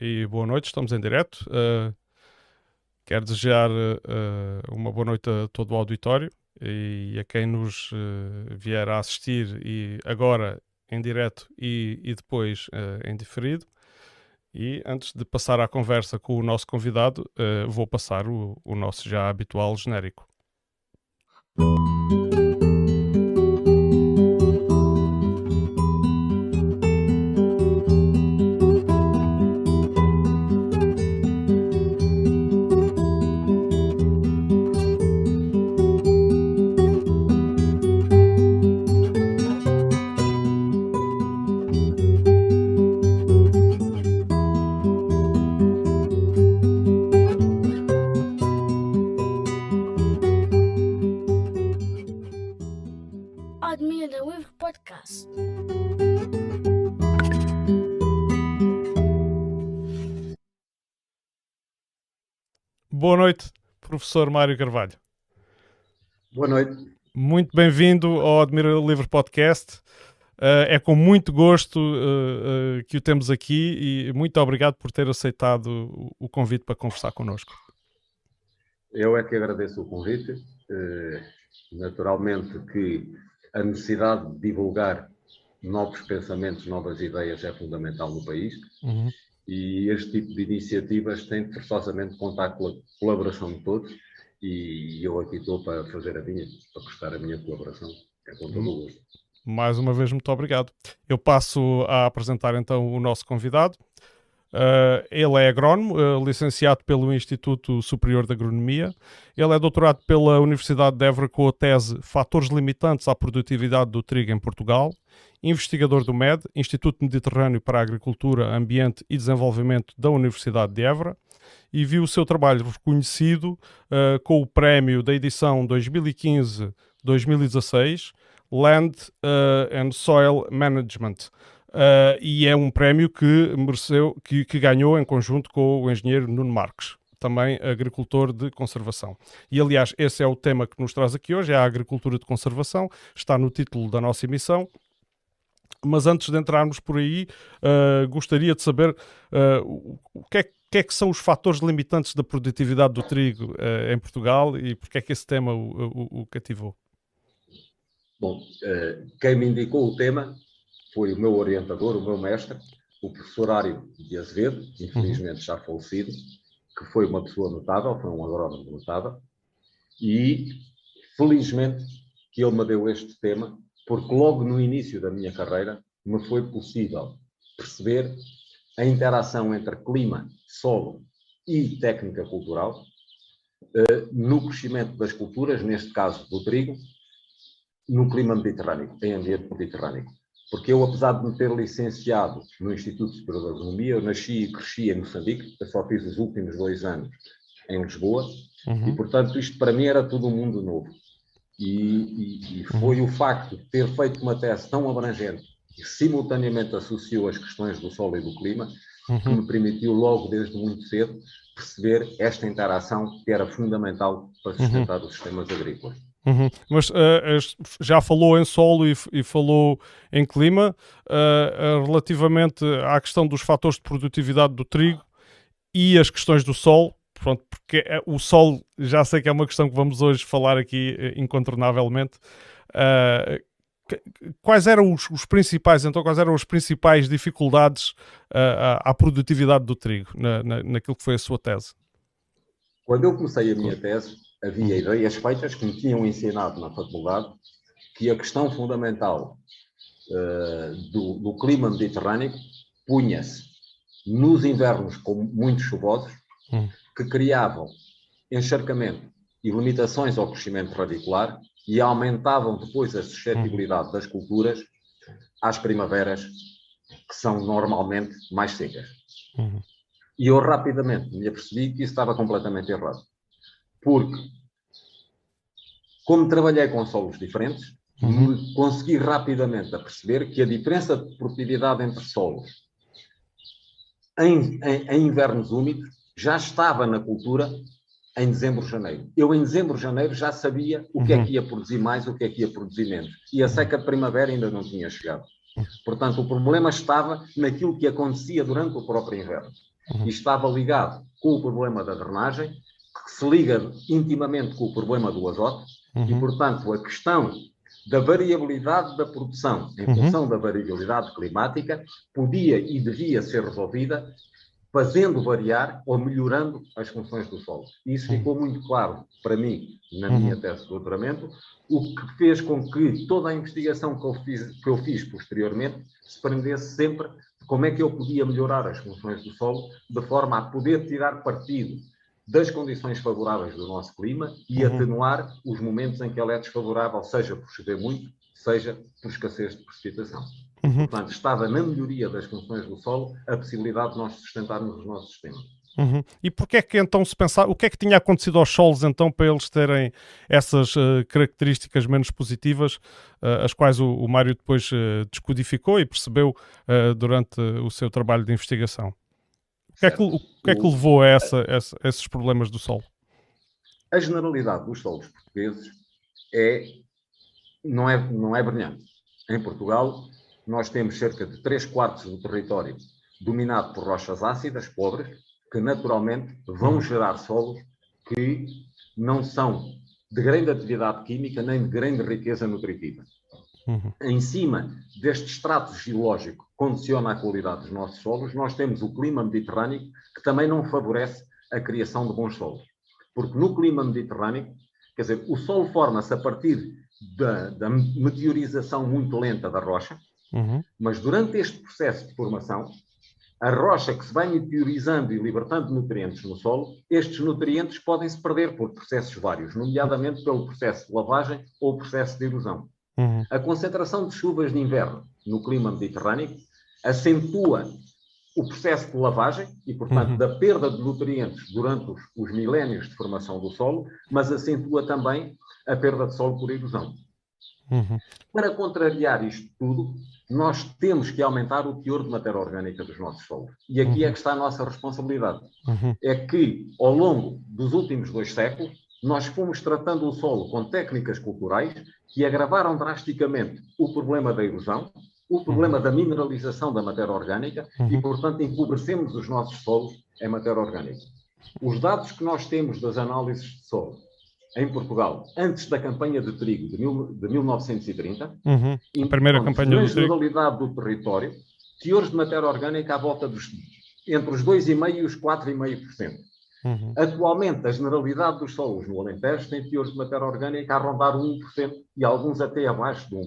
e boa noite, estamos em direto. Uh, quero desejar uh, uma boa noite a todo o auditório e a quem nos uh, vier a assistir e agora em direto e, e depois em diferido. E antes de passar à conversa com o nosso convidado, vou passar o, o nosso já habitual genérico. Professor Mário Carvalho. Boa noite. Muito bem-vindo ao Admira Livre Podcast. Uh, é com muito gosto uh, uh, que o temos aqui e muito obrigado por ter aceitado o, o convite para conversar connosco. Eu é que agradeço o convite. naturalmente que a necessidade de divulgar novos pensamentos, novas ideias é fundamental no país. Uhum e este tipo de iniciativas tem forçosamente contar com a colaboração de todos e eu aqui estou para fazer a minha, para prestar a minha colaboração. É com todo o hum. gosto. Mais uma vez, muito obrigado. Eu passo a apresentar então o nosso convidado. Uh, ele é agrónomo, uh, licenciado pelo Instituto Superior de Agronomia. Ele é doutorado pela Universidade de Évora com a tese Fatores Limitantes à Produtividade do Trigo em Portugal investigador do MED, Instituto Mediterrâneo para a Agricultura, Ambiente e Desenvolvimento da Universidade de Évora, e viu o seu trabalho reconhecido uh, com o prémio da edição 2015-2016 Land and Soil Management. Uh, e é um prémio que mereceu, que, que ganhou em conjunto com o engenheiro Nuno Marques também agricultor de conservação. E aliás, esse é o tema que nos traz aqui hoje, é a agricultura de conservação, está no título da nossa emissão mas antes de entrarmos por aí, uh, gostaria de saber uh, o que é, que é, que são os fatores limitantes da produtividade do trigo uh, em Portugal e porque é que esse tema o, o, o cativou? Bom, quem me indicou o tema foi o meu orientador, o meu mestre, o professor Ário de Azevedo, infelizmente já falecido, que foi uma pessoa notável, foi um agrónomo notável, e felizmente que ele me deu este tema porque logo no início da minha carreira me foi possível perceber a interação entre clima, solo e técnica cultural eh, no crescimento das culturas, neste caso do trigo, no clima mediterrâneo, em ambiente mediterrâneo. Porque eu, apesar de me ter licenciado no Instituto Superior de Agronomia, eu nasci e cresci em Moçambique, eu só fiz os últimos dois anos em Lisboa, uhum. e portanto isto para mim era tudo um mundo novo. E, e, e foi o facto de ter feito uma tese tão abrangente que simultaneamente associou as questões do solo e do clima, uhum. que me permitiu logo desde muito cedo perceber esta interação que era fundamental para uhum. sustentar uhum. os sistemas agrícolas. Uhum. Mas uh, já falou em solo e, e falou em clima, uh, relativamente à questão dos fatores de produtividade do trigo e as questões do solo, pronto, porque é, o sol já sei que é uma questão que vamos hoje falar aqui incontornavelmente. Uh, quais eram os, os, principais, então, quais eram as principais dificuldades uh, à, à, produtividade do trigo na, na, naquilo que foi a sua tese? Quando eu comecei a minha tese, havia ideias feitas que me tinham ensinado na faculdade que a questão fundamental uh, do, do clima mediterrâneo punha-se nos invernos com muito chuvosos, hum que criavam encharcamento e limitações ao crescimento radicular e aumentavam depois a suscetibilidade das culturas às primaveras, que são normalmente mais secas. Uhum. E eu rapidamente me apercebi que isso estava completamente errado. Porque, como trabalhei com solos diferentes, uhum. consegui rapidamente a perceber que a diferença de produtividade entre solos em, em, em invernos úmidos já estava na cultura em dezembro, janeiro. Eu, em dezembro, janeiro, já sabia o que é uhum. é que ia produzir mais, o que é que ia produzir menos. E a seca de primavera ainda não tinha chegado. Portanto, o problema estava naquilo que acontecia durante o próprio inverno. Uhum. E estava ligado com o problema da drenagem, que se liga intimamente com o problema do azoto, uhum. e, portanto, a questão da variabilidade da produção em uhum. função da variabilidade climática podia e devia ser resolvida fazendo variar ou melhorando as funções do solo. Isso ficou muito claro para mim na minha uhum. tese de doutoramento, o que fez com que toda a investigação que eu fiz, que eu fiz posteriormente se prendesse sempre como é que eu podia melhorar as funções do solo de forma a poder tirar partido das condições favoráveis do nosso clima e uhum. atenuar os momentos em que ele é desfavorável, seja por chover muito, seja por escassez de precipitação. Uhum. Portanto, estava na melhoria das funções do solo a possibilidade de nós sustentarmos os nossos sistemas. Uhum. E porquê é que então se pensava, o que é que tinha acontecido aos solos então para eles terem essas uh, características menos positivas, uh, as quais o, o Mário depois uh, descodificou e percebeu durante o seu trabalho de investigação? O que, é que, o que, é que levou a, essa, essa, a esses problemas do solo? A generalidade dos solos portugueses é, não, é, não é brilhante. Em Portugal, nós temos cerca de 3 quartos do território dominado por rochas ácidas, pobres, que naturalmente vão gerar solos que não são de grande atividade química nem de grande riqueza nutritiva. Uhum. Em cima deste extrato geológico que condiciona a qualidade dos nossos solos, nós temos o clima mediterrâneo que também não favorece a criação de bons solos. Porque no clima mediterrâneo, quer dizer, o solo forma-se a partir da, da, meteorização muito lenta da rocha, uhum. mas durante este processo de formação, a rocha que se vai meteorizando e libertando nutrientes no solo, estes nutrientes podem se perder por processos vários, nomeadamente pelo processo de lavagem ou processo de erosão. Uhum. A concentração de chuvas de inverno no clima mediterrâneo acentua o processo de lavagem e, portanto, uhum. da perda de nutrientes durante os, os milénios de formação do solo, mas acentua também a perda de solo por erosão. Uhum. Para contrariar isto tudo, nós temos que aumentar o teor de matéria orgânica dos nossos solos. E aqui é uhum. que está a nossa responsabilidade. Uhum. É que, ao longo dos últimos dois séculos, nós fomos tratando o solo com técnicas culturais que agravaram drasticamente o problema da erosão, o problema uhum. da mineralização da matéria orgânica uhum. e, portanto, empobrecemos os nossos solos em matéria orgânica. Os dados que nós temos das análises de solo em Portugal, antes da campanha de trigo de, mil, de 1930, uhum. a primeira campanha de trigo. do território, teores de matéria orgânica à volta dos entre os 2,5% e os 4,5%. Uhum. Atualmente, a generalidade dos solos no Alentejo tem teores de matéria orgânica a rondar 1% e alguns até abaixo de 1%.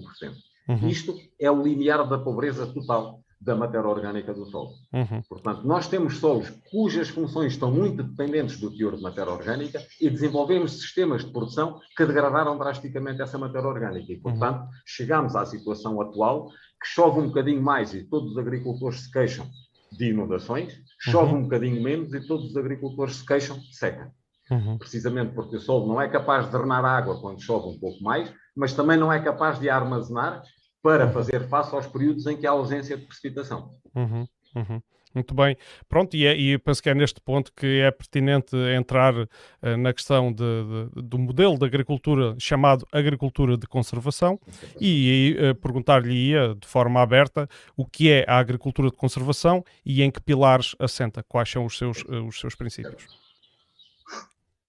Uhum. Isto é o limiar da pobreza total da matéria orgânica do solo. Uhum. Portanto, nós temos solos cujas funções estão muito dependentes do teor de matéria orgânica e desenvolvemos sistemas de produção que degradaram drasticamente essa matéria orgânica. E, uhum. portanto, uhum. chegamos à situação atual que chove um bocadinho mais e todos os agricultores se queixam de inundações, chove uhum. um bocadinho menos e todos os agricultores se queixam de seca. Uhum. Precisamente porque o solo não é capaz de drenar água quando chove um pouco mais, mas também não é capaz de armazenar para uhum. fazer face aos períodos em que há ausência de precipitação. Uhum, uhum. Muito bem. Pronto, e, é, e penso que é neste ponto que é pertinente entrar uh, na questão de, de, do modelo de agricultura chamado agricultura de conservação e uh, perguntar-lhe de forma aberta o que é a agricultura de conservação e em que pilares assenta, quais são os seus, uh, os seus princípios.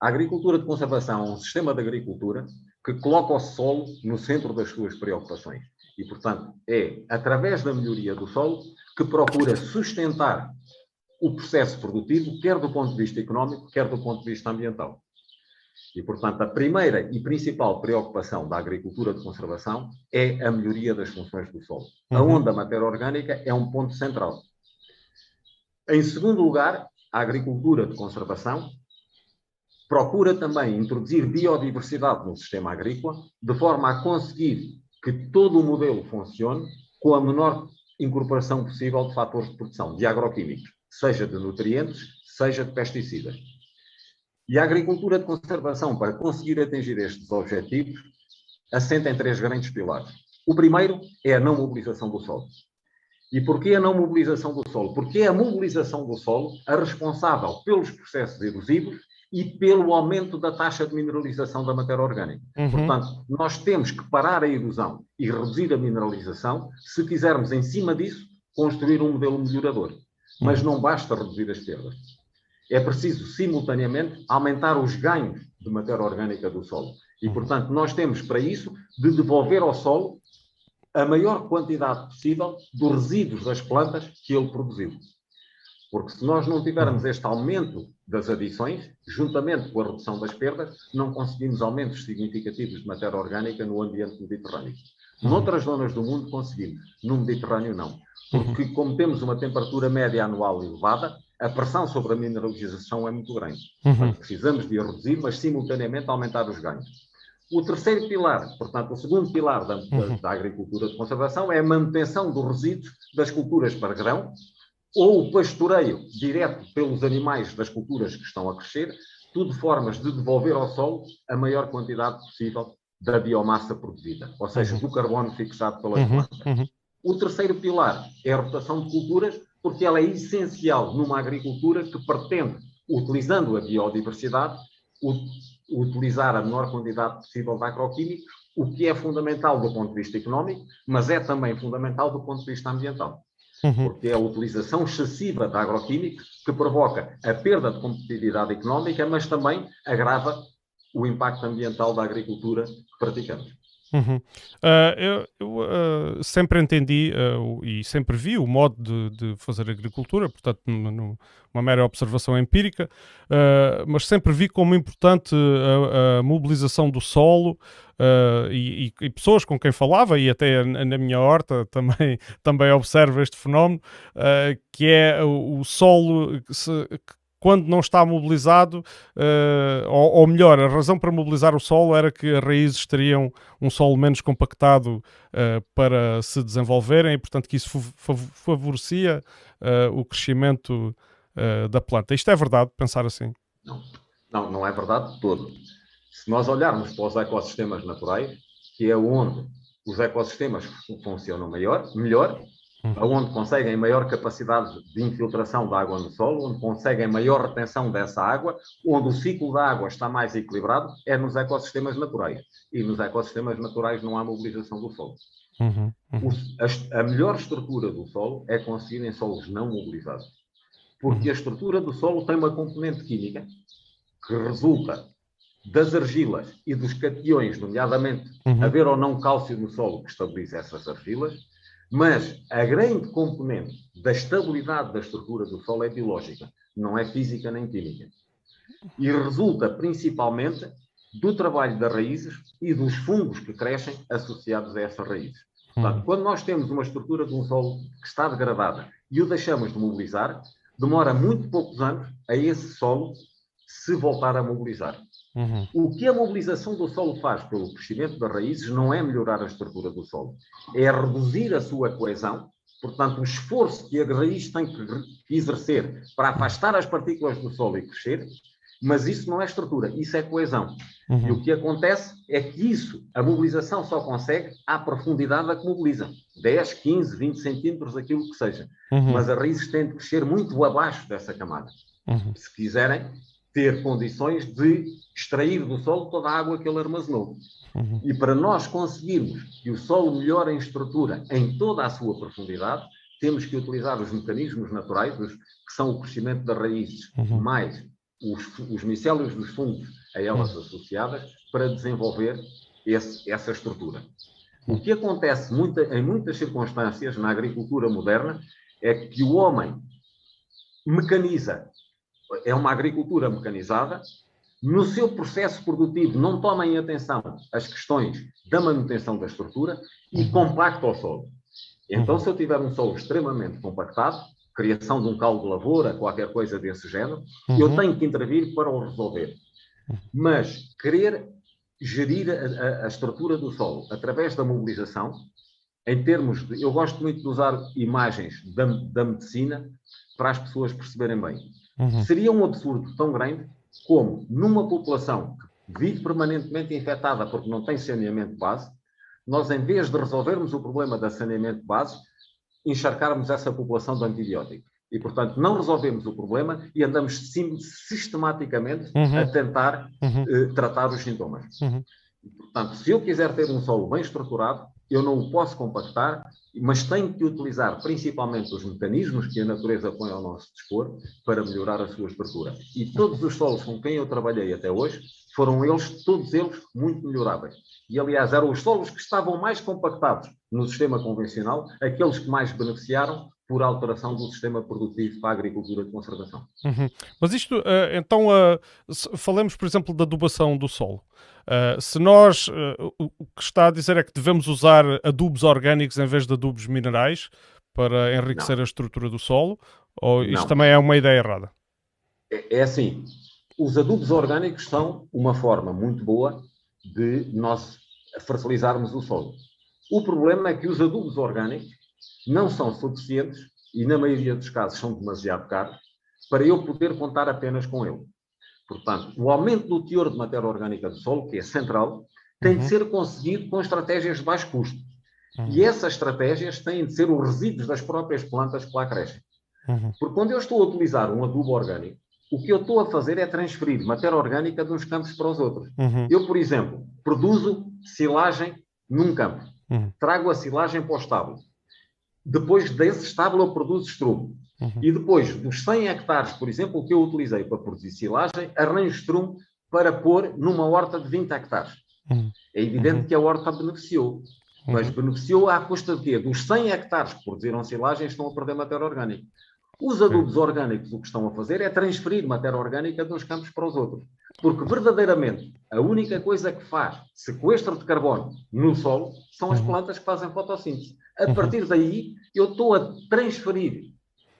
A agricultura de conservação é um sistema de agricultura que coloca o solo no centro das suas preocupações. E, portanto, é através da melhoria do solo que procura sustentar o processo produtivo, quer do ponto de vista económico, quer do ponto de vista ambiental. E, portanto, a primeira e principal preocupação da agricultura de conservação é a melhoria das funções do solo, uhum. onde a matéria orgânica é um ponto central. Em segundo lugar, a agricultura de conservação procura também introduzir biodiversidade no sistema agrícola, de forma a conseguir que todo o modelo funcione com a menor incorporação possível de fatores de produção, de agroquímicos, seja de nutrientes, seja de pesticidas. E a agricultura de conservação, para conseguir atingir estes objetivos, assenta em três grandes pilares. O primeiro é a não mobilização do solo. E porquê a não mobilização do solo? Porque é a mobilização do solo a responsável pelos processos erosivos e pelo aumento da taxa de mineralização da matéria orgânica. Uhum. Portanto, nós temos que parar a erosão e reduzir a mineralização se quisermos, em cima disso, construir um modelo melhorador. Mas uhum. não basta reduzir as perdas. É preciso, simultaneamente, aumentar os ganhos de matéria orgânica do solo. E, uhum. portanto, nós temos para isso de devolver ao solo a maior quantidade possível dos resíduos das plantas que ele produziu. Porque se nós não tivermos este aumento das adições, juntamente com a redução das perdas, não conseguimos aumentos significativos de matéria orgânica no ambiente mediterrâneo. Uhum. Noutras zonas do mundo conseguimos, no Mediterrâneo não. Porque como temos uma temperatura média anual elevada, a pressão sobre a mineralização é muito grande. Uhum. Portanto, precisamos de a reduzir, mas simultaneamente aumentar os ganhos. O terceiro pilar, portanto, o segundo pilar da, da, uhum. da agricultura de conservação é a manutenção dos resíduos das culturas para grão ou o pastoreio direto pelos animais das culturas que estão a crescer, tudo formas de devolver ao solo a maior quantidade possível da biomassa produzida, ou seja, uhum. do carbono fixado pelas uhum. plantas. Uhum. O terceiro pilar é a rotação de culturas, porque ela é essencial numa agricultura que pretende, utilizando a biodiversidade, utilizar a menor quantidade possível de agroquímicos, o que é fundamental do ponto de vista económico, mas é também fundamental do ponto de vista ambiental. Uhum. Porque é a utilização excessiva de agroquímicos que provoca a perda de competitividade económica, mas também agrava o impacto ambiental da agricultura que praticamos. Uhum. Uh, eu, eu uh, sempre entendi uh, e sempre vi o modo de, de fazer agricultura, portanto, numa mera observação empírica, mas sempre vi como importante a, a mobilização do solo e, e, e, pessoas com quem falava, e até na minha horta também, também observo este fenómeno, que é o, o solo que, se, quando não está mobilizado, uh, ou, ou, melhor, a razão para mobilizar o solo era que as raízes teriam um solo menos compactado uh, para se desenvolverem e, portanto, que isso favorecia uh, o crescimento da planta. Isto é verdade, pensar assim? Não, não, não é verdade de todo. Se nós olharmos para os ecossistemas naturais, que é onde os ecossistemas funcionam melhor, uhum. Onde conseguem maior capacidade de infiltração da água no solo, onde conseguem maior retenção dessa água, onde o ciclo da água está mais equilibrado, é nos ecossistemas naturais. E nos ecossistemas naturais não há mobilização do solo. Uhum. Uhum. A, a, melhor estrutura do solo é conseguida em solos não mobilizados. Porque a estrutura do solo tem uma componente química que resulta das argilas e dos cationes, nomeadamente uhum. haver ou não cálcio no solo que estabiliza essas argilas, mas a grande componente da estabilidade da estrutura do solo é biológica, não é física nem química. E resulta principalmente do trabalho das raízes e dos fungos que crescem associados a essas raízes. Portanto, hum. quando nós temos uma estrutura de um solo que está degradada e o deixamos de mobilizar, demora muito poucos anos a esse solo se voltar a mobilizar. Uhum. O que a mobilização do solo faz pelo crescimento das raízes não é melhorar a estrutura do solo, é reduzir a sua coesão. Portanto, o esforço que a raiz tem que exercer para afastar as partículas do solo e crescer, mas isso não é estrutura, isso é coesão. Uhum. E o que acontece é que isso, a mobilização só consegue à profundidade a que mobiliza. 10, 15, 20 centímetros, aquilo que seja. Uhum. Mas as raízes têm de crescer muito abaixo dessa camada. Uhum. Se quiserem ter condições de extrair do solo toda a água que ele armazenou. Uhum. E para nós conseguirmos que o solo melhore em estrutura em toda a sua profundidade, temos que utilizar os mecanismos naturais, os, que são o crescimento das raízes, uhum. mais os, os micélios dos fungos a elas uhum. associadas, para desenvolver esse, essa estrutura. O que acontece muita, em muitas circunstâncias na agricultura moderna é que o homem mecaniza, é uma agricultura mecanizada, no seu processo produtivo não toma em atenção as questões da manutenção da estrutura e uhum. compacta o solo. Então, se eu tiver um solo extremamente compactado, criação de um caldo de lavoura, qualquer coisa desse género, uhum. eu tenho que intervir para o resolver. Mas querer gerir a, a, a, estrutura do solo através da mobilização, em termos de. Eu gosto muito de usar imagens da, da medicina para as pessoas perceberem bem. Uhum. Seria um absurdo tão grande como numa população que vive permanentemente infectada porque não tem saneamento base, nós, em vez de resolvermos o problema da saneamento base, encharcarmos essa população de antibióticos. E, portanto, não resolvemos o problema e andamos sim, sistematicamente uhum. a tentar uhum. uh, tratar os sintomas. Uhum. Portanto, se eu quiser ter um solo bem estruturado, eu não o posso compactar, mas tenho que utilizar principalmente os mecanismos que a natureza põe ao nosso dispor para melhorar a sua estrutura. E todos os solos com quem eu trabalhei até hoje foram eles, todos eles, muito melhoráveis. E, aliás, eram os solos que estavam mais compactados no sistema convencional, aqueles que mais beneficiaram por alteração do sistema produtivo para a agricultura de conservação. Uhum. Mas isto, uh, então, uh, falemos, por exemplo, da adubação do solo. Uh, se nós, o que está a dizer é que devemos usar adubos orgânicos em vez de adubos minerais para enriquecer Não. a estrutura do solo, ou isto Não. também é uma ideia errada? É, é assim, os adubos orgânicos são uma forma muito boa de nós fertilizarmos o solo. O problema é que os adubos orgânicos não são suficientes e, na maioria dos casos, são demasiado caros para eu poder contar apenas com ele. Portanto, o aumento do teor de matéria orgânica do solo, que é central, tem uhum. de ser conseguido com estratégias de baixo custo. Uhum. E essas estratégias têm de ser os resíduos das próprias plantas que lá crescem. Uhum. Porque quando eu estou a utilizar um adubo orgânico, o que eu estou a fazer é transferir matéria orgânica de uns campos para os outros. Uhum. Eu, por exemplo, produzo silagem num campo, uhum. trago a silagem para o estábulo, depois desse estábulo eu produzo estrume. Uhum. E depois dos 100 hectares, por exemplo, que eu utilizei para produzir silagem, arranjo estrume para pôr numa horta de 20 hectares. Uhum. É evidente uhum. que a horta beneficiou. Mas uhum. beneficiou à custa de quê? Dos 100 hectares que produziram silagem estão a perder matéria orgânica. Os adubos orgânicos o que estão a fazer é transferir matéria orgânica de uns campos para os outros. Porque verdadeiramente a única coisa que faz sequestro de carbono no solo são as uhum. plantas que fazem fotossíntese. A uhum. partir daí eu estou a transferir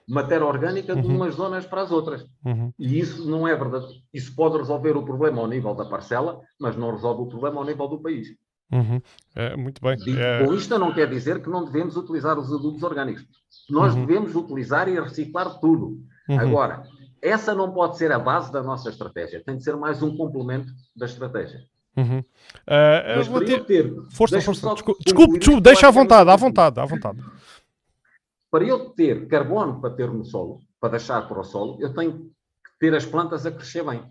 matéria orgânica de uhum. umas zonas para as outras. Uhum. E isso não é verdade. Isso pode resolver o problema ao nível da parcela, mas não resolve o problema ao nível do país. Uhum. É, muito bem. é... Com isto não quer dizer que não devemos utilizar os adubos orgânicos. Nós uhum. devemos utilizar e reciclar tudo. Uhum. Agora, essa não pode ser a base da nossa estratégia. Tem de ser mais um complemento da estratégia. Uhum. Uh, Mas para ter... ter força, força. Desculpe, desculpe, desculpe deixa à vontade, à vontade, à vontade. Para eu ter carbono para ter no solo, para deixar para o solo, eu tenho que ter as plantas a crescer bem.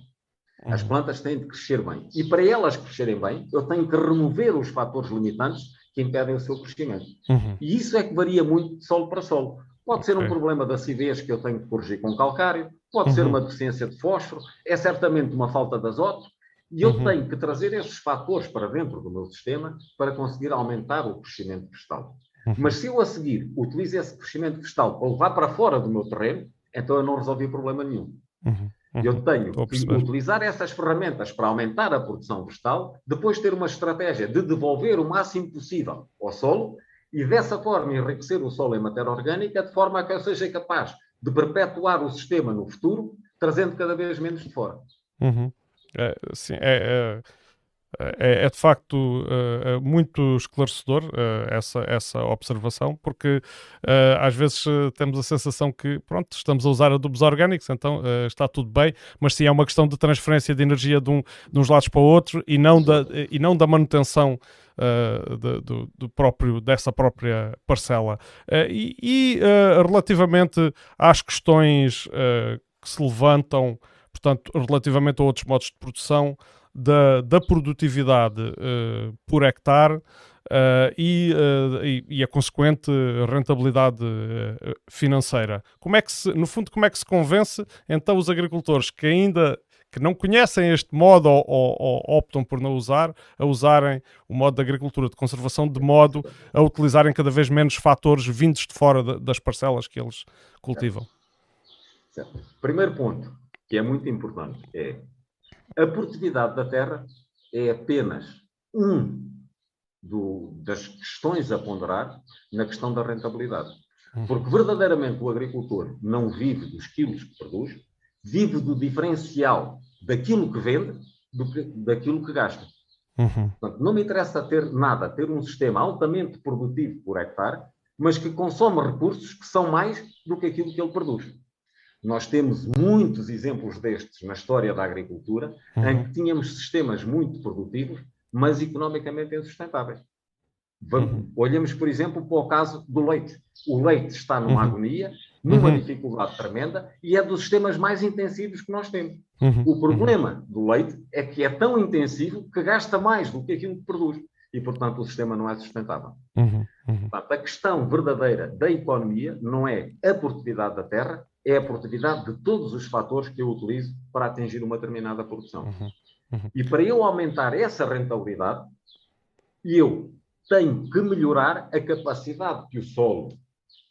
As uhum. plantas têm de crescer bem. E para elas crescerem bem, eu tenho que remover os fatores limitantes que impedem o seu crescimento. Uhum. E isso é que varia muito de solo para solo. Pode ser um problema de acidez que eu tenho que corrigir com calcário, pode uhum. ser uma deficiência de fósforo, é certamente uma falta de azoto, e eu uhum. tenho que trazer esses fatores para dentro do meu sistema para conseguir aumentar o crescimento vegetal. Uhum. Mas se eu a seguir utilizo esse crescimento vegetal para levar para fora do meu terreno, então eu não resolvi problema nenhum. Uhum. Uhum. Eu tenho que utilizar essas ferramentas para aumentar a produção vegetal, depois ter uma estratégia de devolver o máximo possível ao solo e dessa forma enriquecer o solo em matéria orgânica, de forma a que eu seja capaz de perpetuar o sistema no futuro, trazendo cada vez menos de fora. Uhum. É, sim, é, é é, é, de facto uh, muito esclarecedor uh, essa, essa observação, porque uh, às vezes temos a sensação que, pronto, estamos a usar adubos orgânicos, então está tudo bem, mas sim é uma questão de transferência de energia de, um, de uns lados para o outro e não da, e não da manutenção de, do, do, próprio, dessa própria parcela. e, e relativamente às questões que se levantam, portanto, relativamente a outros modos de produção, da, da produtividade uh, por hectare uh, e, uh, e, e, a consequente rentabilidade financeira. Como é que se, no fundo, como é que se convence então os agricultores que ainda que não conhecem este modo ou, ou, optam por não usar, a usarem o modo de agricultura de conservação de modo a utilizarem cada vez menos fatores vindos de fora de, das parcelas que eles cultivam? Certo. Primeiro ponto, que é muito importante, é a produtividade da terra é apenas um do, das questões a ponderar na questão da rentabilidade. Uhum. Porque verdadeiramente o agricultor não vive dos quilos que produz, vive do diferencial daquilo que vende do que, daquilo que gasta. Uhum. Portanto, não me interessa ter nada, ter um sistema altamente produtivo por hectare, mas que consome recursos que são mais do que aquilo que ele produz. Nós temos muitos exemplos destes na história da agricultura, uhum. em que tínhamos sistemas muito produtivos, mas economicamente insustentáveis. Uhum. Olhamos, por exemplo, para o caso do leite. O leite está numa uhum. agonia numa uhum. dificuldade tremenda e é dos sistemas mais intensivos que nós temos. Uhum. O problema do leite é que é tão intensivo que gasta mais do que aquilo que produz e, portanto, o sistema não é sustentável. Uhum. Uhum. Portanto, a questão verdadeira da economia não é a produtividade da terra, é a produtividade de todos os fatores que eu utilizo para atingir uma determinada produção. Uhum. Uhum. E para eu aumentar essa rentabilidade, eu tenho que melhorar a capacidade que o solo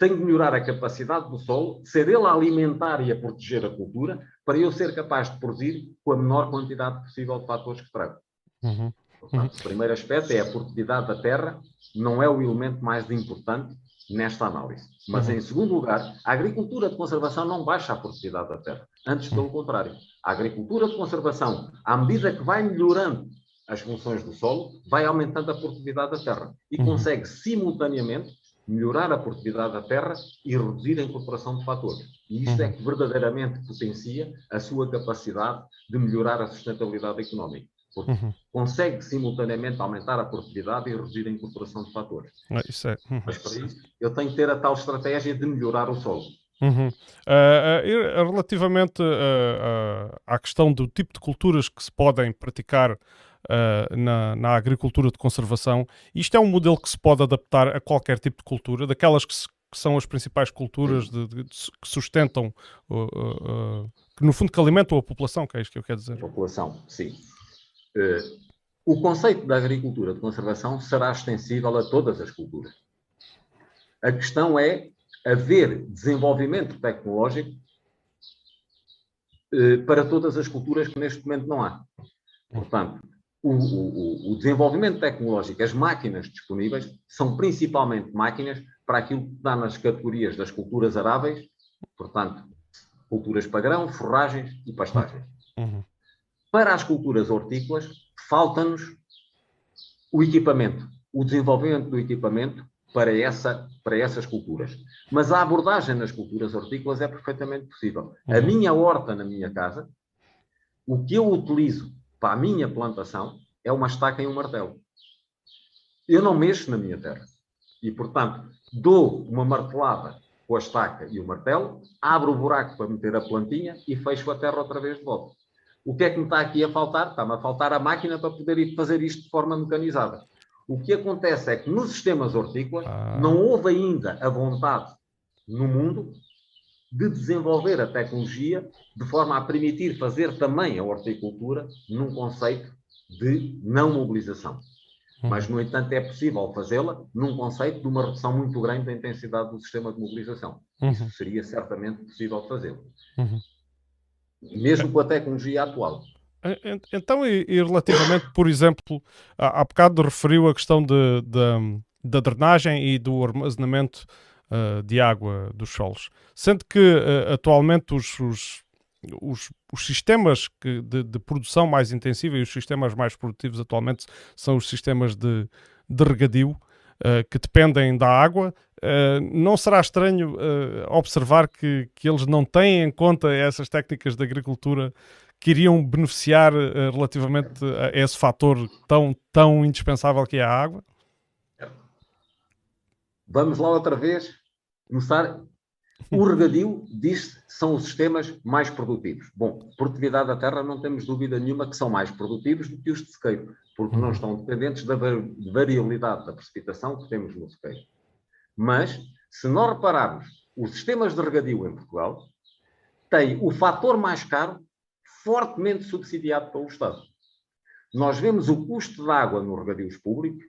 tenho que melhorar a capacidade do solo, ser ele a alimentar e a proteger a cultura, para eu ser capaz de produzir com a menor quantidade possível de fatores que trago. Uhum. Portanto, o primeiro aspecto é a produtividade da terra, não é o elemento mais importante nesta análise. Mas, uhum. em segundo lugar, a agricultura de conservação não baixa a produtividade da terra. Antes, pelo uhum. contrário. A agricultura de conservação, à medida que vai melhorando as funções do solo, vai aumentando a produtividade da terra e uhum. consegue simultaneamente melhorar a produtividade da terra e reduzir a incorporação de fatores. E isto é uhum. que verdadeiramente potencia a sua capacidade de melhorar a sustentabilidade económica. Porque uhum. consegue simultaneamente aumentar a produtividade e reduzir a incorporação de fatores. É, isso é. Uhum. Mas para isso, eu tenho que ter a tal estratégia de melhorar o solo. Uhum. Uh, uh, relativamente uh, à questão do tipo de culturas que se podem praticar na, na, agricultura de conservação, isto é um modelo que se pode adaptar a qualquer tipo de cultura, daquelas que, se, que são as principais culturas de, de, de, que sustentam, que no fundo que alimentam a população, que é isto que eu quero dizer. A população, sim. O conceito da agricultura de conservação será extensível a todas as culturas. A questão é haver desenvolvimento tecnológico eh, para todas as culturas que neste momento não há. Portanto, o, o, o, desenvolvimento tecnológico, as máquinas disponíveis, são principalmente máquinas para aquilo que dá nas categorias das culturas aráveis, portanto, culturas pagrão, forragens e pastagens. Uhum. Para as culturas hortícolas, falta-nos o equipamento, o desenvolvimento do equipamento para, essa, para essas culturas. Mas a abordagem nas culturas hortícolas é perfeitamente possível. Uhum. A minha horta na minha casa, o que eu utilizo para a minha plantação é uma estaca e um martelo. Eu não mexo na minha terra. E, portanto, dou uma martelada com a estaca e o martelo, abro o buraco para meter a plantinha e fecho a terra outra vez de volta. O que é que me está aqui a faltar? Está-me a faltar a máquina para poder ir fazer isto de forma mecanizada. O que acontece é que nos sistemas hortícolas ah. não houve ainda a vontade no mundo de desenvolver a tecnologia de forma a permitir fazer também a horticultura num conceito de não mobilização. Hum. Mas, no entanto, é possível fazê-la num conceito de uma redução muito grande da intensidade do sistema de mobilização. Uhum. Isso seria certamente possível fazê-lo. Uhum. Mesmo com a tecnologia atual. Então, e, e relativamente, por exemplo, há, bocado referiu a questão de, de, da drenagem e do armazenamento uh, de água dos solos. Sendo que uh, atualmente os, os, os, os sistemas que, de, de, produção mais intensiva e os sistemas mais produtivos atualmente são os sistemas de, de regadio, uh, que dependem da água. Não será estranho observar que, que eles não têm em conta essas técnicas de agricultura que iriam beneficiar relativamente a esse fator tão, tão indispensável que é a água? Vamos lá outra vez começar. O regadio diz são os sistemas mais produtivos. Bom, produtividade da terra não temos dúvida nenhuma que são mais produtivos do que os de sequeiro, porque não estão dependentes da variabilidade da precipitação que temos no sequeiro. Mas, se nós repararmos, os sistemas de regadio em Portugal têm o fator mais caro fortemente subsidiado pelo Estado. Nós vemos o custo da água nos regadios públicos,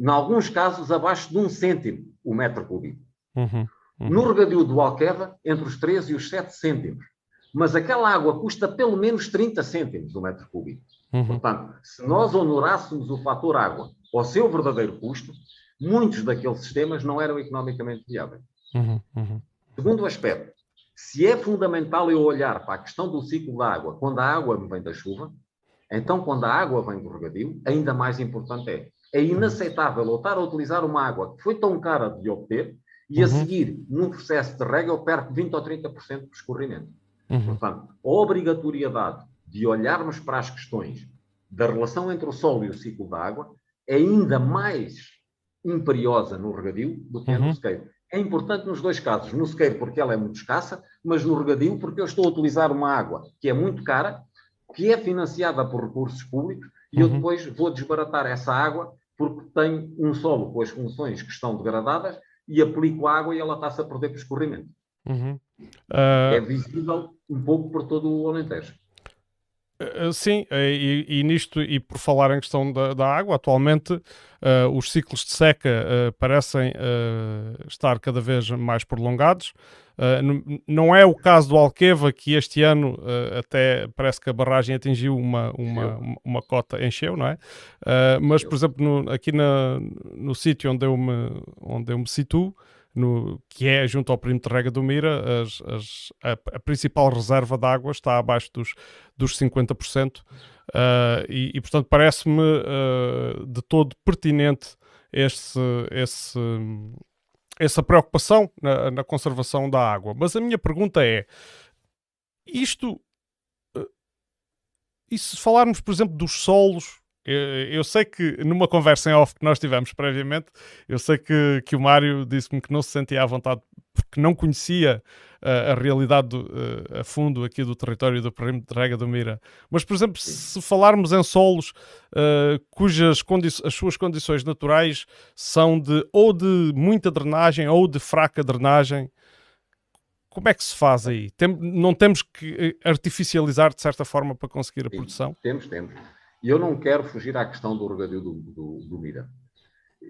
em alguns casos abaixo de um cêntimo o metro cúbico. Uhum. Uhum. No regadio do Alqueva, entre os 3 e os 7 cêntimos. Mas aquela água custa pelo menos 30 cêntimos do metro cúbico. Uhum. Portanto, se nós honorássemos o fator água ao seu verdadeiro custo, muitos daqueles sistemas não eram economicamente viáveis. Uhum. Uhum. Segundo aspecto, se é fundamental eu olhar para a questão do ciclo da água quando a água me vem da chuva, então quando a água vem do regadio, ainda mais importante é. É inaceitável eu estar a utilizar uma água que foi tão cara de obter e a uhum. seguir, num processo de rega, eu perco 20% ou 30% do escorrimento. Uhum. Portanto, a obrigatoriedade de olharmos para as questões da relação entre o solo e o ciclo da água é ainda mais imperiosa no regadio do que uhum. é no uhum. sequeiro. é importante nos dois casos. No sequeiro, porque ela é muito escassa, mas no regadio, porque eu estou a utilizar uma água que é muito cara, que é financiada por recursos públicos, e uhum. eu depois vou desbaratar essa água porque tenho um solo com as funções que estão degradadas e aplico água e ela está-se a perder por escorrimento. Uhum. Uh... É visível um pouco por todo o Alentejo. Uh, sim, e, e, nisto, e por falar em questão da, da água, atualmente uh, os ciclos de seca uh, parecem estar cada vez mais prolongados. não é o caso do Alqueva, que este ano até parece que a barragem atingiu uma, uma, uma, uma cota, encheu, não é? mas, por exemplo, no, aqui na, no sítio onde eu me, onde eu me situo, no, que é junto ao perímetro de rega do Mira, as, as, a, a, principal reserva de água está abaixo dos, dos 50%, uh, ah, e, e, portanto parece-me uh, de todo pertinente esse, esse, essa preocupação na, na, conservação da água. Mas a minha pergunta é: isto. Uh, e se falarmos, por exemplo, dos solos eu, eu, sei que numa conversa em off que nós tivemos previamente, eu sei que, que o Mário disse-me que não se sentia à vontade porque não conhecia uh, a realidade do, uh, a fundo aqui do território do perímetro de rega do Mira. Mas, por exemplo, se falarmos em solos uh, cujas as suas condições naturais são de ou de muita drenagem ou de fraca drenagem, como é que se faz aí? Tem, não temos que artificializar de certa forma para conseguir a produção? Temos, temos. E eu não quero fugir à questão do regadio do, do, do Mira.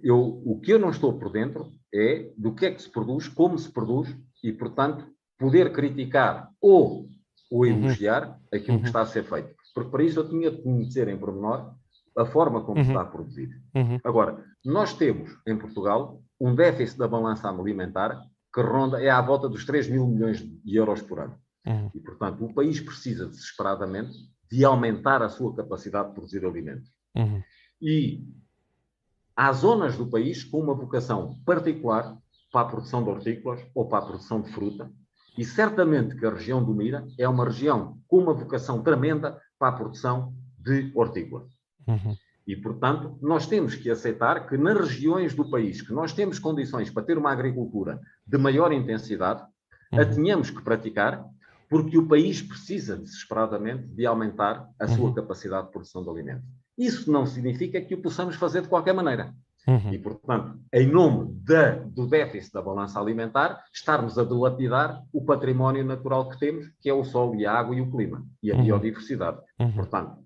Eu, o que eu não estou por dentro é do que é que se produz, como se produz e, portanto, poder criticar ou, ou uhum. elogiar uhum. aquilo uhum. que está a ser feito. Porque para isso eu tinha de conhecer em pormenor a forma como uhum. está produzido. Uhum. Agora, nós temos em Portugal um déficit da balança alimentar que ronda, é à volta dos 3 mil milhões de euros por ano. Uhum. E, portanto, o país precisa desesperadamente de aumentar a sua capacidade de produzir alimentos. E há zonas do país com uma vocação particular para a produção de hortícolas ou para a produção de fruta, e certamente que a região do Mira é uma região com uma vocação tremenda para a produção de hortícolas. Uhum. E, portanto, nós temos que aceitar que nas regiões do país que nós temos condições para ter uma agricultura de maior intensidade, uhum. a tenhamos que praticar porque o país precisa desesperadamente de aumentar a sua uhum. capacidade de produção de alimentos. Isso não significa que o possamos fazer de qualquer maneira. Uhum. E, portanto, em nome da, do déficit da balança alimentar, estarmos a dilapidar o património natural que temos, que é o sol e a água e o clima, e a uhum. biodiversidade. Uhum. Portanto,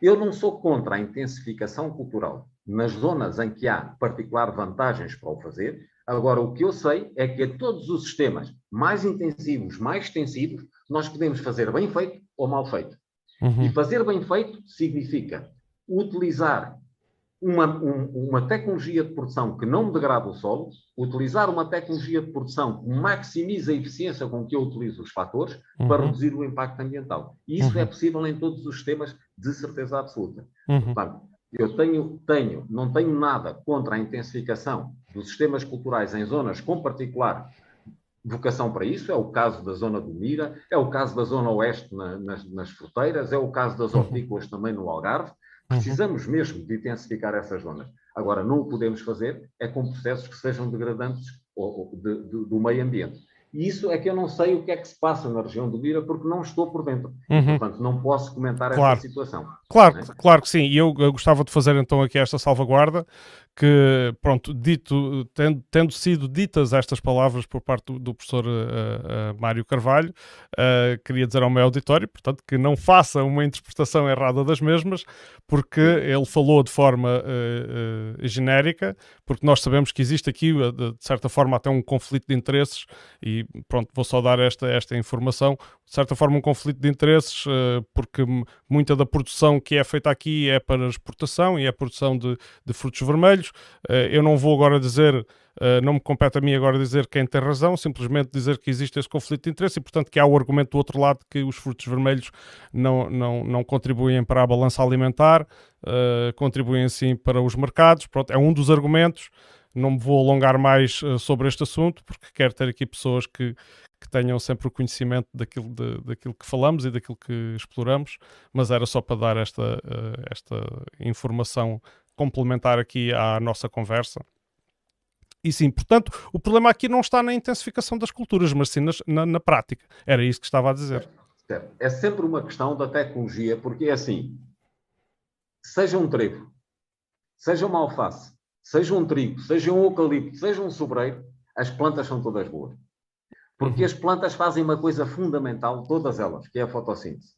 eu não sou contra a intensificação cultural nas zonas em que há particular vantagens para o fazer. Agora, o que eu sei é que a todos os sistemas mais intensivos, mais extensivos, nós podemos fazer bem feito ou mal feito. Uhum. E fazer bem feito significa utilizar uma, um, uma tecnologia de produção que não degrada o solo, utilizar uma tecnologia de produção que maximiza a eficiência com que eu utilizo os fatores uhum. para reduzir o impacto ambiental. E isso uhum. é possível em todos os sistemas de certeza absoluta. Uhum. Portanto, eu tenho, tenho, não tenho nada contra a intensificação dos sistemas culturais em zonas com particular vocação para isso. É o caso da zona do Mira, é o caso da zona oeste na, nas, nas fruteiras, é o caso das uhum. hortícolas também no Algarve. Uhum. Precisamos mesmo de intensificar essas zonas. Agora, não o podemos fazer é com processos que sejam degradantes de, de, do meio ambiente. E isso é que eu não sei o que é que se passa na região do Mira, porque não estou por dentro. Uhum. Portanto, não posso comentar claro. essa situação. Claro, é? claro que sim. E eu, eu, gostava de fazer então aqui esta salvaguarda, que, pronto, dito, tendo, tendo sido ditas estas palavras por parte do, do professor uh, uh, Mário Carvalho, uh, queria dizer ao meu auditório, portanto, que não faça uma interpretação errada das mesmas, porque ele falou de forma genérica, porque nós sabemos que existe aqui, de certa forma, até um conflito de interesses, e pronto, vou só dar esta, esta informação, de certa forma um conflito de interesses, porque muita da produção que é feita aqui é para exportação e é produção de, de frutos vermelhos, eh, eu não vou agora dizer, eh, não me compete a mim agora dizer quem tem razão, simplesmente dizer que existe esse conflito de interesse e, portanto, que há o argumento do outro lado que os frutos vermelhos não, não, não contribuem para a balança alimentar, eh, contribuem sim para os mercados. Pronto, é um dos argumentos. Não me vou alongar mais sobre este assunto, porque quero ter aqui pessoas que, que tenham sempre o conhecimento daquilo, de, daquilo que falamos e daquilo que exploramos, mas era só para dar esta, esta informação complementar aqui à nossa conversa. E sim, portanto, o problema aqui não está na intensificação das culturas, mas sim na, na prática. Era isso que estava a dizer. É sempre uma questão da tecnologia, porque é assim: seja um trevo, seja uma alface, seja um trigo, seja um eucalipto, seja um sobreiro, as plantas são todas boas. Porque uhum. as plantas fazem uma coisa fundamental, todas elas, que é a fotossíntese.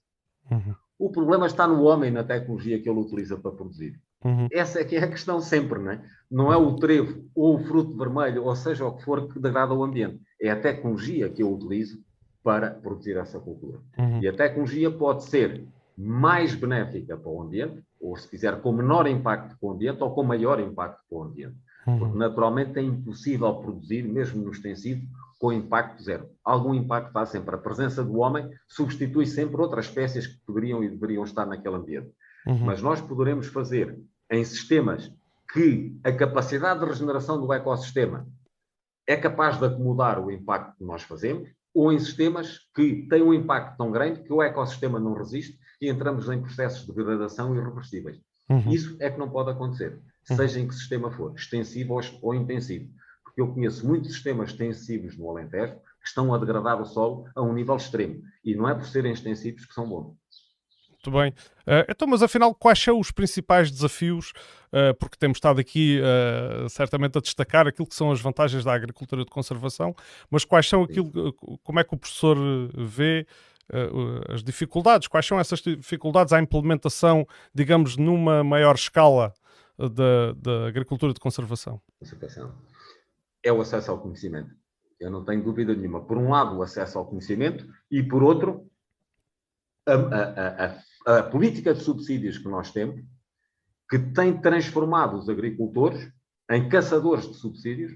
Uhum. O problema está no homem, na tecnologia que ele utiliza para produzir. Uhum. Essa é que é a questão sempre, não é? Não é o trevo ou o fruto vermelho, ou seja o que for, que degrada o ambiente. É a tecnologia que eu utilizo para produzir essa cultura. Uhum. E a tecnologia pode ser mais benéfica para o ambiente, ou se quiser, com menor impacto para o ambiente, ou com maior impacto para o ambiente. Uhum. Porque naturalmente é impossível produzir, mesmo no extensivo, com impacto zero. Algum impacto faz sempre. A presença do homem substitui sempre outras espécies que poderiam e deveriam estar naquele ambiente. Uhum. Mas nós poderemos fazer em sistemas que a capacidade de regeneração do ecossistema é capaz de acomodar o impacto que nós fazemos, ou em sistemas que têm um impacto tão grande que o ecossistema não resiste e entramos em processos de degradação irreversíveis. Uhum. Isso é que não pode acontecer, uhum. seja em que sistema for, extensivo ou, ou intensivo. Porque eu conheço muitos sistemas extensivos no Alentejo que estão a degradar o solo a um nível extremo. E não é por serem extensivos que são bons. Muito bem. Uh, então, mas afinal, quais são os principais desafios? Uh, porque temos estado aqui uh, certamente a destacar aquilo que são as vantagens da agricultura de conservação, mas quais são aquilo, como é que o professor vê as dificuldades? Quais são essas dificuldades à implementação, digamos, numa maior escala da, da agricultura de conservação? Conservação é o acesso ao conhecimento. Eu não tenho dúvida nenhuma. Por um lado, o acesso ao conhecimento e, por outro, a, a, a, a política de subsídios que nós temos, que tem transformado os agricultores em caçadores de subsídios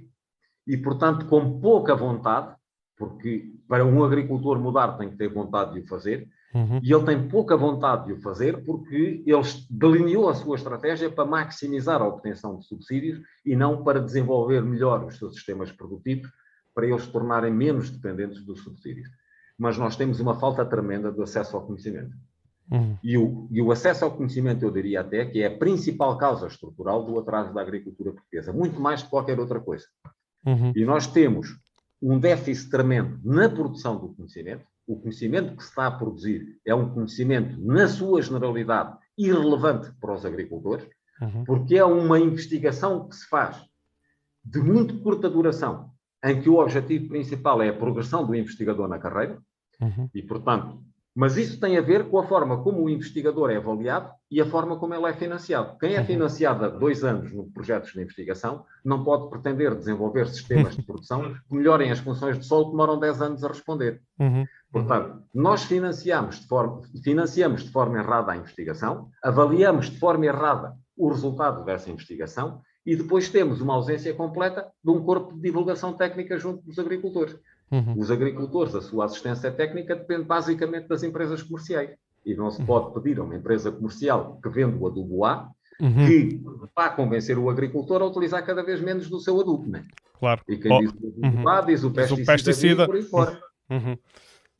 e, portanto, com pouca vontade, porque para um agricultor mudar tem que ter vontade de o fazer, uhum. e ele tem pouca vontade de o fazer porque ele delineou a sua estratégia para maximizar a obtenção de subsídios e não para desenvolver melhor os seus sistemas produtivos, para eles se tornarem menos dependentes dos subsídios. Mas nós temos uma falta tremenda do acesso ao conhecimento. Uhum. E, o, e, o, acesso ao conhecimento, eu diria até, que é a principal causa estrutural do atraso da agricultura portuguesa, muito mais que qualquer outra coisa. Uhum. E nós temos um déficit tremendo na produção do conhecimento. O conhecimento que se está a produzir é um conhecimento, na sua generalidade, irrelevante para os agricultores, uhum. porque é uma investigação que se faz de muito curta duração, em que o objetivo principal é a progressão do investigador na carreira, uhum. e, portanto, mas isso tem a ver com a forma como o investigador é avaliado e a forma como ele é financiado. Quem é uhum. financiado há dois anos no projetos de investigação não pode pretender desenvolver sistemas de produção que melhorem as funções de solo que demoram 10 anos a responder. Uhum. Portanto, nós financiamos de, forma, financiamos de forma errada a investigação, avaliamos de forma errada o resultado dessa investigação e depois temos uma ausência completa de um corpo de divulgação técnica junto dos agricultores. Uhum. Os agricultores, a sua assistência técnica depende basicamente das empresas comerciais. E não se uhum. pode pedir a uma empresa comercial que vende o adubo A uhum. que vá convencer o agricultor a utilizar cada vez menos do seu adubo. Né? Claro. E quem oh. diz o adubo uhum. A diz o pesticida, diz o pesticida. por aí fora. Uhum.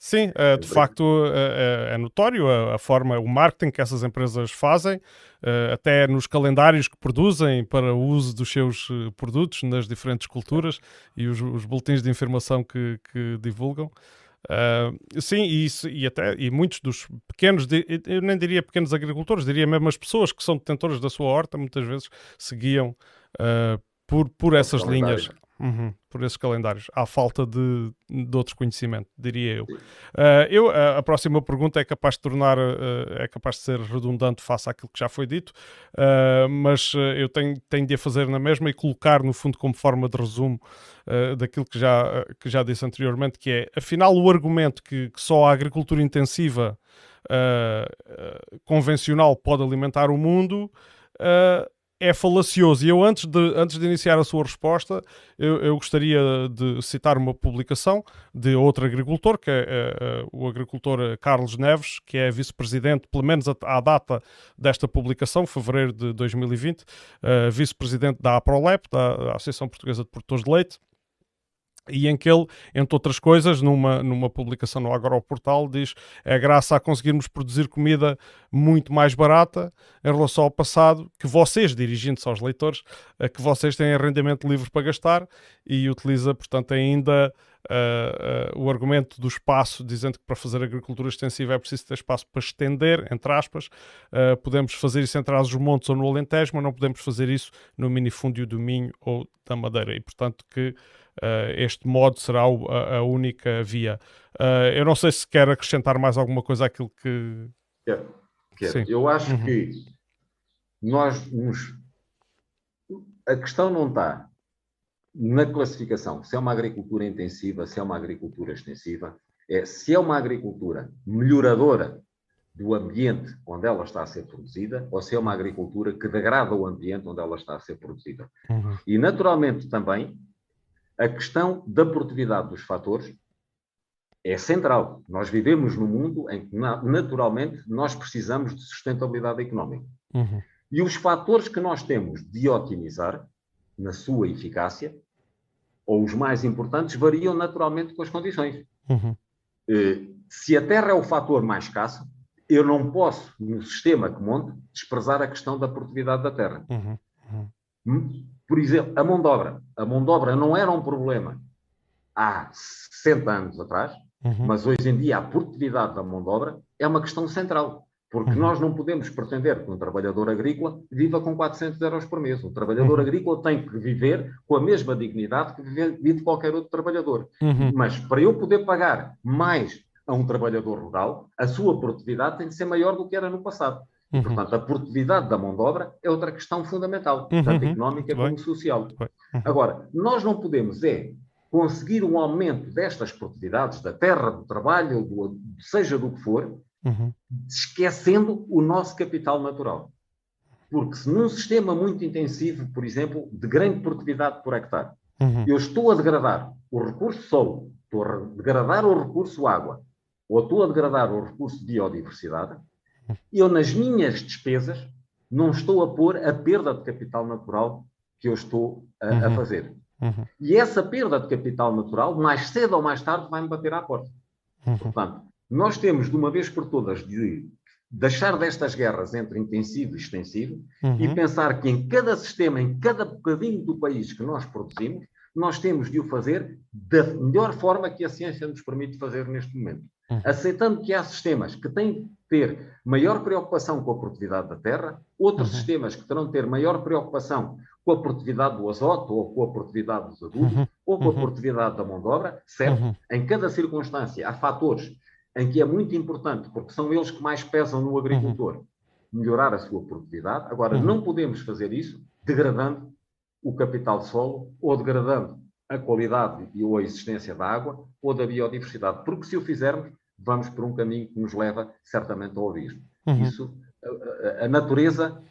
Sim, eh, de facto eh, eh, é notório a, forma, o marketing que essas empresas fazem, até nos calendários que produzem para o uso dos seus produtos nas diferentes culturas e os, os boletins de informação que, que divulgam. Uh, sim, e, isso, e, até e muitos dos pequenos, eu nem diria pequenos agricultores, diria mesmo as pessoas que são detentores da sua horta, muitas vezes seguiam uh, por, por essas linhas. Uhum, por esses calendários, à falta de, de outro conhecimento, diria eu. Uh, eu uh, a próxima pergunta é capaz de tornar, uh, é capaz de ser redundante face àquilo que já foi dito, mas eu tenho, tenho de a fazer na mesma e colocar no fundo como forma de resumo daquilo que já, que já disse anteriormente, que é, afinal, o argumento que, que só a agricultura intensiva convencional pode alimentar o mundo é falacioso. E eu, antes de, antes de iniciar a sua resposta, eu, eu gostaria de citar uma publicação de outro agricultor, que é, é, é o agricultor Carlos Neves, que é vice-presidente, pelo menos à data desta publicação, fevereiro de 2020, uh, vice-presidente da APROLEP, da Associação Portuguesa de Produtores de Leite e em que ele, entre outras coisas, numa, numa publicação no Agroportal, diz é graças a conseguirmos produzir comida muito mais barata em relação ao passado, que vocês, dirigindo-se aos leitores, é que vocês têm rendimento livre para gastar e utiliza, portanto, ainda uh, uh, o argumento do espaço, dizendo que para fazer agricultura extensiva é preciso ter espaço para estender, entre aspas. Uh, podemos fazer isso entre as montes ou no Alentejo, mas não podemos fazer isso no minifúndio do Minho ou da Madeira. E, portanto, que este modo será a, a única via. Uh, eu não sei se quer acrescentar mais alguma coisa àquilo que. Quero. Quero. Eu acho uhum. que nós nos. A questão não está na classificação se é uma agricultura intensiva, se é uma agricultura extensiva, é se é uma agricultura melhoradora do ambiente onde ela está a ser produzida ou se é uma agricultura que degrada o ambiente onde ela está a ser produzida. Uhum. E, naturalmente, também a questão da produtividade dos fatores é central. Nós vivemos num mundo em que, naturalmente, nós precisamos de sustentabilidade económica. Uhum. E os fatores que nós temos de otimizar, na sua eficácia, ou os mais importantes, variam naturalmente com as condições. Uhum. Eh, se a terra é o fator mais escasso, eu não posso, no sistema que monto, desprezar a questão da produtividade da terra. Uhum. Uhum. Hum? Por exemplo, a mão de obra. A mão de obra não era um problema há 60 anos atrás, uhum. mas hoje em dia a produtividade da mão de obra é uma questão central. Porque uhum. nós não podemos pretender que um trabalhador agrícola viva com 400 euros por mês. Um trabalhador uhum. agrícola tem que viver com a mesma dignidade que vive qualquer outro trabalhador. Uhum. Mas para eu poder pagar mais a um trabalhador rural, a sua produtividade tem que ser maior do que era no passado. Uhum. Portanto, a produtividade da mão de obra é outra questão fundamental, uhum. tanto económica como social. Uhum. Agora, nós não podemos é conseguir um aumento destas produtividades, da terra, do trabalho, do, seja do que for, uhum. esquecendo o nosso capital natural. Porque se num sistema muito intensivo, por exemplo, de grande produtividade por hectare, uhum. eu estou a degradar o recurso solo, estou a degradar o recurso água, ou estou a degradar o recurso biodiversidade, eu, nas minhas despesas, não estou a pôr a perda de capital natural que eu estou a, uhum. a fazer. Uhum. E essa perda de capital natural, mais cedo ou mais tarde, vai-me bater à porta. Uhum. Portanto, nós temos, de uma vez por todas, de deixar destas guerras entre intensivo e extensivo e uhum. pensar que em cada sistema, em cada bocadinho do país que nós produzimos, nós temos de o fazer da melhor forma que a ciência nos permite fazer neste momento. Uhum. Aceitando que há sistemas que têm ter maior preocupação com a produtividade da terra, outros uhum. sistemas que terão de ter maior preocupação com a produtividade do azoto, ou com a produtividade dos adultos, uhum. ou com a uhum. produtividade da mão de obra, certo? Uhum. Em cada circunstância há fatores em que é muito importante, porque são eles que mais pesam no agricultor, uhum. melhorar a sua produtividade. Agora, não podemos fazer isso degradando o capital de solo ou degradando a qualidade e ou a existência da água ou da biodiversidade, porque se o fizermos, vamos por um caminho que nos leva certamente ao abismo. Uhum. Isso, a, a, natureza,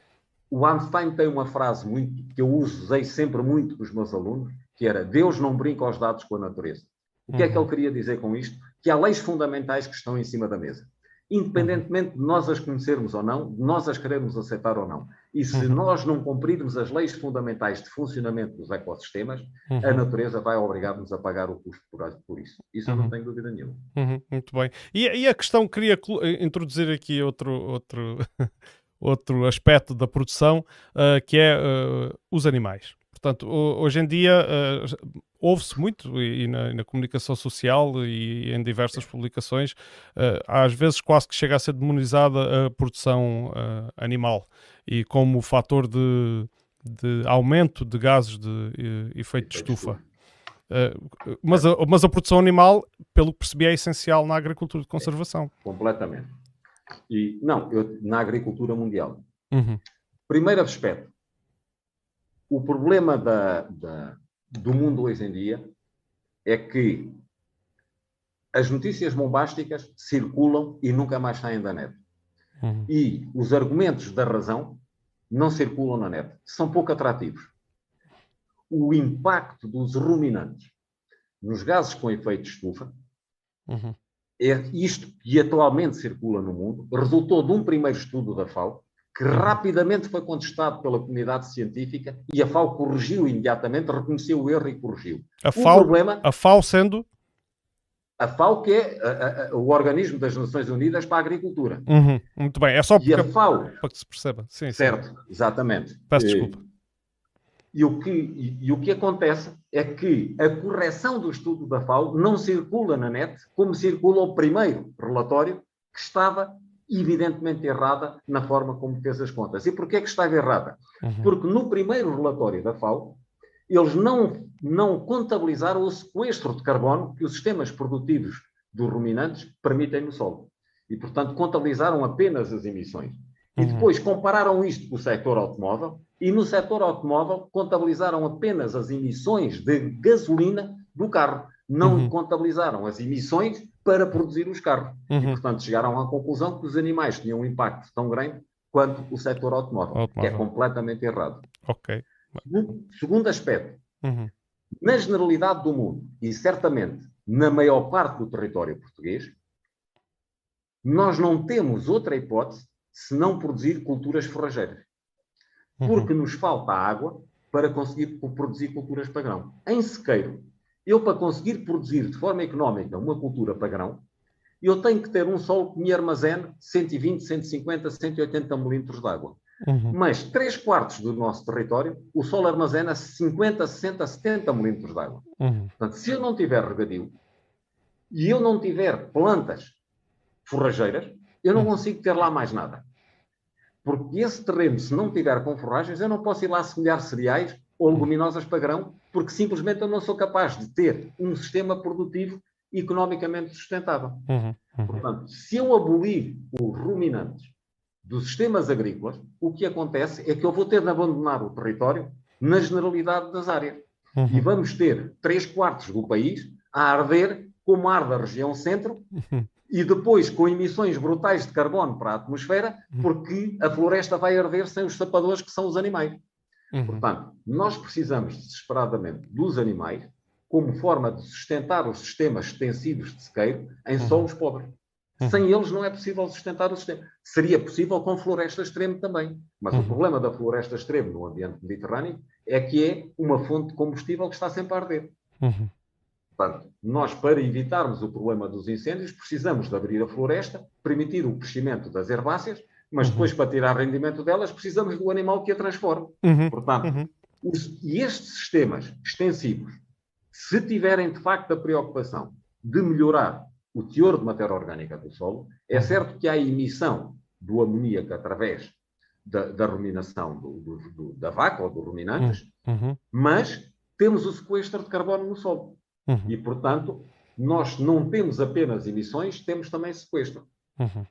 o Einstein tem uma frase muito que eu usei sempre muito com os meus alunos, que era Deus não brinca aos dados com a natureza. O que uhum. é que ele uhum. queria dizer com isto? Que há leis fundamentais que estão em cima da mesa independentemente de nós as conhecermos ou não, de nós as queremos aceitar ou não. E se uhum. nós não cumprirmos as leis fundamentais de funcionamento dos ecossistemas, uhum. a natureza vai obrigar-nos a pagar o custo por, isso. Isso uhum. eu não uhum. tenho dúvida nenhuma. Uhum. Muito bem. E, e, a questão, queria eh, introduzir aqui outro, outro, outro aspecto da produção, uh, que é uh, os animais. Portanto, hoje em dia uh, ouve-se muito e, na, na, comunicação social e em diversas publicações, uh, às vezes quase que chega a ser demonizada a produção uh, animal e como fator de, de, aumento de gases de efeito de estufa. mas, a, mas a produção animal, pelo que percebi, é essencial na agricultura de conservação. É, completamente. E não, eu, na agricultura mundial. Uhum. Primeiro aspecto, o problema da, da, do mundo hoje em dia é que as notícias bombásticas circulam e nunca mais saem da net. Uhum. E os argumentos da razão não circulam na net. São pouco atrativos. O impacto dos ruminantes nos gases com efeito de estufa, uhum. é isto que atualmente circula no mundo, resultou de um primeiro estudo da FAO, que rapidamente foi contestado pela comunidade científica e a FAO corrigiu imediatamente, reconheceu o erro e corrigiu. A FAO, o problema, a FAO sendo? A FAO, que é a, a, o organismo das Nações Unidas para a Agricultura. Uhum, muito bem, é só porque, a FAO, para que se perceba. Sim, certo, sim. exatamente. Peço desculpa. E, e o, que, e, e, o que acontece é que a correção do estudo da FAO não circula na net como circula o primeiro relatório que estava evidentemente errada na forma como fez as contas. E porquê é que estava errada? Uhum. Porque no primeiro relatório da FAO, eles não, não contabilizaram o sequestro de carbono que os sistemas produtivos dos ruminantes permitem no solo. E, portanto, contabilizaram apenas as emissões. E uhum. depois compararam isto com o setor automóvel, e no setor automóvel contabilizaram apenas as emissões de gasolina do carro. Não uhum. contabilizaram as emissões para produzir os carros. Uhum. E, portanto, chegaram à conclusão que os animais tinham um impacto tão grande quanto o setor automóvel, automóvel. que é completamente errado. Ok. Segundo, segundo aspecto, uhum. na generalidade do mundo, e certamente na maior parte do território português, nós não temos outra hipótese se não produzir culturas forrageiras. Uhum. Porque nos falta água para conseguir produzir culturas para grão. Em sequeiro, eu, para conseguir produzir de forma económica uma cultura para grão, eu tenho que ter um solo que me armazene 120, 150, 180 milímetros de água. Uhum. Mas 3 quartos do nosso território, o solo armazena 50, 60, 70 milímetros de água. Uhum. Portanto, se eu não tiver regadio e eu não tiver plantas forrageiras, eu não uhum. consigo ter lá mais nada. Porque esse terreno, se não tiver com forragens, eu não posso ir lá semelhar cereais ou leguminosas para grão, porque simplesmente eu não sou capaz de ter um sistema produtivo economicamente sustentável. Uhum, uhum. Portanto, se eu abolir os ruminantes dos sistemas agrícolas, o que acontece é que eu vou ter de abandonar o território na generalidade das áreas. Uhum. E vamos ter três quartos do país a arder como arde a região centro uhum. e depois com emissões brutais de carbono para a atmosfera, uhum. porque a floresta vai arder sem os sapadores que são os animais. Uhum. Portanto, nós precisamos desesperadamente dos animais como forma de sustentar os sistemas extensivos de sequeiro em uhum. solos pobres. Uhum. Sem eles não é possível sustentar o sistema. Seria possível com floresta extrema também. Mas o problema da floresta extrema no ambiente mediterrâneo é que é uma fonte de combustível que está sempre a arder. Portanto, nós, para evitarmos o problema dos incêndios, precisamos de abrir a floresta, permitir o crescimento das herbáceas mas uhum. depois, para tirar rendimento delas, precisamos do animal que a transforme. Uhum. Portanto, uhum. Os, e estes sistemas extensivos, se tiverem de facto a preocupação de melhorar o teor de matéria orgânica do solo, é uhum. certo que há emissão do amoníaco através da, da ruminação do, do, do, da vaca ou dos ruminantes, uhum. uhum. mas temos o sequestro de carbono no solo. Uhum. E, portanto, nós não temos apenas emissões, temos também sequestro. Uhum.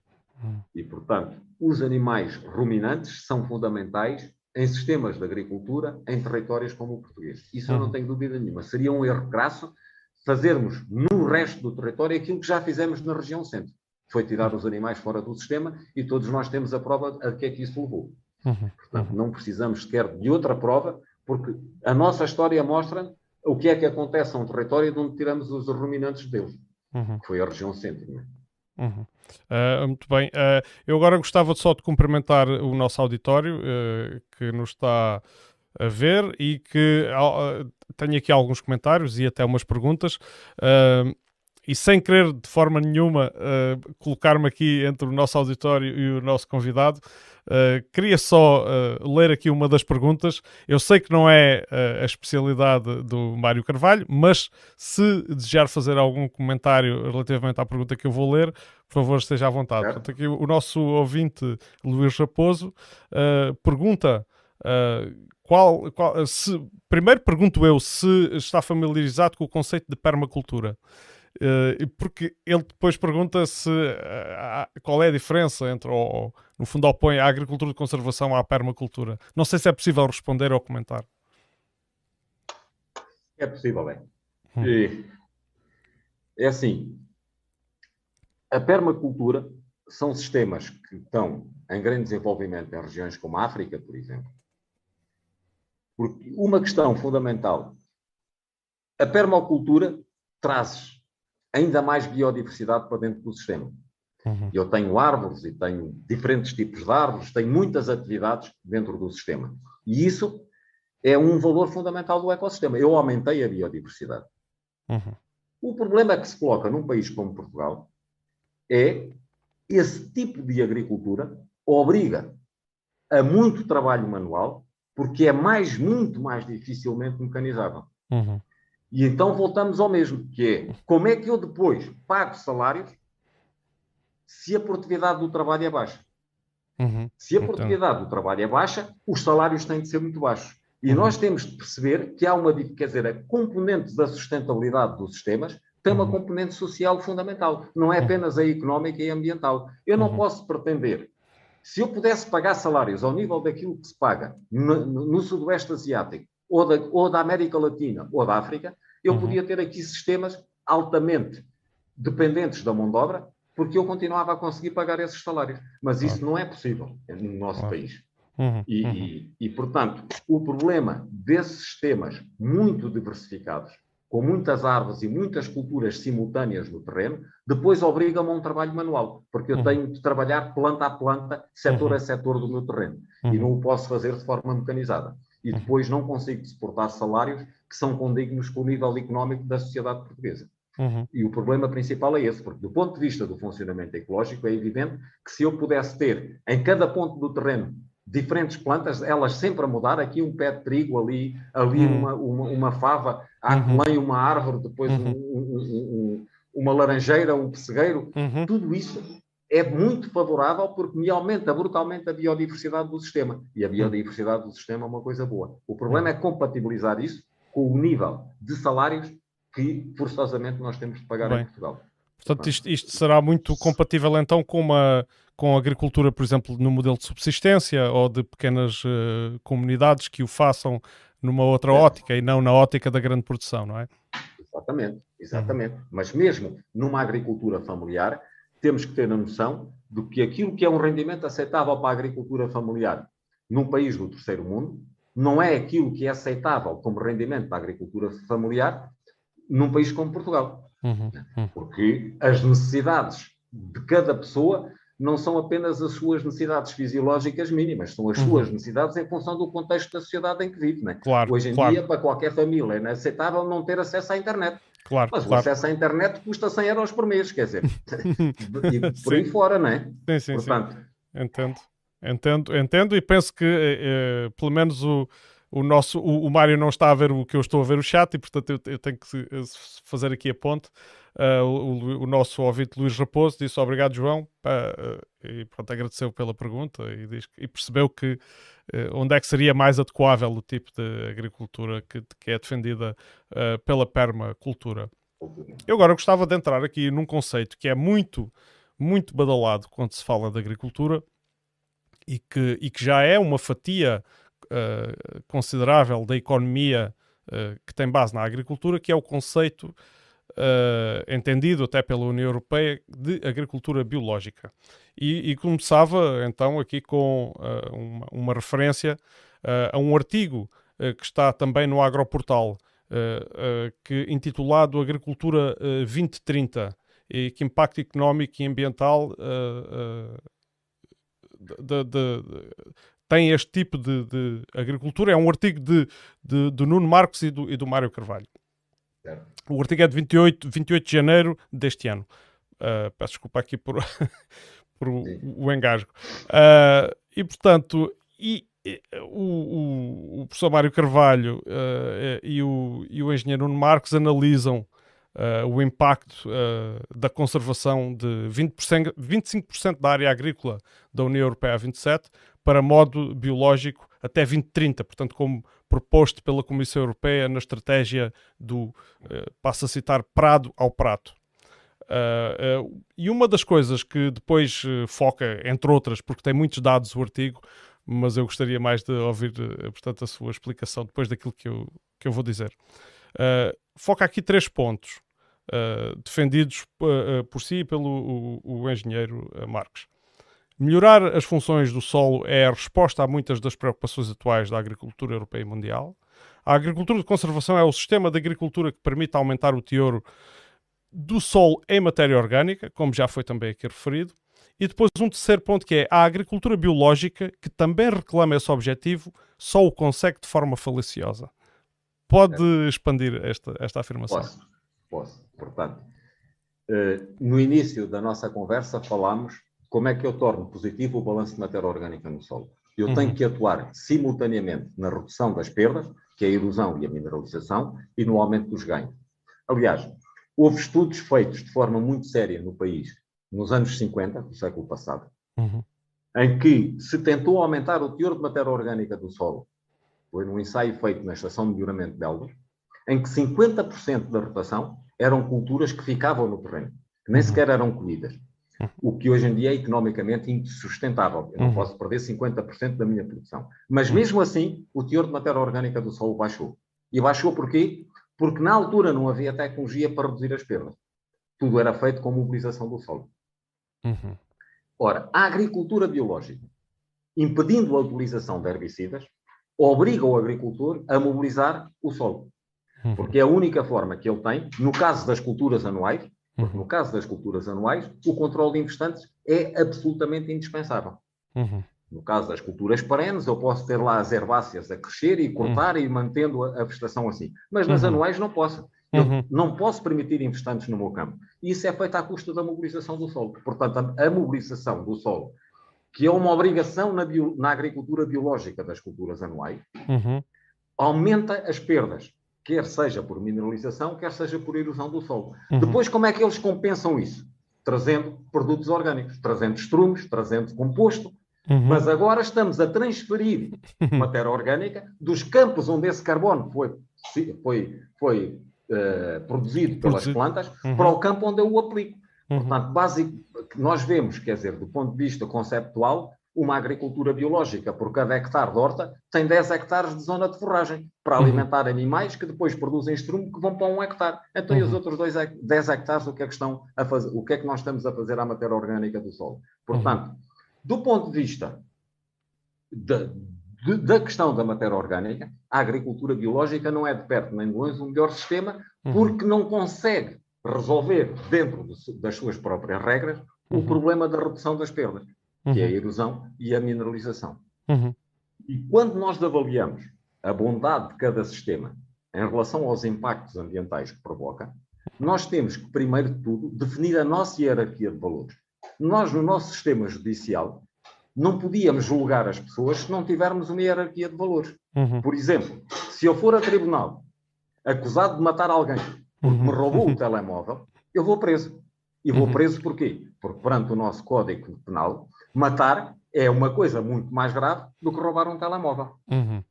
E, portanto, os animais ruminantes são fundamentais em sistemas de agricultura em territórios como o português. Isso eu não uhum. tenho dúvida nenhuma. Seria um erro crasso fazermos no resto do território aquilo que já fizemos na região centro. Foi tirar os animais fora do sistema e todos nós temos a prova a que é que isso levou. Uhum. Portanto, não precisamos sequer de outra prova, porque a nossa história mostra o que é que acontece a um território de onde tiramos os ruminantes deles, uhum. que foi a região centro. Não é? Uhum. Uh, muito bem. Uh, eu agora gostava só de cumprimentar o nosso auditório uh, que nos está a ver e que tenho aqui alguns comentários e até umas perguntas. E sem querer de forma nenhuma colocar-me aqui entre o nosso auditório e o nosso convidado, Uh, queria só uh, ler aqui uma das perguntas. Eu sei que não é uh, a especialidade do Mário Carvalho, mas se desejar fazer algum comentário relativamente à pergunta que eu vou ler, por favor, esteja à vontade. É. Portanto, aqui o nosso ouvinte Luís Raposo pergunta. Qual, qual, se, primeiro pergunto eu se está familiarizado com o conceito de permacultura. Uh, porque ele depois pergunta se uh, qual é a diferença entre, ou, no fundo, opõe a agricultura de conservação à permacultura. Não sei se é possível responder ou comentar. É possível, é. Hum. É assim, a permacultura são sistemas que estão em grande desenvolvimento em regiões como a África, por exemplo. Porque uma questão fundamental, a permacultura traz ainda mais biodiversidade para dentro do sistema. Uhum. Eu tenho árvores e tenho diferentes tipos de árvores, tenho muitas atividades dentro do sistema. E isso é um valor fundamental do ecossistema. Eu aumentei a biodiversidade. Uhum. O problema que se coloca num país como Portugal é esse tipo de agricultura obriga a muito trabalho manual, porque é mais, muito mais dificilmente mecanizável. Uhum. E então voltamos ao mesmo, que é como é que eu depois pago salários se a produtividade do trabalho é baixa? Uhum. Se a produtividade então... do trabalho é baixa, os salários têm de ser muito baixos. E uhum. nós temos de perceber que há uma, quer dizer, a componente da sustentabilidade dos sistemas tem uma uhum. componente social fundamental, não é uhum. apenas a económica e ambiental. Eu não uhum. posso pretender se eu pudesse pagar salários ao nível daquilo que se paga no, no Sudoeste Asiático, ou da, ou da, América Latina, ou da África, eu uhum. podia ter aqui sistemas altamente dependentes da mão de obra, porque eu continuava a conseguir pagar esses salários. Mas isso não é possível no nosso país. Uhum. E, uhum. E, e, portanto, o problema desses sistemas muito diversificados com muitas árvores e muitas culturas simultâneas no terreno, depois obriga-me a um trabalho manual, porque eu uhum. tenho de trabalhar planta a planta, setor uhum. a setor do meu terreno, uhum. e não o posso fazer de forma mecanizada. E uhum. depois não consigo suportar salários que são condignos com o nível económico da sociedade portuguesa. Uhum. E o problema principal é esse, porque do ponto de vista do funcionamento ecológico, é evidente que se eu pudesse ter em cada ponto do terreno diferentes plantas, elas sempre a mudar, aqui um pé de trigo, ali, ali uhum. uma, uma, uma, fava, há uhum. uma árvore, depois uhum. um, um, uma laranjeira, um pessegueiro, tudo isso é muito favorável porque me aumenta brutalmente a biodiversidade do sistema. E a biodiversidade do sistema é uma coisa boa. O problema é compatibilizar isso com o nível de salários que forçosamente nós temos de pagar Bem. em Portugal. Portanto, isto, isto, será muito compatível então com uma com a agricultura, por exemplo, no modelo de subsistência ou de pequenas uh, comunidades que o façam numa outra é. ótica e não na ótica da grande produção, não é? Exatamente, exatamente. Mas mesmo numa agricultura familiar, temos que ter a noção de que aquilo que é um rendimento aceitável para a agricultura familiar num país do terceiro mundo não é aquilo que é aceitável como rendimento para a agricultura familiar num país como Portugal. Uhum. uhum. Porque as necessidades de cada pessoa não são apenas as suas necessidades fisiológicas mínimas, são as uhum. suas necessidades em função do contexto da sociedade em que vive. Né? Claro, Hoje em claro. dia, para qualquer família, é inaceitável não ter acesso à internet. Claro, Mas claro. o acesso à internet custa 100 euros por mês, quer dizer, e por aí fora, não é? Sim, sim, Portanto, sim. Entendo, entendo, entendo e penso que, eh, eh pelo menos o o nosso o, o Mário não está a ver o que eu estou a ver o chat e portanto eu, eu tenho que fazer aqui a ponte Uh, o, o, nosso ouvinte Luís Raposo disse obrigado, João, uh, e pronto, agradeceu pela pergunta e, diz, e percebeu que uh, onde é que seria mais adequável o tipo de agricultura que, que é defendida pela permacultura. Eu agora gostava de entrar aqui num conceito que é muito, muito badalado quando se fala de agricultura e que, e que já é uma fatia considerável da economia que tem base na agricultura, que é o conceito uh, entendido até pela União Europeia de agricultura biológica. E, e começava então aqui com uh, uma, uma, referência uh, a um artigo que está também no Agroportal, que intitulado Agricultura 2030 e que impacto económico e ambiental de, de, de, tem este tipo de, agricultura. É um artigo de Nuno Marcos e do, e do Mário Carvalho. O artigo é de 28, 28 de janeiro deste ano. Uh, peço desculpa aqui por, por o, o, engasgo. Uh, e, portanto, e, e, o, o, professor Mário Carvalho uh, e, o, e o engenheiro Nuno Marques analisam o impacto da conservação de 20%, 25% da área agrícola da União Europeia a 27 para modo biológico até 2030, portanto, como proposto pela Comissão Europeia na estratégia do, uh, passo a citar, prado ao prato. Uh, uh, e uma das coisas que depois foca, entre outras, porque tem muitos dados o artigo, mas eu gostaria mais de ouvir, portanto, a sua explicação depois daquilo que eu, que eu vou dizer. foca aqui três pontos, defendidos por si e pelo o, o engenheiro Marques. Melhorar as funções do solo é a resposta a muitas das preocupações atuais da agricultura europeia e mundial. A agricultura de conservação é o sistema de agricultura que permite aumentar o teor do solo em matéria orgânica, como já foi também aqui referido, e depois um terceiro ponto que é a agricultura biológica, que também reclama esse objetivo, só o consegue de forma faliciosa. Pode é. expandir esta, esta afirmação? Posso, posso. Portanto, eh, no início da nossa conversa falámos como é que eu torno positivo o balanço de matéria orgânica no solo. Eu uhum. tenho que atuar simultaneamente na redução das perdas, que é a erosão e a mineralização, e no aumento dos ganhos. Aliás, houve estudos feitos de forma muito séria no país nos anos 50 do século passado, uhum. em que se tentou aumentar o teor de matéria orgânica do solo. Foi num ensaio feito na Estação de Melhoramento de Elvas, em que 50% da rotação eram culturas que ficavam no terreno, que nem uhum. sequer eram colhidas. O que hoje em dia é economicamente insustentável. Eu não uhum. posso perder 50% da minha produção. Mas uhum. mesmo assim, o teor de matéria orgânica do solo baixou. E baixou porquê? Porque na altura não havia tecnologia para reduzir as perdas. Tudo era feito com mobilização do solo. Uhum. Ora, a agricultura biológica, impedindo a utilização de herbicidas, obriga o agricultor a mobilizar o solo. Uhum. Porque é a única forma que ele tem, no caso das culturas anuais, porque no caso das culturas anuais, o controle de infestantes é absolutamente indispensável. Uhum. No caso das culturas perenes, eu posso ter lá as herbáceas a crescer e cortar uhum. e mantendo a, vegetação assim. Mas nas uhum. anuais não posso. Eu uhum. não posso permitir infestantes no meu campo. E isso é feito à custa da mobilização do solo. Portanto, a, mobilização do solo, que é uma obrigação na, bio, na agricultura biológica das culturas anuais, uhum. aumenta as perdas, quer seja por mineralização, quer seja por erosão do solo. Uhum. Depois, como é que eles compensam isso? Trazendo produtos orgânicos, trazendo estrumes, trazendo composto. Uhum. Mas agora estamos a transferir matéria orgânica dos campos onde esse carbono foi, foi, foi uh, produzido pelas produzido. plantas uhum. para o campo onde eu o aplico. Uhum. Portanto, básico, nós vemos, quer dizer, do ponto de vista conceptual, uma agricultura biológica por cada hectare de horta tem 10 hectares de zona de forragem para uhum. alimentar animais que depois produzem estrume que vão para um hectare. Então, uhum. e os uhum. outros dois, 10 hectares, o que é que estão a fazer? O que é que nós estamos a fazer à matéria orgânica do solo? Portanto, uhum. do ponto de vista de, de, da questão da matéria orgânica, a agricultura biológica não é de perto nem de longe o melhor sistema, uhum. porque não consegue resolver, dentro de, das suas próprias regras, uhum. o problema da redução das perdas, uhum. que é a uhum. erosão e a mineralização. Uhum. E quando nós avaliamos a bondade de cada sistema em relação aos impactos ambientais que provoca, nós temos que, primeiro de tudo, definir a nossa hierarquia de valores. Nós, no nosso sistema judicial, não podíamos julgar as pessoas se não tivermos uma hierarquia de valores. Uhum. Por exemplo, se eu for a tribunal acusado de matar alguém porque uhum. me roubou o telemóvel, eu vou preso. E vou uhum. preso porquê? Porque perante o nosso Código Penal, matar é uma coisa muito mais grave do que roubar um telemóvel. Uhum.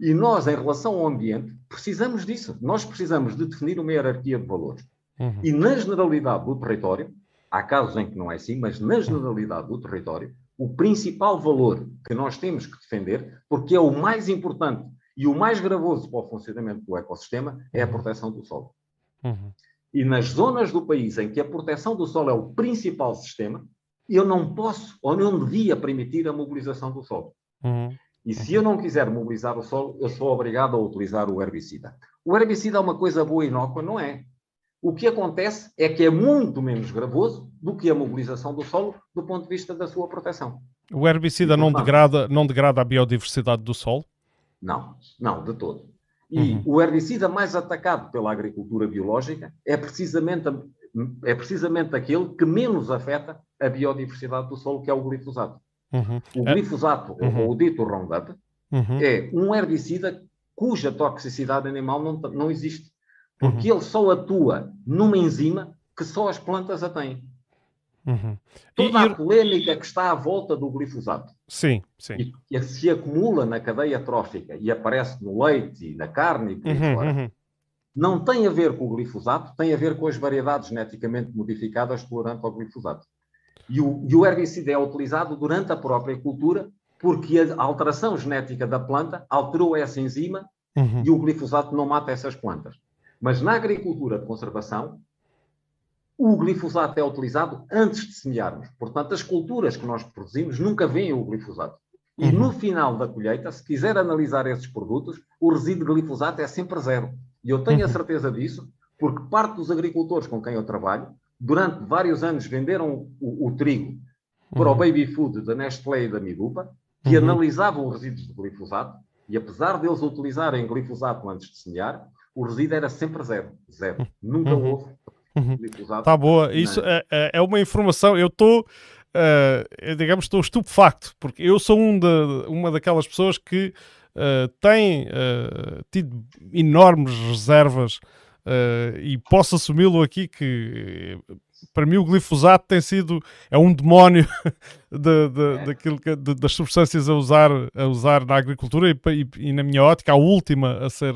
E nós, em relação ao ambiente, precisamos disso. Nós precisamos de definir uma hierarquia de valores. Uhum. E na generalidade do território, há casos em que não é assim, mas na generalidade do território, o principal valor que nós temos que defender, porque é o mais importante e o mais gravoso para o funcionamento do ecossistema, é a proteção do solo. Uhum. E nas zonas do país em que a proteção do solo é o principal sistema, eu não posso ou não devia permitir a mobilização do solo. Uhum. E se eu não quiser mobilizar o solo, eu sou obrigado a utilizar o herbicida. O herbicida é uma coisa boa e inócua? Não é. O que acontece é que é muito menos gravoso do que a mobilização do solo do ponto de vista da sua proteção. O herbicida não degrada, não degrada a biodiversidade do solo? Não, não, de todo. E uhum. o herbicida mais atacado pela agricultura biológica é precisamente, é precisamente aquele que menos afeta a biodiversidade do solo, que é o glifosato. Uhum. O glifosato, uhum. ou o dito Roundup, uhum. é um herbicida cuja toxicidade animal não, não existe. Porque uhum. ele só atua numa enzima que só as plantas a têm. Uhum. Toda e, a polémica que está à volta do glifosato sim, sim. E que se acumula na cadeia trófica e aparece no leite e na carne e por aí uhum, fora, uhum. não tem a ver com o glifosato, tem a ver com as variedades geneticamente modificadas tolerantes ao glifosato. E o, e o herbicida é utilizado durante a própria cultura porque a alteração genética da planta alterou essa enzima uhum. e o glifosato não mata essas plantas. Mas na agricultura de conservação, o glifosato é utilizado antes de semearmos. Portanto, as culturas que nós produzimos nunca veem o glifosato. E no uhum. final da colheita, se quiser analisar esses produtos, o resíduo de glifosato é sempre zero. E eu tenho a uhum. certeza disso, Porque parte dos agricultores com quem eu trabalho, durante vários anos venderam o, o trigo para o uhum. baby food da Nestlé e da Midupa, que uhum. analisavam os resíduos de glifosato, e apesar deles utilizarem glifosato antes de semear, o resíduo era sempre zero. Zero. Nunca houve uhum. Está boa. Isso é, é, é, uma informação. Eu estou, uh, digamos, estou estupefacto, porque eu sou um de, uma daquelas pessoas que uh, tem uh, tido enormes reservas e posso assumi-lo aqui que para mim o glifosato tem sido é um demónio de, de, é. daquilo que, de, das substâncias a usar, a usar na agricultura e, e, e, na minha ótica a última a ser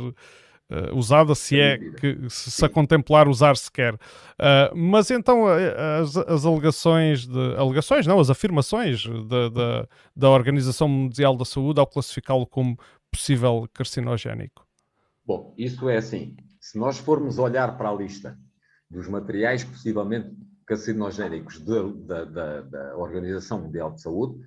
uh, usada se é que se, se a contemplar usar sequer. Uh, mas então as, as, alegações de alegações não as afirmações da, da, da Organização Mundial da Saúde ao classificá-lo como possível carcinogénico? Bom isso é assim se nós formos olhar para a lista dos materiais possivelmente carcinogénicos da, da, da, Organização Mundial de Saúde,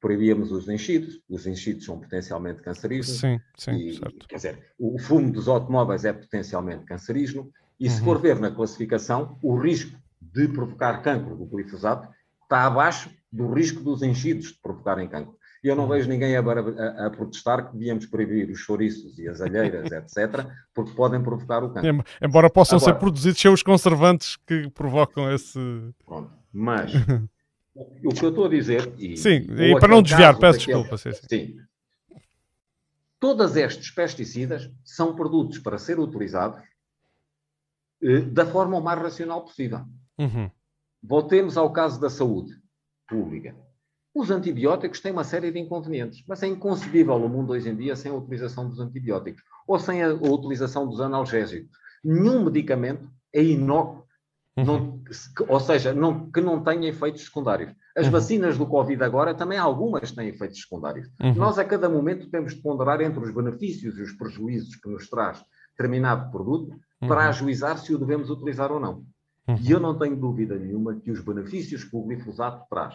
proibíamos os enchidos. Os enchidos são potencialmente cancerígenos. Sim, sim, e, certo. Quer dizer, o fumo dos automóveis é potencialmente cancerígeno. E se uhum. for ver na classificação, o risco de provocar cancro do glifosato está abaixo do risco dos enchidos de provocarem cancro. E eu não vejo ninguém a, a, a, protestar que devíamos proibir os chouriços e as alheiras, etc., porque podem provocar o cancro. Embora possam Agora, ser produzidos sem os conservantes que provocam esse. Pronto. Mas o que eu estou a dizer. E, sim, e para não desviar, peço daquele, desculpa. Sim, sim. sim. Todos estes pesticidas são produtos para ser utilizados eh, da forma o mais racional possível. Uhum. Voltemos ao caso da saúde pública. Os antibióticos têm uma série de inconvenientes, mas é inconcebível o mundo hoje em dia sem a utilização dos antibióticos ou sem a, a utilização dos analgésicos. Nenhum medicamento é inócuo. Não, ou seja, não, que não tenha efeitos secundários. As uhum. vacinas do Covid agora também algumas têm efeitos secundários. Uhum. Nós a cada momento temos de ponderar entre os benefícios e os prejuízos que nos traz determinado produto para uhum. ajuizar se o devemos utilizar ou não. Uhum. E eu não tenho dúvida nenhuma que os benefícios que o glifosato traz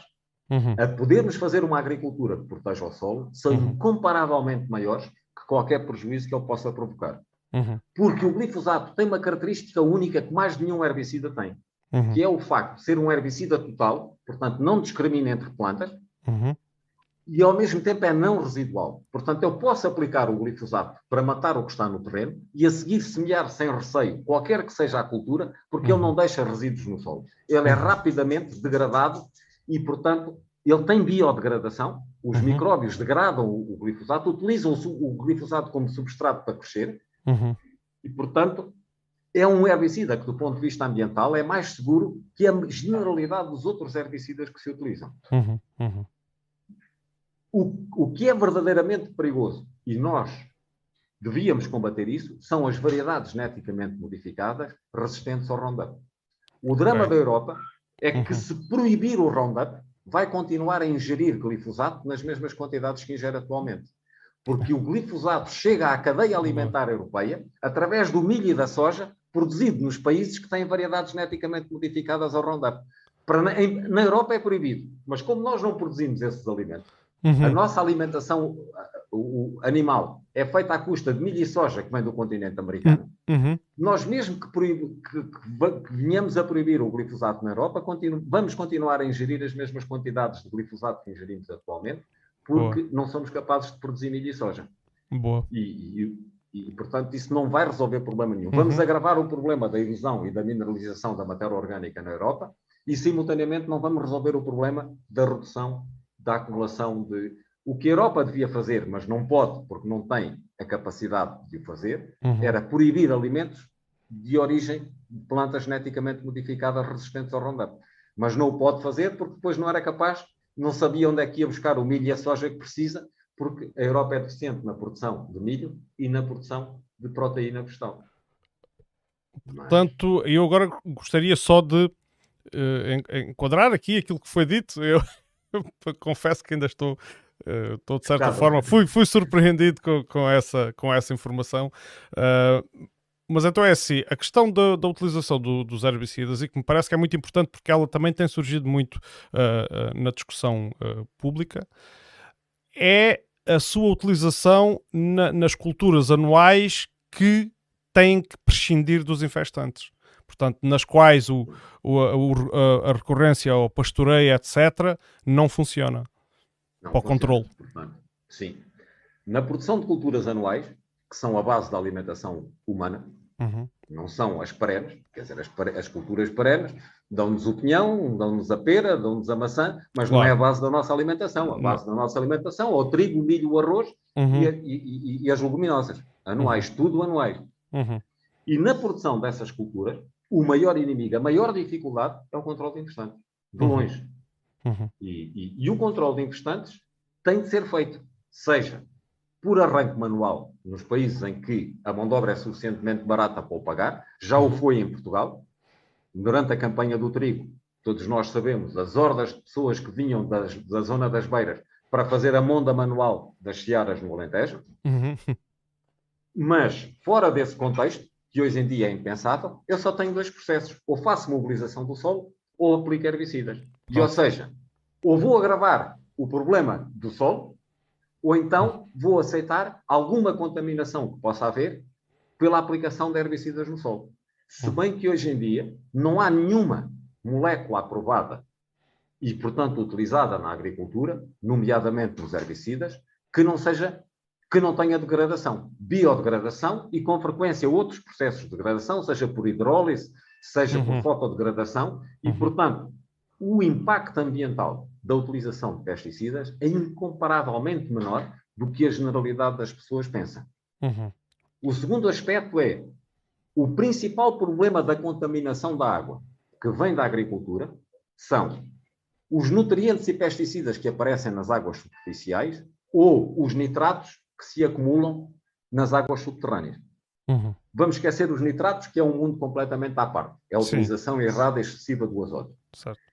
uhum. a podermos fazer uma agricultura que proteja o solo são uhum. comparavelmente maiores que qualquer prejuízo que ele possa provocar. Uhum. Porque o glifosato tem uma característica única que mais nenhum herbicida tem, uhum. que é o facto de ser um herbicida total, portanto não discrimina entre plantas, uhum. e ao mesmo tempo é não residual. Portanto, eu posso aplicar o glifosato para matar o que está no terreno e a seguir semear sem receio qualquer que seja a cultura, porque ele uhum. não deixa resíduos no solo. Ele é rapidamente degradado e, portanto, ele tem biodegradação, os uhum. micróbios degradam o, glifosato, utilizam o, glifosato como substrato para crescer, uhum. e, portanto, é um herbicida que, do ponto de vista ambiental, é mais seguro que a generalidade dos outros herbicidas que se utilizam. Uhum. uhum. O, o que é verdadeiramente perigoso, e nós devíamos combater isso, são as variedades geneticamente modificadas resistentes ao Roundup. O drama okay. da Europa é que uhum. se proibir o Roundup, vai continuar a ingerir glifosato nas mesmas quantidades que ingere atualmente. Porque o glifosato chega à cadeia alimentar europeia através do milho e da soja produzido nos países que têm variedades geneticamente modificadas ao Roundup. Para, na Europa é proibido, mas como nós não produzimos esses alimentos, Uhum. A nossa alimentação o, o animal é feita à custa de milho e soja que vem do continente americano. Uhum. Nós, mesmo que, que, que, venhamos a proibir o glifosato na Europa, continu, vamos continuar a ingerir as mesmas quantidades de glifosato que ingerimos atualmente, porque Boa. não somos capazes de produzir milho e soja. Boa. E, e, e, portanto, isso não vai resolver problema nenhum. Uhum. Vamos agravar o problema da erosão e da mineralização da matéria orgânica na Europa e, simultaneamente, não vamos resolver o problema da redução da acumulação de. O que a Europa devia fazer, mas não pode, porque não tem a capacidade de o fazer, uhum. era proibir alimentos de origem de plantas geneticamente modificadas resistentes ao Roundup. Mas não o pode fazer porque depois não era capaz, não sabia onde é que ia buscar o milho e a soja que precisa, porque a Europa é deficiente na produção de milho e na produção de proteína vegetal. Portanto, eu agora gostaria só de uh, enquadrar aqui aquilo que foi dito. Eu, confesso que ainda estou, uh, estou de certa claro. forma, fui, fui surpreendido com, com, essa, com essa informação. Uh, mas então é assim, a questão da, da utilização do, dos herbicidas, e que me parece que é muito importante porque ela também tem surgido muito uh, na discussão pública, é a sua utilização na, nas culturas anuais que têm que prescindir dos infestantes. portanto, nas quais o, o, a, a, recorrência ao pastoreio, etc., não funciona não para o controle. Sim. Na produção de culturas anuais, que são a base da alimentação humana, uhum. não são as perenes, quer dizer, as, as culturas perenes dão-nos o pinhão, dão-nos a pera, dão-nos a maçã, mas claro. não é a base da nossa alimentação. A base não. da nossa alimentação é o trigo, o milho, o arroz uhum. e, a, e, e, as leguminosas, anuais, uhum. tudo anuais. Uhum. E na produção dessas culturas, o maior inimigo, a maior dificuldade é o controle de infestantes, de uhum. longe. Uhum. E, e, e o controle de infestantes tem de ser feito, seja por arranque manual nos países em que a mão de obra é suficientemente barata para o pagar, já o foi em Portugal, durante a campanha do trigo, todos nós sabemos, as hordas de pessoas que vinham das, da zona das beiras para fazer a monda manual das searas no Alentejo. Uhum. Mas, fora desse contexto, que hoje em dia é impensável, eu só tenho dois processos. Ou faço mobilização do solo, ou aplico herbicidas. E, ou seja, ou vou agravar o problema do solo, ou então vou aceitar alguma contaminação que possa haver pela aplicação de herbicidas no solo. Se bem que hoje em dia não há nenhuma molécula aprovada e, portanto, utilizada na agricultura, nomeadamente nos herbicidas, que não seja que não tenha degradação, biodegradação e com frequência outros processos de degradação, seja por hidrólise, seja uhum. por fotodegradação, e, uhum. portanto, o impacto ambiental da utilização de pesticidas é incomparavelmente menor do que a generalidade das pessoas pensa. Uhum. O segundo aspecto é o principal problema da contaminação da água que vem da agricultura são os nutrientes e pesticidas que aparecem nas águas superficiais ou os nitratos que se acumulam nas águas subterrâneas. Uhum. Vamos esquecer os nitratos, que é um mundo completamente à parte. É a utilização Sim. errada e excessiva do azoto. Certo.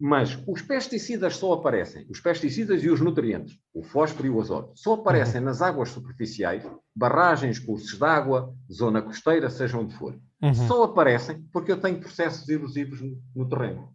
Mas os pesticidas só aparecem, os pesticidas e os nutrientes, o fósforo e o azoto, só aparecem uhum. nas águas superficiais, barragens, cursos de água, zona costeira, seja onde for. Uhum. Só aparecem porque eu tenho processos erosivos no, no terreno.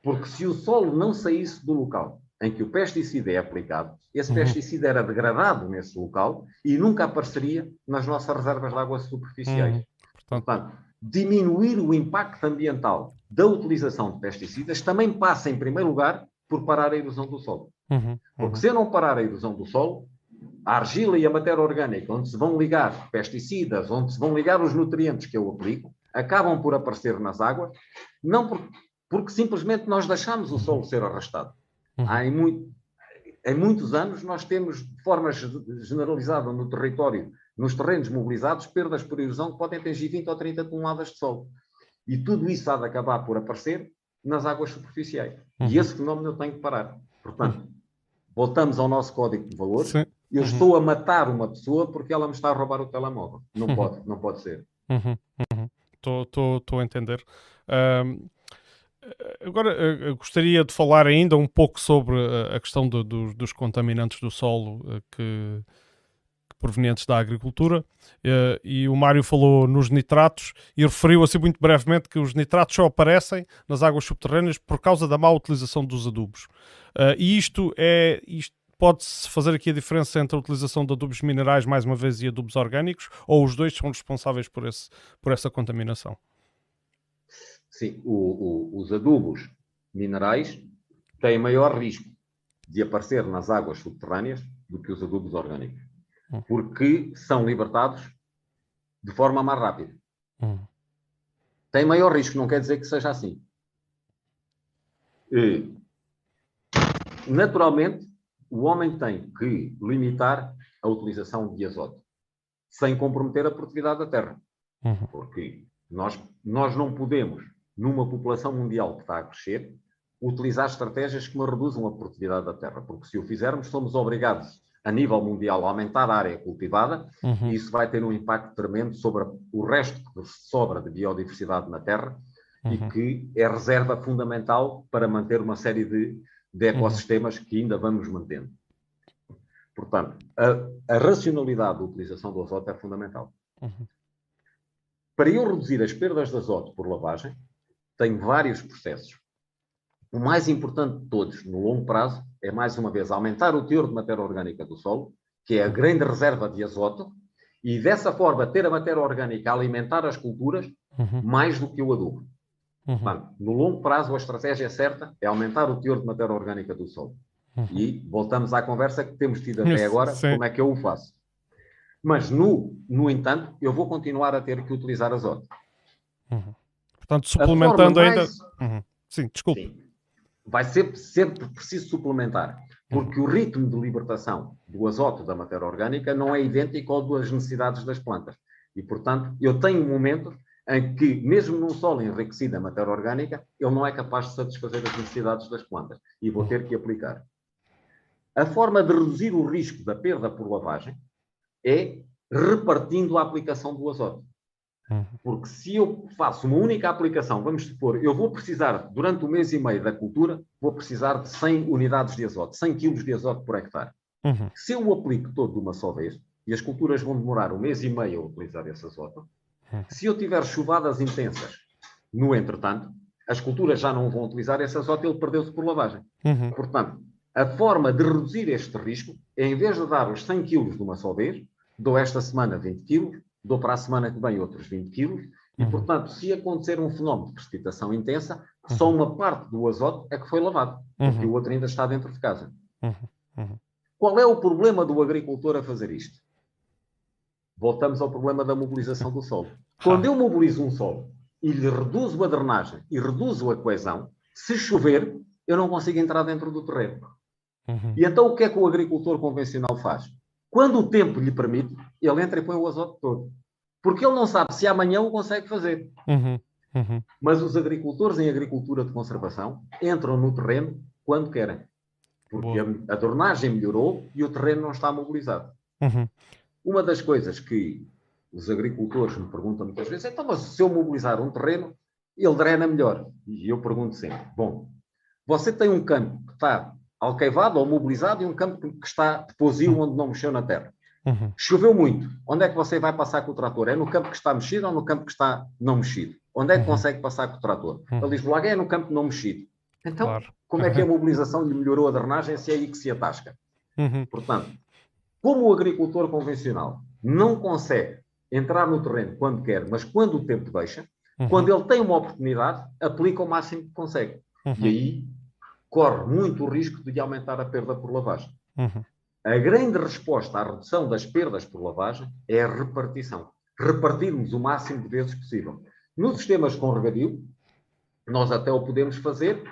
Porque se o solo não saísse do local em que o pesticida é aplicado, esse uhum. pesticida era degradado nesse local e nunca apareceria nas nossas reservas de água superficiais. Uhum. Portanto, Portanto diminuir o impacto ambiental da utilização de pesticidas também passa, em primeiro lugar, por parar a erosão do solo. Uhum, uhum. Porque se eu não parar a erosão do solo, a argila e a matéria orgânica, onde se vão ligar pesticidas, onde se vão ligar os nutrientes que eu aplico, acabam por aparecer nas águas, não por, porque simplesmente nós deixamos o solo ser arrastado. Uhum. Há em, muito, em muitos anos nós temos, de forma generalizada no território, nos terrenos mobilizados, perdas por erosão que podem atingir 20 ou 30 toneladas de solo. E tudo isso há de acabar por aparecer nas águas superficiais. Uhum. E esse fenómeno tenho que parar. Portanto, uhum. voltamos ao nosso código de valores. Sim. Eu uhum. estou a matar uma pessoa porque ela me está a roubar o telemóvel. Não uhum. pode, não pode ser. Estou uhum. a entender. Um, agora, uh, gostaria de falar ainda um pouco sobre a questão do, do, dos contaminantes do solo que provenientes da agricultura. Uh, e o Mário falou nos nitratos e referiu assim muito brevemente que os nitratos só aparecem nas águas subterrâneas por causa da má utilização dos adubos. Uh, e isto é. Isto Pode-se fazer aqui a diferença entre a utilização de adubos minerais, mais uma vez, e adubos orgânicos, ou os dois são responsáveis por, esse, por essa contaminação? Sim, o, o, os adubos minerais têm maior risco de aparecer nas águas subterrâneas do que os adubos orgânicos. Hum. porque são libertados de forma mais rápida. Hum. Tem maior risco, não quer dizer que seja assim. E, naturalmente, o homem tem que limitar a utilização de azoto, sem comprometer a produtividade da terra. Uhum. Porque nós, nós não podemos, numa população mundial que está a crescer, utilizar estratégias que reduzam a produtividade da terra, porque se o fizermos, somos obrigados a nível mundial aumentar a área cultivada uhum. e isso vai ter um impacto tremendo sobre o resto que sobra de biodiversidade na Terra uhum. e que é reserva fundamental para manter uma série de, de ecossistemas uhum. que ainda vamos mantendo. Portanto, a, a, racionalidade da utilização do azoto é fundamental. Uhum. Para eu reduzir as perdas de azoto por lavagem, tenho vários processos. O mais importante de todos, no longo prazo, é mais uma vez aumentar o teor de matéria orgânica do solo, que é a grande reserva de azoto, e dessa forma ter a matéria orgânica a alimentar as culturas uhum. mais do que o adubo. Uhum. no longo prazo, a estratégia certa é aumentar o teor de matéria orgânica do solo. Uhum. E voltamos à conversa que temos tido até agora, Sim. como é que eu o faço. Mas, no, no entanto, eu vou continuar a ter que utilizar azoto. Uhum. Portanto, suplementando ainda. Mais... Uhum. Sim, desculpe. Sim. Vai ser sempre preciso suplementar, porque uhum. o ritmo de libertação do azoto da matéria orgânica não é idêntico ao das necessidades das plantas. E, portanto, eu tenho um momento em que, mesmo num solo enriquecido em matéria orgânica, ele não é capaz de satisfazer as necessidades das plantas e vou ter que aplicar. A forma de reduzir o risco da perda por lavagem é repartindo a aplicação do azoto. Uhum. Porque se eu faço uma única aplicação, vamos supor, eu vou precisar, durante o mês e meio da cultura, vou precisar de 100 unidades de azoto, 100 kg de azoto por hectare. Uhum. Se eu o aplico todo de uma só vez, e as culturas vão demorar um mês e meio a utilizar esse azoto, se eu tiver chuvadas intensas no entretanto, as culturas já não vão utilizar esse azoto, ele perdeu-se por lavagem. Uhum. Portanto, a forma de reduzir este risco é, em vez de dar os 100 kg de uma só vez, dou esta semana 20 kg, dou para a semana que vem outros 20 kg, e, uhum. portanto, se acontecer um fenómeno de precipitação intensa, uhum. só uma parte do azoto é que foi lavado, porque uhum. o outro ainda está dentro de casa. Uhum. Uhum. Qual é o problema do agricultor a fazer isto? voltamos ao problema da mobilização do solo. Quando eu mobilizo um solo e lhe reduzo a drenagem e reduzo a coesão, se chover, eu não consigo entrar dentro do terreno. E então o que é que o agricultor convencional faz? Quando o tempo lhe permite, ele entra e põe o azoto todo. Porque ele não sabe se amanhã o consegue fazer. Uhum. Uhum. Mas os agricultores em agricultura de conservação entram no terreno quando querem. Porque a, a drenagem melhorou e o terreno não está mobilizado. Uhum. Uma das coisas que os agricultores me perguntam muitas vezes é: então, mas se eu mobilizar um terreno, ele drena melhor. E eu pergunto sempre: bom, você tem um campo que está alqueivado ou mobilizado e um campo que está deposio onde não mexeu na terra. Uhum. Choveu muito. Onde é que você vai passar com o trator? É no campo que está mexido ou no campo que está não mexido? Onde é que uhum. consegue passar com o trator? Uhum. Ele diz: logo é no campo não mexido. Então, claro. como é que a mobilização lhe melhorou a drenagem se é aí que se atasca? Uhum. Portanto, como o agricultor convencional não consegue entrar no terreno quando quer, mas quando o tempo deixa, uhum. quando ele tem uma oportunidade, aplica o máximo que consegue. Uhum. E aí corre muito o risco de aumentar a perda por lavagem. Uhum. A grande resposta à redução das perdas por lavagem é a repartição. Repartirmos o máximo de vezes possível. Nos sistemas com regadio, nós até o podemos fazer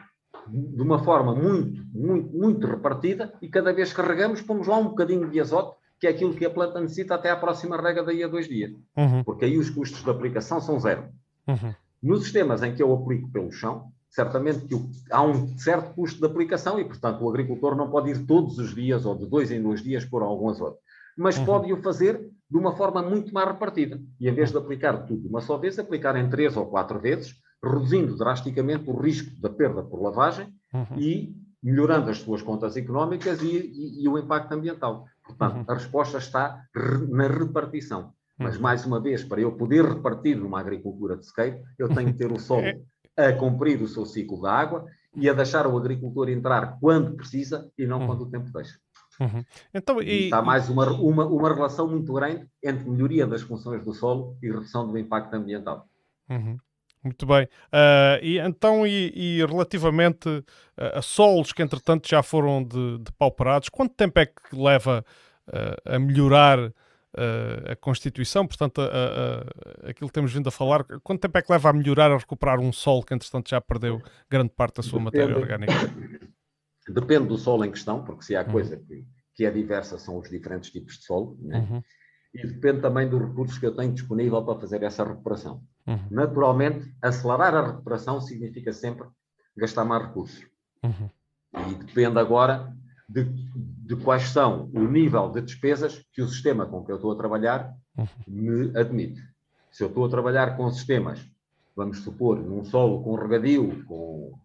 de uma forma muito, muito, muito repartida e cada vez que regamos pomos lá um bocadinho de azote, que é aquilo que a planta necessita até à próxima rega daí a dois dias. Uhum. Porque aí os custos de aplicação são zero. Uhum. Nos sistemas em que eu aplico pelo chão, certamente que há um certo custo de aplicação e, portanto, o agricultor não pode ir todos os dias ou de dois em dois dias por algum azote. Mas uhum. pode o fazer de uma forma muito mais repartida. E em vez de aplicar tudo de uma só vez, aplicar em três ou quatro vezes, reduzindo drasticamente o risco da perda por lavagem uhum. e melhorando as suas contas económicas e, e, e o impacto ambiental. Portanto, uhum. a resposta está na repartição. Mas, uhum. mais uma vez, para eu poder repartir numa agricultura de sequeiro, eu tenho que ter o solo a cumprir o seu ciclo da água e a deixar o agricultor entrar quando precisa e não uhum. quando o tempo deixa. Uhum. Então, e... Está mais uma, uma, uma relação muito grande entre melhoria das funções do solo e redução do impacto ambiental. Uhum. Muito bem. Uh, e então, e, e relativamente a, a solos que entretanto já foram de, de quanto tempo é que leva uh, a melhorar a constituição? Portanto, a, a, aquilo que temos vindo a falar, quanto tempo é que leva a melhorar, a recuperar um solo que entretanto já perdeu grande parte da sua Depende. matéria orgânica? Depende do solo em questão, porque se há uhum. coisa que, que é diversa são os diferentes tipos de solo. Né? Uhum e depende também dos recursos que eu tenho disponível para fazer essa recuperação. Uhum. Naturalmente, acelerar a recuperação significa sempre gastar mais recursos. Uhum. E depende agora de, de, quais são o nível de despesas que o sistema com que eu estou a trabalhar me admite. Se eu estou a trabalhar com sistemas, vamos supor, num solo com regadio, com,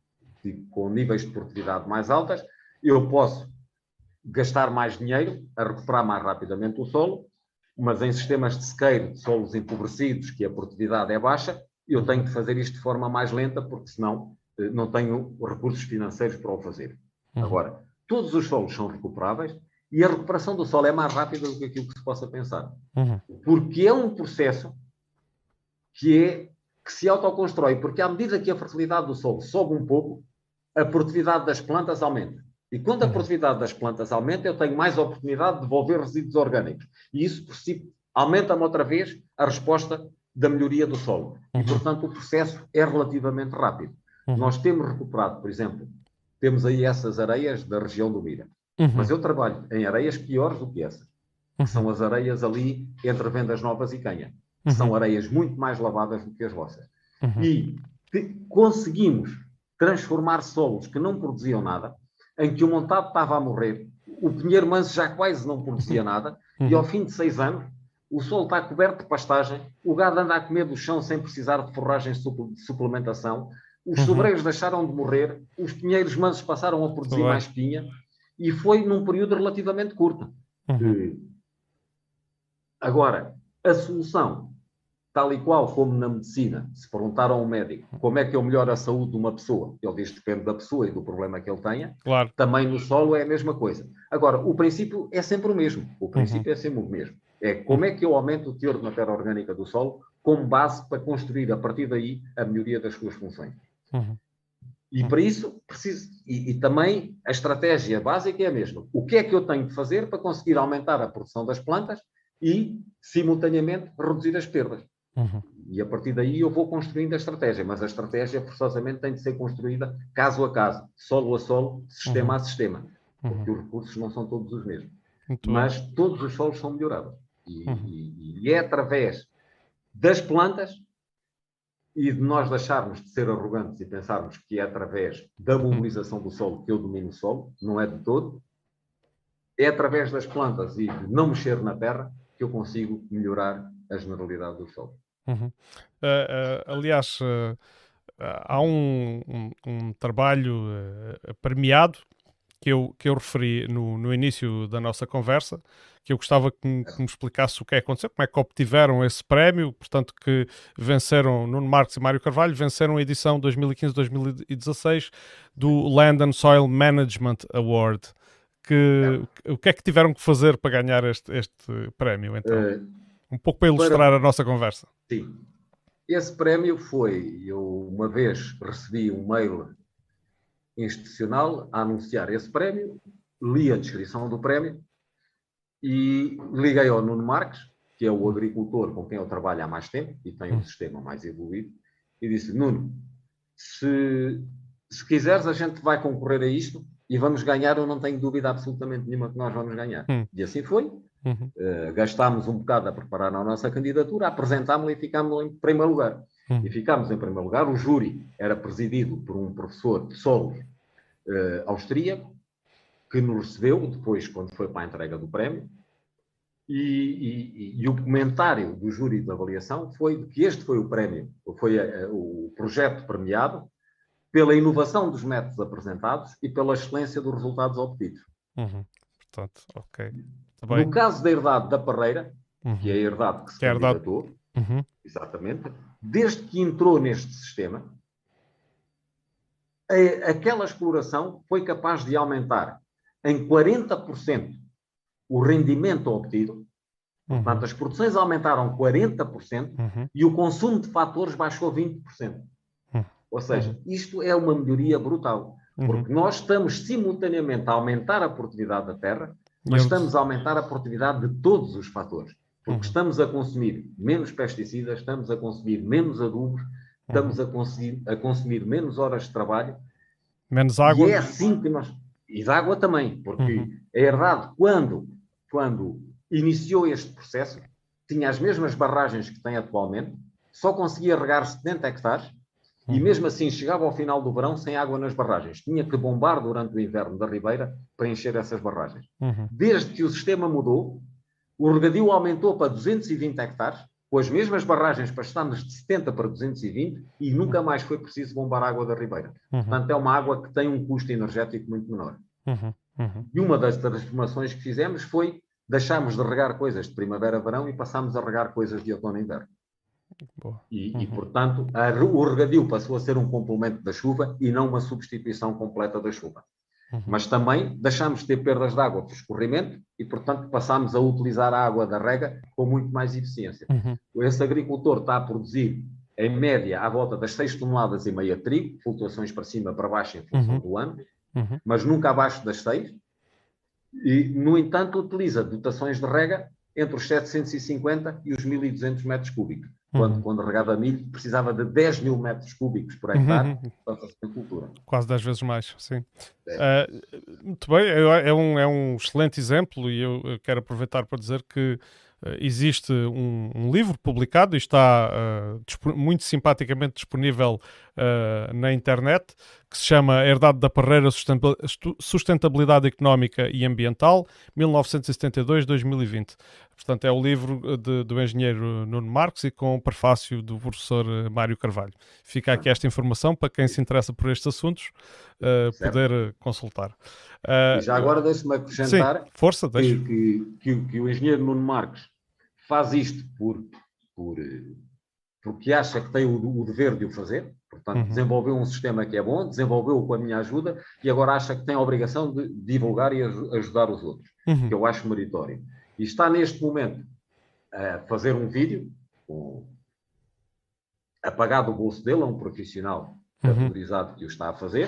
com níveis de produtividade mais altas, eu posso gastar mais dinheiro a recuperar mais rapidamente o solo mas em sistemas de sequeiro, de solos empobrecidos, que a produtividade é baixa, eu tenho de fazer isto de forma mais lenta, porque senão eh, não tenho recursos financeiros para o fazer. Uhum. Agora, todos os solos são recuperáveis e a recuperação do solo é mais rápida do que aquilo que se possa pensar. Uhum. Porque é um processo que é que se autoconstrói, porque à medida que a fertilidade do solo sobe um pouco, a produtividade das plantas aumenta. E quando a uhum. produtividade das plantas aumenta, eu tenho mais oportunidade de devolver resíduos orgânicos. E isso, por si, aumenta-me outra vez a resposta da melhoria do solo. Uhum. E, portanto, o processo é relativamente rápido. Uhum. Nós temos recuperado, por exemplo, temos aí essas areias da região do Mira. Uhum. Mas eu trabalho em areias piores do que essas. Que são as areias ali entre Vendas Novas e Canha. Que são uhum. areias muito mais lavadas do que as vossas. Uhum. E conseguimos transformar solos que não produziam nada, em que o montado estava a morrer, o pinheiro manso já quase não produzia nada, e ao fim de seis anos o solo está coberto de pastagem, o gado anda a comer do chão sem precisar de forragem de suplementação, os uhum. sobreiros deixaram de morrer, os pinheiros mansos passaram a produzir mais pinha, e foi num período relativamente curto. Uhum. Agora, a solução, tal e qual como na medicina, se perguntaram ao médico como é que eu melhoro a saúde de uma pessoa, ele diz que depende da pessoa e do problema que ele tenha, claro. também no solo é a mesma coisa. Agora, o princípio é sempre o mesmo. O princípio uhum. é sempre o mesmo. É como é que eu aumento o teor de matéria orgânica do solo como base para construir a partir daí a melhoria das suas funções. Uhum. E para isso preciso. E, e, também a estratégia básica é a mesma. O que é que eu tenho de fazer para conseguir aumentar a produção das plantas e, simultaneamente, reduzir as perdas? Uhum. E a partir daí eu vou construindo a estratégia, mas a estratégia forçosamente tem de ser construída caso a caso, solo a solo, sistema uhum. a sistema, porque uhum. os recursos não são todos os mesmos. Muito mas todos os solos são melhorados. E, uhum. e, e, é através das plantas e de nós deixarmos de ser arrogantes e pensarmos que é através da mobilização do solo que eu domino o solo, não é de todo. É através das plantas e de não mexer na terra que eu consigo melhorar a generalidade do solo. Uhum. Uh, uh, aliás, uh, há um, um, um trabalho premiado que eu, que eu referi no, no início da nossa conversa, que eu gostava que me, que me, explicasse o que é que aconteceu, como é que obtiveram esse prémio, portanto que venceram, Nuno Marques e Mário Carvalho, venceram a edição 2015-2016 do Land and Soil Management Award. Que, o que é que tiveram que fazer para ganhar este, este prémio, então? Uh, um pouco para ilustrar para... a nossa conversa. Sim. Esse prémio foi, eu uma vez recebi um mail institucional a anunciar esse prémio, li a descrição do prémio e liguei ao Nuno Marques, que é o agricultor com quem eu trabalho há mais tempo e tem um hum. sistema mais evoluído, e disse: Nuno, se, se quiseres, a gente vai concorrer a isto e vamos ganhar. Eu não tenho dúvida absolutamente nenhuma que nós vamos ganhar. Hum. E assim foi. Uhum. Uh, gastámos um bocado a preparar a nossa candidatura, apresentámos-la e ficámos em primeiro lugar. Uhum. E ficámos em primeiro lugar. O júri era presidido por um professor de solos uh, austríaco, que nos recebeu depois, quando foi para a entrega do prémio, e, e, e, o comentário do júri de avaliação foi que este foi o prémio, foi a, a, o projeto premiado pela inovação dos métodos apresentados e pela excelência dos resultados obtidos. Uhum. Portanto, ok. Tá no caso da herdade da Parreira, uhum. que é a herdade que se que é candidatou, uhum. exatamente, desde que entrou neste sistema, a, aquela exploração foi capaz de aumentar em 40% o rendimento obtido. Uhum. Portanto, as produções aumentaram 40% uhum. e o consumo de fatores baixou 20%. Uhum. Ou seja, isto é uma melhoria brutal, uhum. porque nós estamos simultaneamente a aumentar a produtividade da terra, mas estamos a aumentar a produtividade de todos os fatores. Porque uhum. estamos a consumir menos pesticidas, estamos a consumir menos adubos, estamos a, conseguir, a consumir menos horas de trabalho. Menos água. E é assim que nós. E de água também, porque uhum. é verdade, quando, quando iniciou este processo, tinha as mesmas barragens que tem atualmente, só conseguia regar 70 hectares uhum. e mesmo assim chegava ao final do verão sem água nas barragens. Tinha que bombar durante o inverno da Ribeira para encher essas barragens. Uhum. Desde que o sistema mudou, o regadio aumentou para 220 hectares, com as mesmas barragens passámos de 70 para 220 e nunca mais foi preciso bombar água da Ribeira. Uhum. Portanto, é uma água que tem um custo energético muito menor. Uhum. Uhum. E uma das transformações que fizemos foi deixarmos de regar coisas de primavera-verão e passámos a regar coisas de outono-inverno. E, e, uhum. portanto, a, o regadio passou a ser um complemento da chuva e não uma substituição completa da chuva. Uhum. Mas também deixamos de ter perdas de água por escorrimento e, portanto, passamos a utilizar a água da rega com muito mais eficiência. Uhum. Esse agricultor está a produzir em média, à volta das 6 toneladas e meia de trigo, flutuações para cima, para baixo em função uhum. do ano, uhum. mas nunca abaixo das 6. E, no entanto, utiliza dotações de rega entre os 750 e os 1.200 metros cúbicos. Quando, uhum. quando regava milho, precisava de 10 mil metros cúbicos por hectare uhum. para fazer a cultura. Quase 10 vezes mais, sim. É. Uh, muito bem, é, um, é um excelente exemplo e eu quero aproveitar para dizer que Uh, existe um, um, livro publicado e está uh, muito simpaticamente disponível uh, na internet, que se chama Herdade da Parreira Sustentabilidade Económica e Ambiental, 1972-2020. Portanto, é o livro de, do engenheiro Nuno Marques e com o prefácio do professor Mário Carvalho. Fica aqui esta informação para quem se interessa por estes assuntos poder consultar. e já agora deixe-me acrescentar sim, força, que, que, que, que o engenheiro Nuno Marques faz isto por, por, porque acha que tem o, o dever de o fazer, portanto, uhum. desenvolveu um sistema que é bom, desenvolveu com a minha ajuda e agora acha que tem a obrigação de divulgar e ajudar os outros, uhum. que eu acho meritório. E está neste momento a fazer um vídeo com, a pagar do bolso dele a um profissional valorizado uhum. que o está a fazer,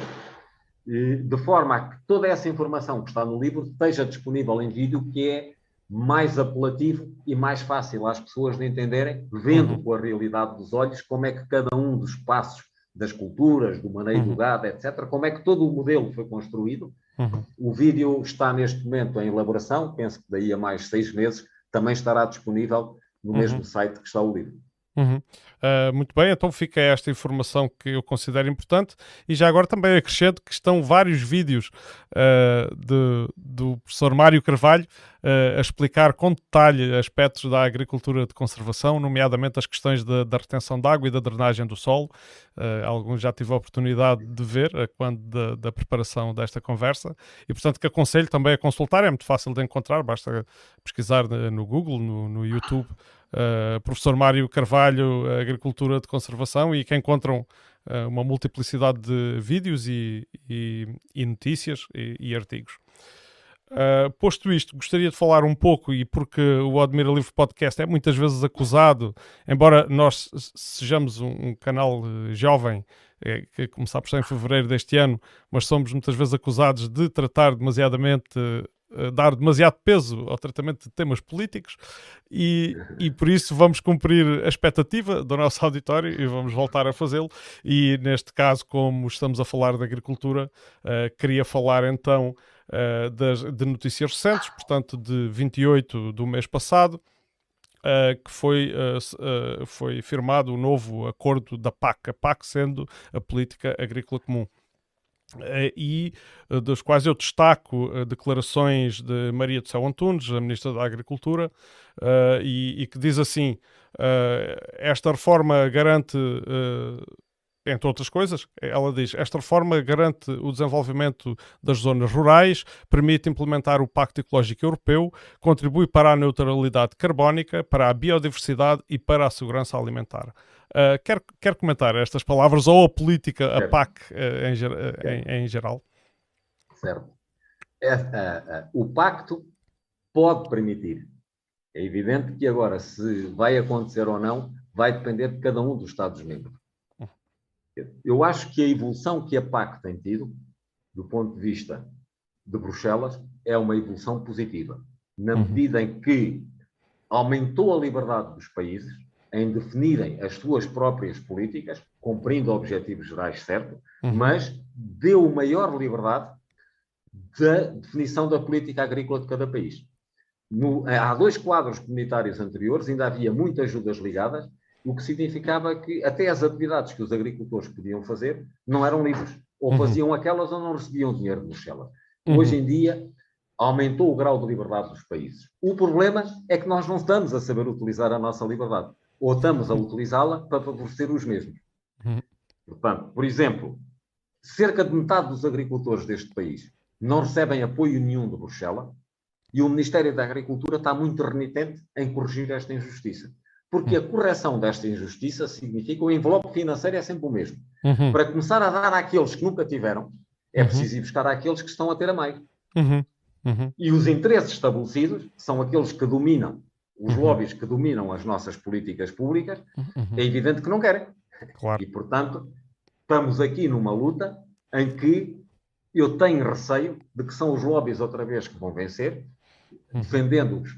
de forma a que toda essa informação que está no livro esteja disponível em vídeo, que é mais apelativo e mais fácil às pessoas de entenderem, vendo uhum. com a realidade dos olhos, como é que cada um dos passos das culturas, do maneio uhum. do gado, etc., como é que todo o modelo foi construído. Uhum. O vídeo está neste momento em elaboração, penso que daí a mais seis meses também estará disponível no uhum. mesmo site que está o livro. Uhum. Uh, muito bem, então fica esta informação que eu considero importante e já agora também acrescento que estão vários vídeos uh, de, do professor Mário Carvalho uh, a explicar com detalhe aspectos da agricultura de conservação, nomeadamente as questões de, da retenção de água e da drenagem do solo. alguns já tive a oportunidade de ver quando da, da, preparação desta conversa e portanto que aconselho também a consultar, é muito fácil de encontrar, basta pesquisar no Google, no, no YouTube uh, professor Mário Carvalho, Agricultura de Conservação, e que encontram uh, uma multiplicidade de vídeos e, e, e notícias e, e artigos. Uh, posto isto, gostaria de falar um pouco, e porque o Admira Livre Podcast é muitas vezes acusado, embora nós sejamos um, um canal uh, jovem, é, que começámos em fevereiro deste ano, mas somos muitas vezes acusados de tratar demasiadamente dar demasiado peso ao tratamento de temas políticos e, e por isso vamos cumprir a expectativa do nosso auditório e vamos voltar a fazê-lo. E neste caso, como estamos a falar de agricultura, uh, queria falar então uh, das, de notícias recentes, portanto, de 28 do mês passado. Uh, que foi, foi firmado o novo acordo da PAC, a PAC sendo a Política Agrícola Comum. Eh, e eh, dos quais eu destaco eh, declarações de Maria de Céu Antunes, a Ministra da Agricultura, e, e que diz assim: esta reforma garante entre outras coisas, ela diz: esta reforma garante o desenvolvimento das zonas rurais, permite implementar o Pacto Ecológico Europeu, contribui para a neutralidade carbónica, para a biodiversidade e para a segurança alimentar. Uh, quer, quer comentar estas palavras ou a política, certo. a PAC uh, em, em, em, geral? Certo. É, o pacto pode permitir. É evidente que agora, se vai acontecer ou não, vai depender de cada um dos Estados-membros. Eu acho que a evolução que a PAC tem tido, do ponto de vista de Bruxelas, é uma evolução positiva, na uhum. medida em que aumentou a liberdade dos países em definirem as suas próprias políticas, cumprindo objetivos gerais, certo, uhum. mas deu maior liberdade da definição da política agrícola de cada país. No, há dois quadros comunitários anteriores, ainda havia muitas ajudas ligadas, o que significava que até as atividades que os agricultores podiam fazer não eram livres. Ou uhum. faziam aquelas ou não recebiam dinheiro de Bruxelas. Uhum. Hoje em dia, aumentou o grau de liberdade dos países. O problema é que nós não estamos a saber utilizar a nossa liberdade ou estamos a utilizá-la para favorecer os mesmos. Uhum. Portanto, por exemplo, cerca de metade dos agricultores deste país não recebem apoio nenhum de Bruxelas e o Ministério da Agricultura está muito renitente em corrigir esta injustiça. Porque a uhum. correção desta injustiça significa o envelope financeiro é sempre o mesmo. Uhum. Para começar a dar àqueles que nunca tiveram, é uhum. preciso ir buscar àqueles que estão a ter a meio. Uhum. Uhum. E os interesses estabelecidos são aqueles que dominam os uhum. lobbies que dominam as nossas políticas públicas, uhum. é evidente que não querem. Claro. E, portanto, estamos aqui numa luta em que eu tenho receio de que são os lobbies outra vez que vão vencer, uhum. defendendo os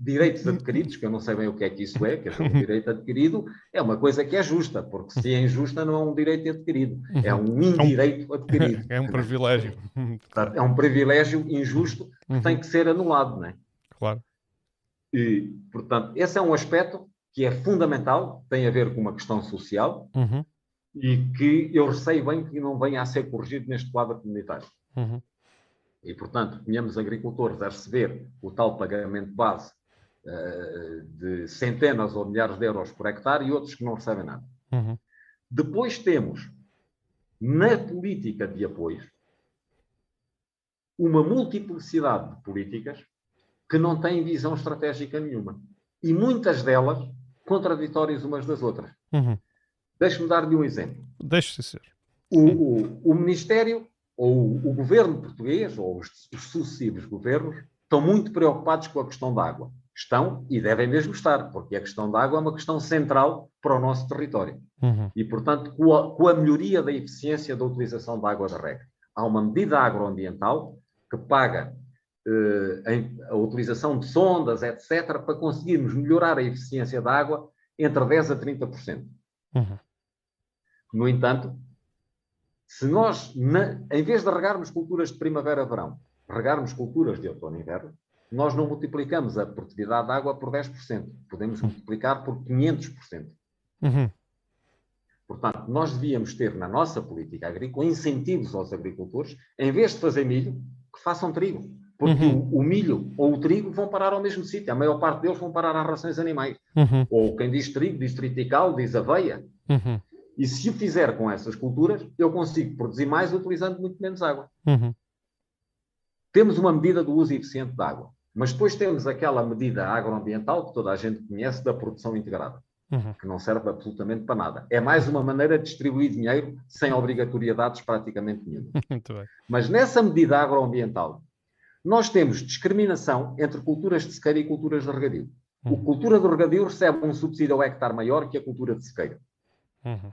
direitos adquiridos, que eu não sei bem o que é que isso é, que é um direito adquirido é uma coisa que é justa, porque se é injusta não é um direito adquirido, é um uhum. indireito adquirido. É um privilégio. É um privilégio injusto que tem que ser anulado, não é? Claro. E, portanto, esse é um aspecto que é fundamental, tem a ver com uma questão social uhum. e que eu receio bem que não venha a ser corrigido neste quadro comunitário. Uhum. E, portanto, tínhamos agricultores a receber o tal pagamento base uh, de centenas ou milhares de euros por hectare e outros que não recebem nada. Uhum. Depois temos, na política de apoios, uma multiplicidade de políticas que não têm visão estratégica nenhuma. E muitas delas contraditórias umas das outras. Uhum. Deixe-me dar-lhe um exemplo. Deixe-se ser. O, o, o, Ministério, ou o governo português, ou os, os, sucessivos governos, estão muito preocupados com a questão da água. Estão e devem mesmo estar, porque a questão da água é uma questão central para o nosso território. Uhum. E, portanto, com a, com a melhoria da eficiência da utilização da água da rega. Há uma medida agroambiental que paga a utilização de sondas, etc., para conseguirmos melhorar a eficiência da água entre 10% a 30%. Uhum. No entanto, se nós, na, em vez de regarmos culturas de primavera-verão, regarmos culturas de outono e inverno, nós não multiplicamos a produtividade de água por 10%, podemos multiplicar por 500%. Uhum. Portanto, nós devíamos ter na nossa política agrícola incentivos aos agricultores, em vez de fazer milho, que façam trigo. Porque uhum. o, o, milho ou o trigo vão parar ao mesmo sítio. A maior parte deles vão parar às rações animais. Uhum. Ou quem diz trigo, diz tritical, diz aveia. Uhum. E se o fizer com essas culturas, eu consigo produzir mais utilizando muito menos água. Uhum. Temos uma medida do uso eficiente da água. Mas depois temos aquela medida agroambiental que toda a gente conhece da produção integrada. Uhum. Que não serve absolutamente para nada. É mais uma maneira de distribuir dinheiro sem obrigatoriedades praticamente nenhuma. Mas nessa medida agroambiental, nós temos discriminação entre culturas de sequeira e culturas de regadio. Uhum. A cultura de regadio recebe um subsídio ao hectare maior que a cultura de sequeira. Uhum.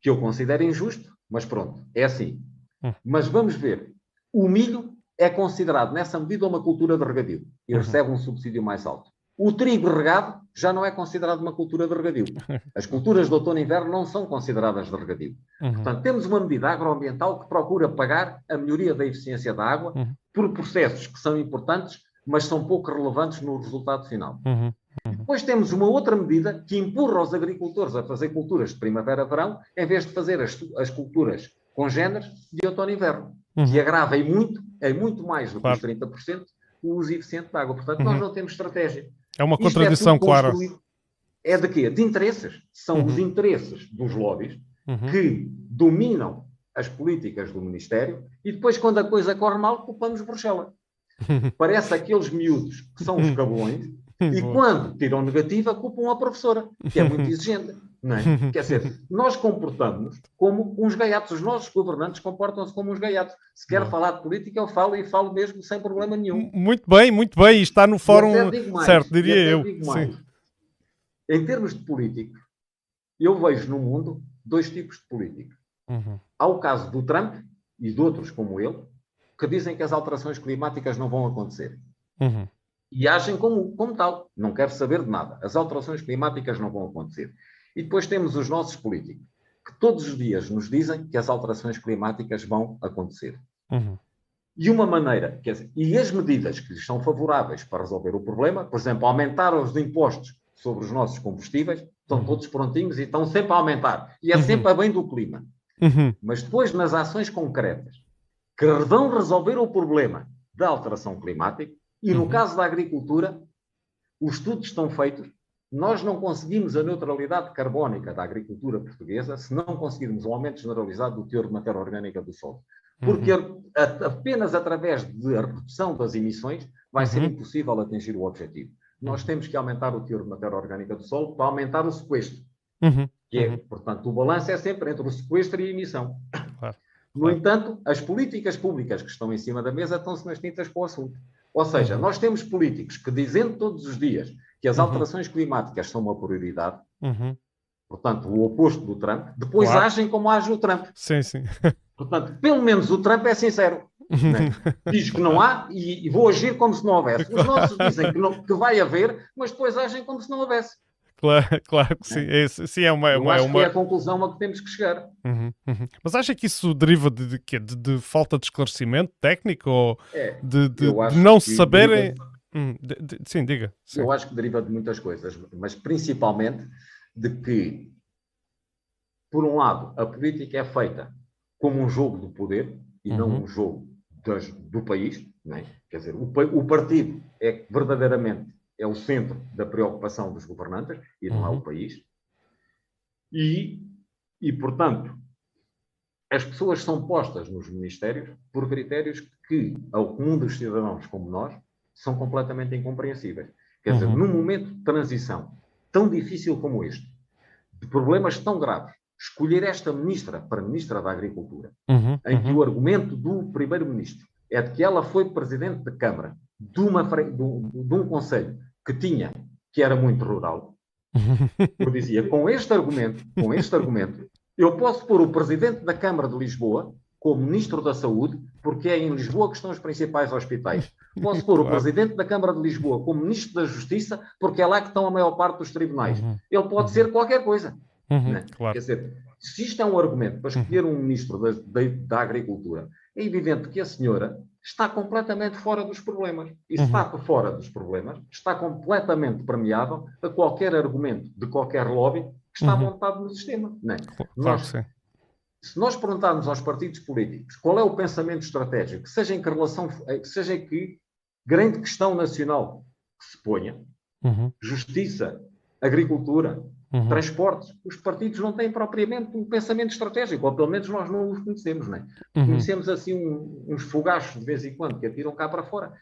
Que eu considero injusto, mas pronto, é assim. Uhum. Mas vamos ver. O milho é considerado, nessa medida, uma cultura de regadio e uhum. recebe um subsídio mais alto. O trigo regado já não é considerado uma cultura de regadio. As culturas de outono e inverno não são consideradas de regadio. Uhum. Portanto, temos uma medida agroambiental que procura pagar a melhoria da eficiência da água uhum. por processos que são importantes, mas são pouco relevantes no resultado final. Uhum. uhum. Depois temos uma outra medida que empurra os agricultores a fazer culturas de primavera-verão, em vez de fazer as, as culturas congêneres de outono e inverno, que uhum. agrava em muito, em muito mais do que claro. os 30%, o uso eficiente da água. Portanto, nós uhum. não temos estratégia. É uma é contradição é clara. É de quê? De interesses. São uhum. os interesses dos lobbies uhum. que dominam as políticas do Ministério e depois, quando a coisa corre mal, culpamos Bruxelas. Parece aqueles miúdos que são os cabelões e quando tiram negativa, culpam a professora, que é muito exigente. Não é? Quer dizer, nós comportamos como uns gaiatos, os nossos governantes comportam-se como uns gaiatos. Se quer falar de política, eu falo e falo mesmo sem problema nenhum. Muito bem, muito bem, está no fórum mais, certo, diria eu. Em termos de político, eu vejo no mundo dois tipos de políticos. Uhum. Há o caso do Trump e de outros como ele, que dizem que as alterações climáticas não vão acontecer. Uhum. E agem como, como tal. Não quero saber de nada. As alterações climáticas não vão acontecer. E depois temos os nossos políticos, que todos os dias nos dizem que as alterações climáticas vão acontecer. Uhum. E uma maneira, dizer, e as medidas que lhes são favoráveis para resolver o problema, por exemplo, aumentar os impostos sobre os nossos combustíveis, estão uhum. todos prontinhos e estão sempre a aumentar. E é uhum. sempre a bem do clima. Uhum. Mas depois, nas ações concretas, que vão resolver o problema da alteração climática, e no uhum. caso da agricultura, os estudos estão feitos nós não conseguimos a neutralidade carbónica da agricultura portuguesa se não conseguirmos um aumento generalizado do teor de matéria orgânica do solo. Porque uhum. a, apenas através da redução das emissões vai ser uhum. impossível atingir o objetivo. Nós temos que aumentar o teor de matéria orgânica do solo para aumentar o sequestro. Uhum. Que é, uhum. portanto, o balanço é sempre entre o sequestro e a emissão. Claro. No entanto, as políticas públicas que estão em cima da mesa estão-se nas tintas para o assunto. Ou seja, uhum. nós temos políticos que dizendo todos os dias que as uhum. alterações climáticas são uma prioridade, uhum. portanto, o oposto do Trump, depois claro. agem como age o Trump. Sim, sim. Portanto, pelo menos o Trump é sincero. Né? Diz que não há e, e, vou agir como se não houvesse. Os nossos dizem que, não, que vai haver, mas depois agem como se não houvesse. Claro, claro que sim. É, sim, é uma, Eu uma, acho uma... que é a conclusão a que temos que chegar. Uhum, uhum. Mas acha que isso deriva de, de, de, de falta de esclarecimento técnico ou é, de, de, não saberem. Deriva... Hum, sim, diga. Sim. Eu acho que deriva de muitas coisas, mas principalmente de que, por um lado, a política é feita como um jogo do poder e uhum. não um jogo das, do país. É? Quer dizer, o, o partido é verdadeiramente é o centro da preocupação dos governantes e não é o uhum. país. E, e, portanto, as pessoas são postas nos ministérios por critérios que, ao comum dos cidadãos como nós, são completamente incompreensíveis. Quer dizer, uhum. num momento de transição tão difícil como este, de problemas tão graves, escolher esta ministra para ministra da Agricultura, uhum. em que uhum. o argumento do primeiro-ministro é de que ela foi presidente da Câmara de, uma, de, de um conselho que tinha, que era muito rural, eu dizia, com este argumento, com este argumento, eu posso pôr o presidente da Câmara de Lisboa como ministro da Saúde, porque é em Lisboa que estão os principais hospitais. Posso pôr claro. o presidente da Câmara de Lisboa como ministro da Justiça, porque é lá que estão a maior parte dos tribunais. Uhum. Ele pode uhum. ser qualquer coisa. Uhum. Né? Claro. Quer dizer, se isto é um argumento para escolher um ministro da, da, da Agricultura, é evidente que a senhora está completamente fora dos problemas. E se uhum. está fora dos problemas, está completamente permeável a qualquer argumento de qualquer lobby que está uhum. montado no sistema. Não é? Claro nós, se nós perguntarmos aos partidos políticos qual é o pensamento estratégico, seja em que relação, eh, seja em que grande questão nacional que se ponha, uhum. justiça, agricultura, uhum. transportes, os partidos não têm propriamente um pensamento estratégico, ou pelo menos nós não os conhecemos, não é? Uhum. Conhecemos assim um, uns fogachos de vez em quando que atiram cá para fora.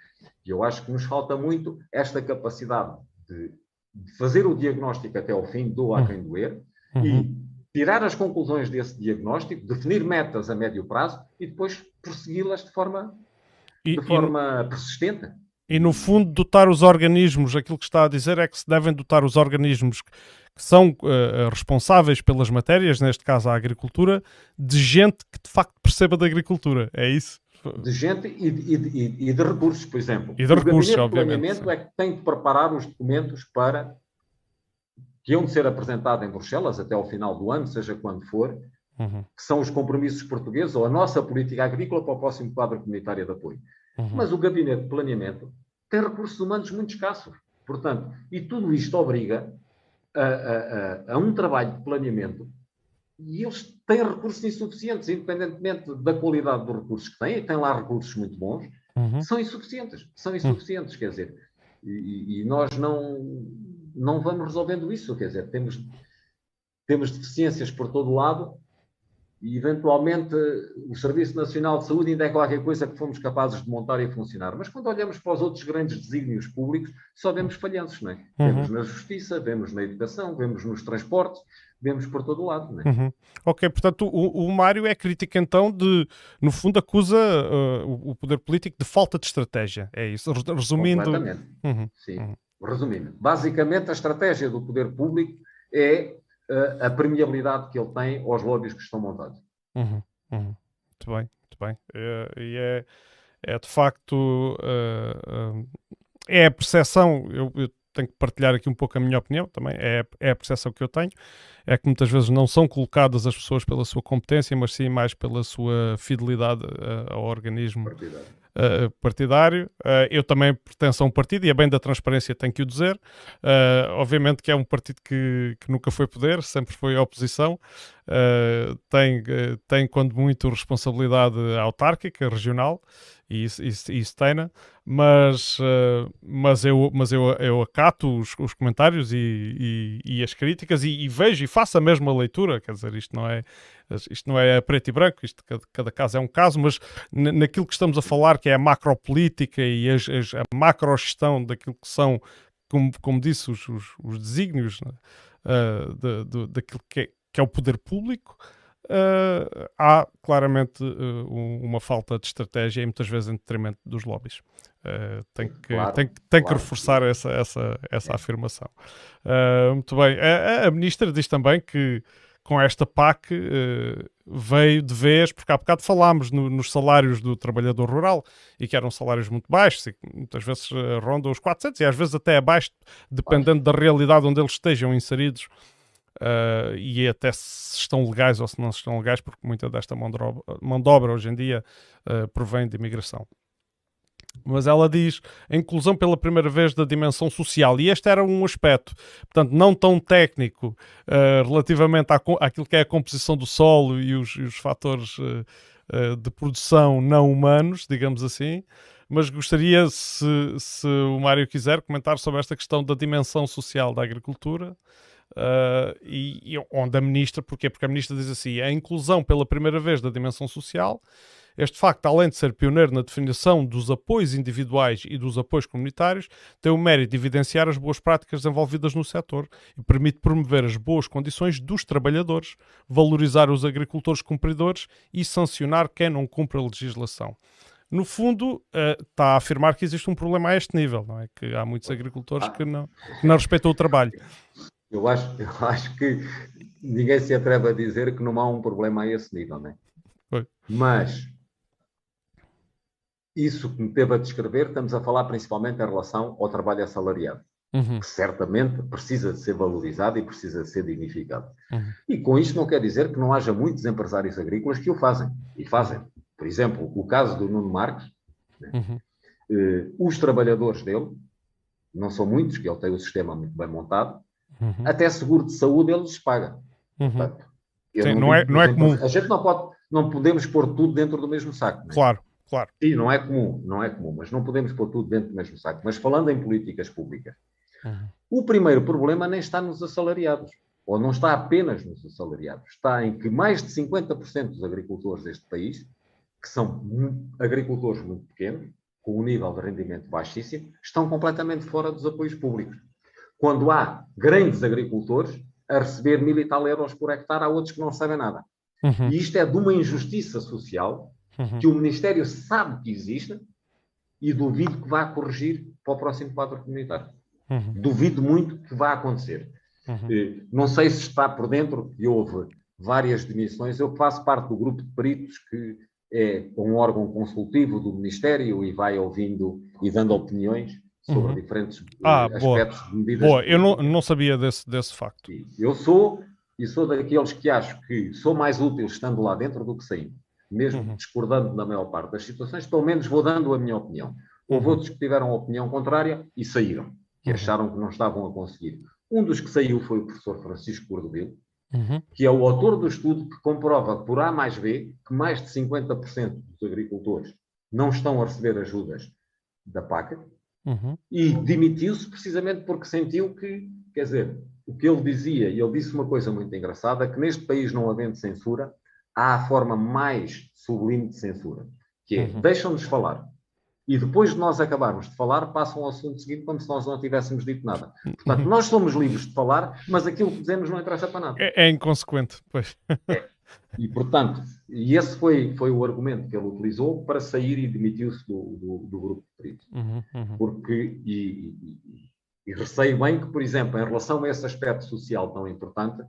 E eu acho que nos falta muito esta capacidade de, de fazer o diagnóstico até ao fim, do a uhum. quem doer, e uhum. tirar as conclusões desse diagnóstico, definir metas a médio prazo e depois persegui-las de forma, e, de forma e... persistente. E, no fundo, dotar os organismos, aquilo que está a dizer é que se devem dotar os organismos que são uh, responsáveis pelas matérias, neste caso a agricultura, de gente que de facto perceba da agricultura. É isso? De gente e, e, e de recursos, por exemplo. E de recursos, o obviamente. O planeamento é que tem de preparar os documentos para que hão de ser apresentados em Bruxelas até ao final do ano, seja quando for, uhum. que são os compromissos portugueses ou a nossa política agrícola para o próximo quadro comunitário de apoio. Uhum. Mas o gabinete de planeamento tem recursos humanos muito escassos. Portanto, e tudo isto obriga a, a, a, um trabalho de planeamento e eles têm recursos insuficientes, independentemente da qualidade dos recursos que têm, e têm lá recursos muito bons, uhum. são insuficientes. São insuficientes, uhum. quer dizer, e, e, nós não, não vamos resolvendo isso, quer dizer, temos, temos deficiências por todo lado e eventualmente o Serviço Nacional de Saúde ainda é qualquer coisa que fomos capazes de montar e funcionar. Mas quando olhamos para os outros grandes desígnios públicos, só vemos falhanços, não é? Uhum. Vemos na justiça, vemos na educação, vemos nos transportes, vemos por todo o lado, não é? Uhum. Ok, portanto o, o Mário é crítico então de, no fundo acusa uh, o poder político de falta de estratégia, é isso? Resumindo... Completamente, uhum. sim. Uhum. Resumindo, basicamente a estratégia do poder público é a permeabilidade que ele tem aos lobbies que estão montados. Uhum, uhum. Muito bem, muito bem. É, e é, é, de facto uh, uh, é a percepção, eu, eu, tenho que partilhar aqui um pouco a minha opinião também, é, é a percepção que eu tenho, é que muitas vezes não são colocadas as pessoas pela sua competência, mas sim mais pela sua fidelidade uh, ao organismo. Partidário uh, partidário. Uh, eu também pertenço a um partido e é bem da transparência, tenho que o dizer. Uh, obviamente que é um partido que, que nunca foi poder, sempre foi oposição. tem, tem, quando muito, responsabilidade autárquica, regional e isso, tem, né? mas, mas, eu, mas eu, eu acato os, os comentários e, e, e as críticas e, e, vejo e faço a mesma leitura, quer dizer, isto não é, isto não é preto e branco, isto, cada, cada caso é um caso, mas naquilo que estamos a falar, que é a macropolítica e as, as, a macrogestão daquilo que são, como, como disse, os, os, os desígnios né? uh, de, de, daquilo que é, que é o poder público, Uh, há claramente uh, uma falta de estratégia e muitas vezes em detrimento dos lobbies. Uh, tem que, claro, tem, tem claro. que reforçar essa, essa, essa afirmação. Muito bem. A, a, ministra diz também que com esta PAC uh, veio de vez, porque há bocado falámos no, nos salários do trabalhador rural e que eram salários muito baixos, e muitas vezes rondam os 400 e às vezes até abaixo, dependendo da realidade onde eles estejam inseridos. Uh, e até se estão legais ou se não estão legais, porque muita desta mão de obra, mão de obra hoje em dia uh, provém de imigração mas ela diz a inclusão pela primeira vez da dimensão social. E este era um aspecto, portanto, não tão técnico uh, relativamente à, àquilo que é a composição do solo e os, e os fatores uh, uh, de produção não humanos, digamos assim. Mas gostaria, se, se o Mário quiser, comentar sobre esta questão da dimensão social da agricultura. Uh, e, e, onde a ministra, porquê? Porque a ministra diz assim: a inclusão pela primeira vez da dimensão social este facto, além de ser pioneiro na definição dos apoios individuais e dos apoios comunitários, tem o mérito de evidenciar as boas práticas desenvolvidas no setor e permite promover as boas condições dos trabalhadores, valorizar os agricultores cumpridores e sancionar quem não cumpre a legislação. No fundo, uh, está a afirmar que existe um problema a este nível, não é? Que há muitos agricultores que não, que não respeitam o trabalho. Eu acho, eu acho que ninguém se atreve a dizer que não há um problema a esse nível, não é? Foi. Mas isso que me teve a descrever, estamos a falar principalmente em relação ao trabalho assalariado, uhum. que certamente precisa de ser valorizado e precisa de ser dignificado. Uhum. E com isto não quer dizer que não haja muitos empresários agrícolas que o fazem, e fazem. Por exemplo, o caso do Nuno Marques, né? uhum. eh, os trabalhadores dele, não são muitos, que ele tem o sistema muito bem montado, uhum. até seguro de saúde ele lhes paga. Uhum. Portanto, Sim, não, não, é, não é comum. A gente não pode, não podemos pôr tudo dentro do mesmo saco. Né? Claro. Claro. Sim, não é comum, não é comum, mas não podemos pôr tudo dentro do mesmo saco. Mas falando em políticas públicas, uhum. o primeiro problema nem está nos assalariados, ou não está apenas nos assalariados, está em que mais de 50% dos agricultores deste país, que são agricultores muito pequenos, com um nível de rendimento baixíssimo, estão completamente fora dos apoios públicos. Quando há grandes agricultores a receber mil e tal euros por hectare, há outros que não sabem nada. Uhum. E isto é de uma injustiça social uhum. que o Ministério sabe que existe e duvido que vá corrigir para o próximo quadro comunitário. Uhum. Duvido muito que vá acontecer. Uhum. Eh, não sei se está por dentro, e houve várias demissões. Eu faço parte do grupo de peritos que é um órgão consultivo do Ministério e vai ouvindo e dando opiniões sobre uhum. diferentes ah, aspectos boa. de medidas. Boa, eu não, não sabia desse, desse facto. Eu sou e sou daqueles que acho que sou mais útil estando lá dentro do que saindo mesmo uhum. discordando na maior parte das situações, pelo menos vou dando a minha opinião. Houve uhum. outros que tiveram a opinião contrária e saíram, que uhum. acharam que não estavam a conseguir. Um dos que saiu foi o professor Francisco Cordovil, uhum. que é o autor do estudo que comprova por A mais B que mais de 50% dos agricultores não estão a receber ajudas da PAC uhum. e demitiu-se precisamente porque sentiu que, quer dizer, o que ele dizia, e ele disse uma coisa muito engraçada, que neste país não havendo censura, há a forma mais sublime de censura, que é uhum. deixam-nos falar. E depois de nós acabarmos de falar, passam ao assunto seguinte como se nós não tivéssemos dito nada. Portanto, nós somos livres de falar, mas aquilo que dizemos não interessa para nada. É, é inconsequente, pois. É. E, portanto, e esse foi, foi o argumento que ele utilizou para sair e demitiu-se do, do, do, grupo de peritos. Uhum, uhum. Porque, e, e, e receio bem que, por exemplo, em relação a esse aspecto social tão importante,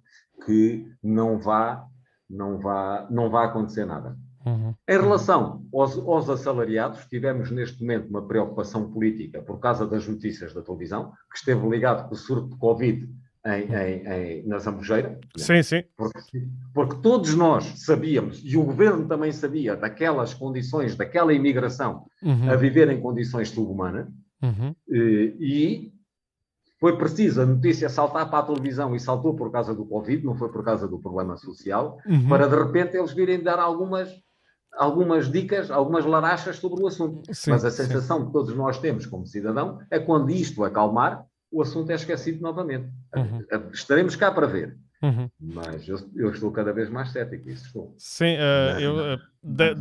que não vá não vai, não vai acontecer nada. Uhum. Em relação aos, aos, assalariados, tivemos neste momento uma preocupação política por causa das notícias da televisão, que esteve ligado com o surto de Covid em, em, em, na Zambujeira. Né? Sim, sim. Porque, porque, todos nós sabíamos, e o governo também sabia, daquelas condições, daquela imigração uhum. a viver em condições subhumanas, uhum. e, e foi preciso a notícia saltar para a televisão e saltou por causa do Covid, não foi por causa do problema social, uhum. para de repente eles virem dar algumas, algumas dicas, algumas larachas sobre o assunto. Sim, Mas a sensação sim. que todos nós temos como cidadão é quando isto acalmar, o assunto é esquecido novamente. Uhum. Estaremos cá para ver. Uhum. Mas eu, eu, estou cada vez mais cético, isso estou. Sim, uh, eu, uh, de,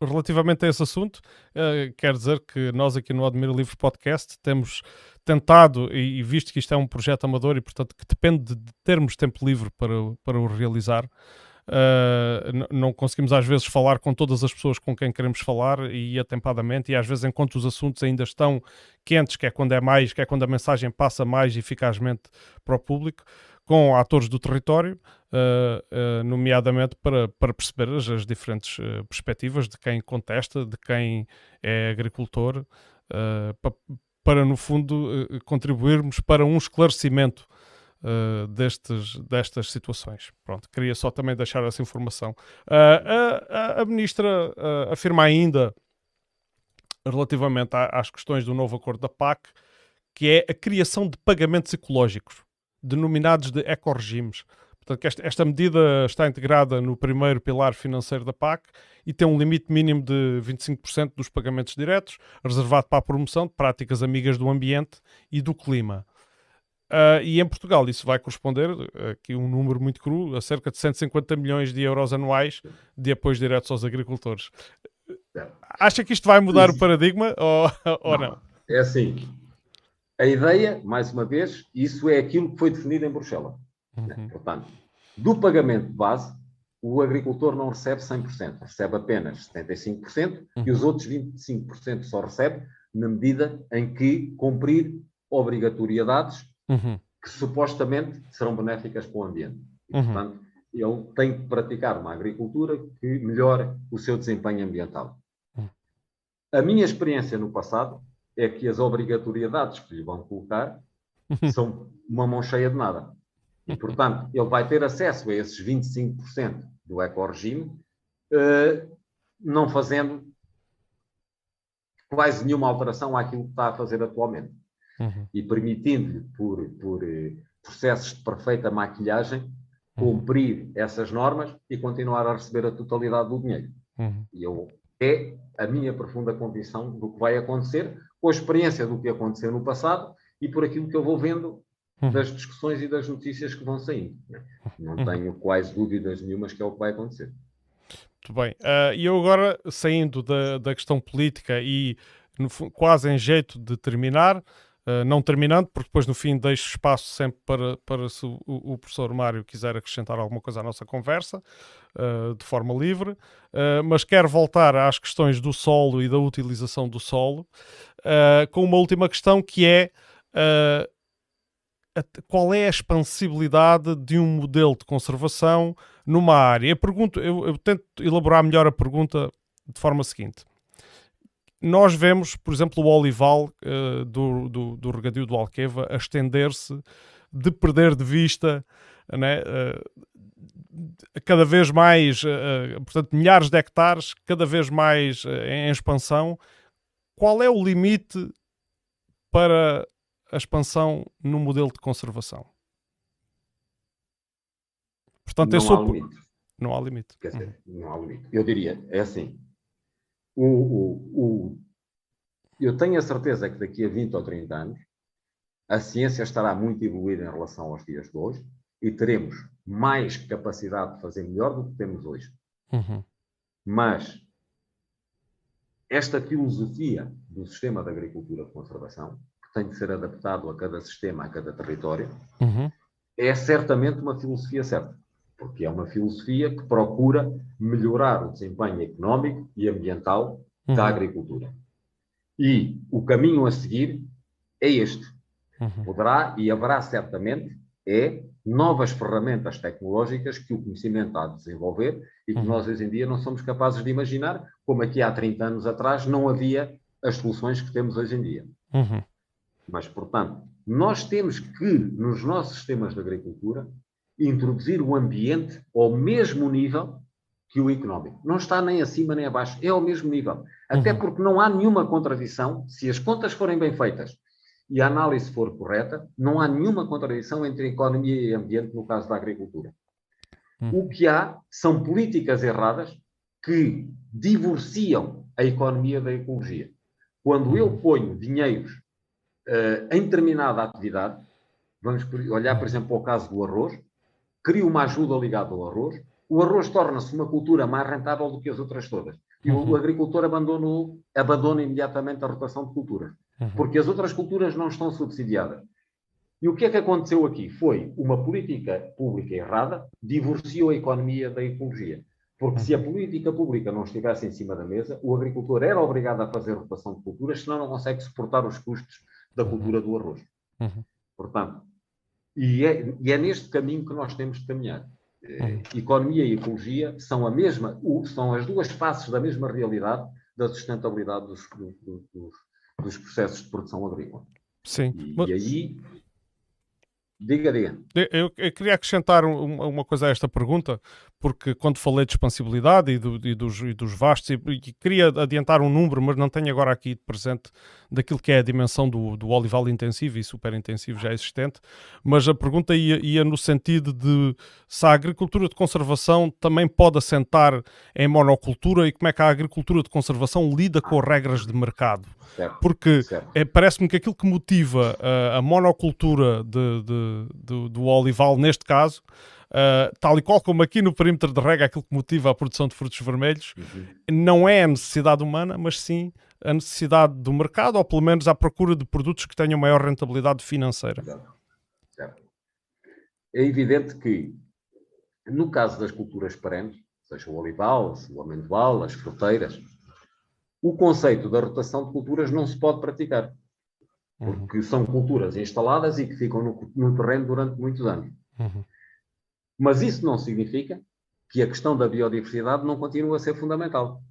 relativamente a esse assunto, uh, quer dizer que nós aqui no Admiro Livre Podcast temos tentado, e, visto que isto é um projeto amador e portanto que depende de termos tempo livre para, para o realizar, Uh, não conseguimos às vezes falar com todas as pessoas com quem queremos falar e atempadamente, e às vezes enquanto os assuntos ainda estão quentes, que é quando é mais, que é quando a mensagem passa mais eficazmente para o público, com atores do território, uh, uh, nomeadamente para, para perceber as, as diferentes perspectivas de quem contesta, de quem é agricultor, para, para, no fundo, contribuirmos para um esclarecimento destes, destas situações. Pronto, queria só também deixar essa informação. A, a, Ministra afirma ainda, relativamente às questões do novo acordo da PAC, que é a criação de pagamentos ecológicos denominados de ecoregimes. Portanto, esta, esta medida está integrada no primeiro pilar financeiro da PAC e tem um limite mínimo de 25% dos pagamentos diretos, reservado para a promoção de práticas amigas do ambiente e do clima. Uh, e em Portugal isso vai corresponder, aqui um número muito cru, a cerca de 150 milhões de euros anuais de apoios diretos aos agricultores. Acha que isto vai mudar o paradigma ou, ou não, não? É assim, a ideia, mais uma vez, isso é aquilo que foi definido em Bruxelas. Uhum. Portanto, do pagamento de base, o agricultor não recebe 100%, recebe apenas 75% uhum. e os outros 25% só recebe na medida em que cumprir obrigatoriedades uhum. que supostamente serão benéficas para o ambiente. E, uhum. portanto, ele tem que praticar uma agricultura que melhore o seu desempenho ambiental. Uhum. A minha experiência no passado é que as obrigatoriedades que lhe vão colocar são uma mão cheia de nada. E, portanto, ele vai ter acesso a esses 25% do ecoregime, eh, não fazendo quase nenhuma alteração àquilo que está a fazer atualmente. Uhum. E permitindo-lhe, por, por eh, processos de perfeita maquilhagem, uhum. cumprir essas normas e continuar a receber a totalidade do dinheiro. Uhum. E eu, é a minha profunda convicção do que vai acontecer, com a experiência do que aconteceu no passado e por aquilo que eu vou vendo uhum. das discussões e das notícias que vão saindo. Não uhum. tenho quase dúvidas nenhumas que é o que vai acontecer. Muito bem. Uh, e eu agora, saindo da, da questão política e no, quase em jeito de terminar, Uh, não terminando, porque depois no fim deixo espaço sempre para, para se o, o, professor Mário quiser acrescentar alguma coisa à nossa conversa, uh, de forma livre, uh, mas quero voltar às questões do solo e da utilização do solo, com uma última questão que é qual é a expansibilidade de um modelo de conservação numa área? Eu, pergunto, eu, eu tento elaborar melhor a pergunta de forma seguinte nós vemos, por exemplo, o olival uh, do, do, do regadio do Alqueva a estender-se, de perder de vista, né, uh, cada vez mais, uh, portanto, milhares de hectares, cada vez mais em expansão. Qual é o limite para a expansão no modelo de conservação? Portanto, não, há limite. não há limite. Quer dizer, uhum. não há limite. Eu diria, é assim, o, o, o, eu tenho a certeza que daqui a 20 ou 30 anos a ciência estará muito evoluída em relação aos dias de hoje e teremos mais capacidade de fazer melhor do que temos hoje. Uhum. Mas esta filosofia do sistema de agricultura de conservação, que tem de ser adaptado a cada sistema, a cada território, uhum. é certamente uma filosofia certa porque é uma filosofia que procura melhorar o desempenho económico e ambiental uhum. da agricultura. E o caminho a seguir é este. Uhum. Poderá e haverá certamente é novas ferramentas tecnológicas que o conhecimento há de desenvolver e que uhum. nós hoje em dia não somos capazes de imaginar, como aqui há 30 anos atrás não havia as soluções que temos hoje em dia. Uhum. Mas, portanto, nós temos que, nos nossos sistemas de agricultura, introduzir o ambiente ao mesmo nível que o económico. Não está nem acima nem abaixo, é ao mesmo nível. Até uhum. porque não há nenhuma contradição, se as contas forem bem feitas e a análise for correta, não há nenhuma contradição entre economia e ambiente no caso da agricultura. Uhum. O que há são políticas erradas que divorciam a economia da ecologia. Quando eu uhum. ponho dinheiros uh, em determinada atividade, vamos olhar, por exemplo, para o caso do arroz, cria uma ajuda ligada ao arroz, o arroz torna-se uma cultura mais rentável do que as outras todas. E uhum. o agricultor abandona, abandona imediatamente a rotação de culturas. Uhum. Porque as outras culturas não estão subsidiadas. E o que é que aconteceu aqui? Foi uma política pública errada, divorciou a economia da ecologia. Porque se a política pública não estivesse em cima da mesa, o agricultor era obrigado a fazer rotação de culturas, senão não consegue suportar os custos da cultura do arroz. Uhum. Portanto, e é, e é, neste caminho que nós temos de caminhar. Uhum. Economia e ecologia são a mesma, são as duas faces da mesma realidade da sustentabilidade dos, dos, dos processos de produção agrícola. Sim. E, e aí Diga, diga. Eu, eu queria acrescentar uma, uma, coisa a esta pergunta, porque quando falei de expansibilidade e, do, e, dos, e dos, vastos, e, e, queria adiantar um número, mas não tenho agora aqui presente daquilo que é a dimensão do, do olival intensivo e super intensivo já existente, mas a pergunta ia, ia, no sentido de se a agricultura de conservação também pode assentar em monocultura e como é que a agricultura de conservação lida com regras de mercado. Certo, Porque é, parece-me que aquilo que motiva uh, a monocultura de, de, de, do olival, neste caso, uh, tal e qual como aqui no perímetro de rega, aquilo que motiva a produção de frutos vermelhos, uhum. não é a necessidade humana, mas sim a necessidade do mercado, ou pelo menos a procura de produtos que tenham maior rentabilidade financeira. É evidente que, no caso das culturas perenes, seja o olival, o amendoal, as fruteiras, o conceito da rotação de culturas não se pode praticar, uhum. porque são culturas instaladas e que ficam no, no terreno durante muitos anos. Uhum. Mas isso não significa que a questão da biodiversidade não continue a ser fundamental.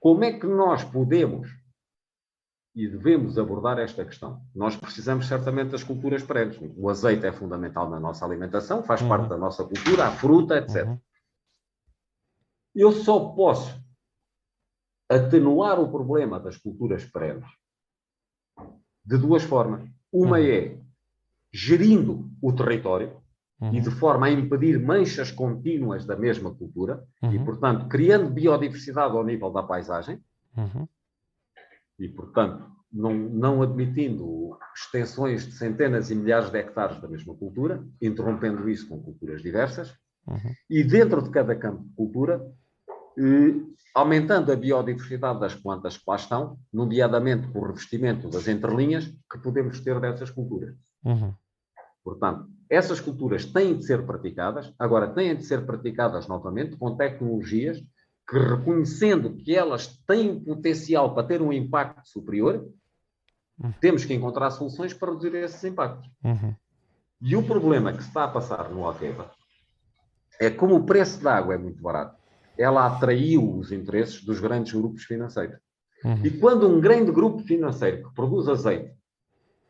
Como é que nós podemos e devemos abordar esta questão? Nós precisamos certamente das culturas perenes. O azeite é fundamental na nossa alimentação, faz uhum. parte da nossa cultura, a fruta, etc. Uhum. Eu só posso atenuar o problema das culturas perenes de duas formas. Uma uhum. é gerindo o território uhum. e de forma a impedir manchas contínuas da mesma cultura uhum. e, portanto, criando biodiversidade ao nível da paisagem uhum. e, portanto, não, não admitindo extensões de centenas e milhares de hectares da mesma cultura, interrompendo isso com culturas diversas. Uhum. E dentro de cada campo de cultura, aumentando a biodiversidade das plantas que lá estão, nomeadamente com o revestimento das entrelinhas que podemos ter dessas culturas. Uhum. Portanto, essas culturas têm de ser praticadas, agora têm de ser praticadas novamente com tecnologias que, reconhecendo que elas têm potencial para ter um impacto superior, uhum. temos que encontrar soluções para reduzir esses impactos. Uhum. E o problema que se está a passar no Alqueva é como o preço da água é muito barato ela atraiu os interesses dos grandes grupos financeiros. Uhum. E quando um grande grupo financeiro que produz azeite,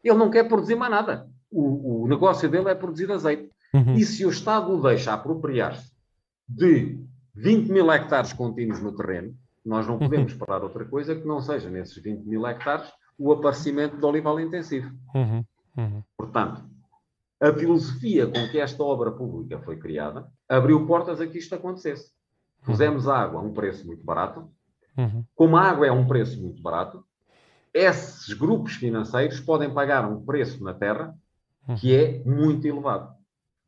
ele não quer produzir mais nada. O, o negócio dele é produzir azeite. Uhum. E se o Estado o deixa apropriar-se de 20 mil hectares contínuos no terreno, nós não podemos uhum. esperar outra coisa que não seja, nesses 20 mil hectares, o aparecimento do olival intensivo. Uhum. Uhum. Portanto, a filosofia com que esta obra pública foi criada abriu portas a que isto acontecesse. Pusemos água a um preço muito barato. Uhum. Como a água é um preço muito barato, esses grupos financeiros podem pagar um preço na terra que é muito elevado.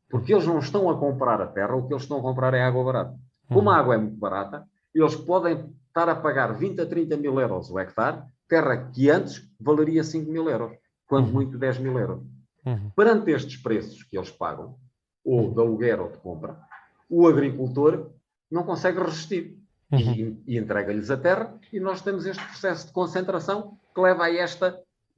Porque eles não estão a comprar a terra, o que eles estão a comprar é água barata. Como a água é muito barata, eles podem estar a pagar 20 a 30 mil euros o hectare, terra que antes valeria 5 mil euros, quando uhum. muito 10 mil euros. Uhum. Perante estes preços que eles pagam, ou de aluguer ou de compra, o agricultor não consegue resistir. Uhum. E, e entrega-lhes a terra, e nós temos este processo de concentração que leva a esta,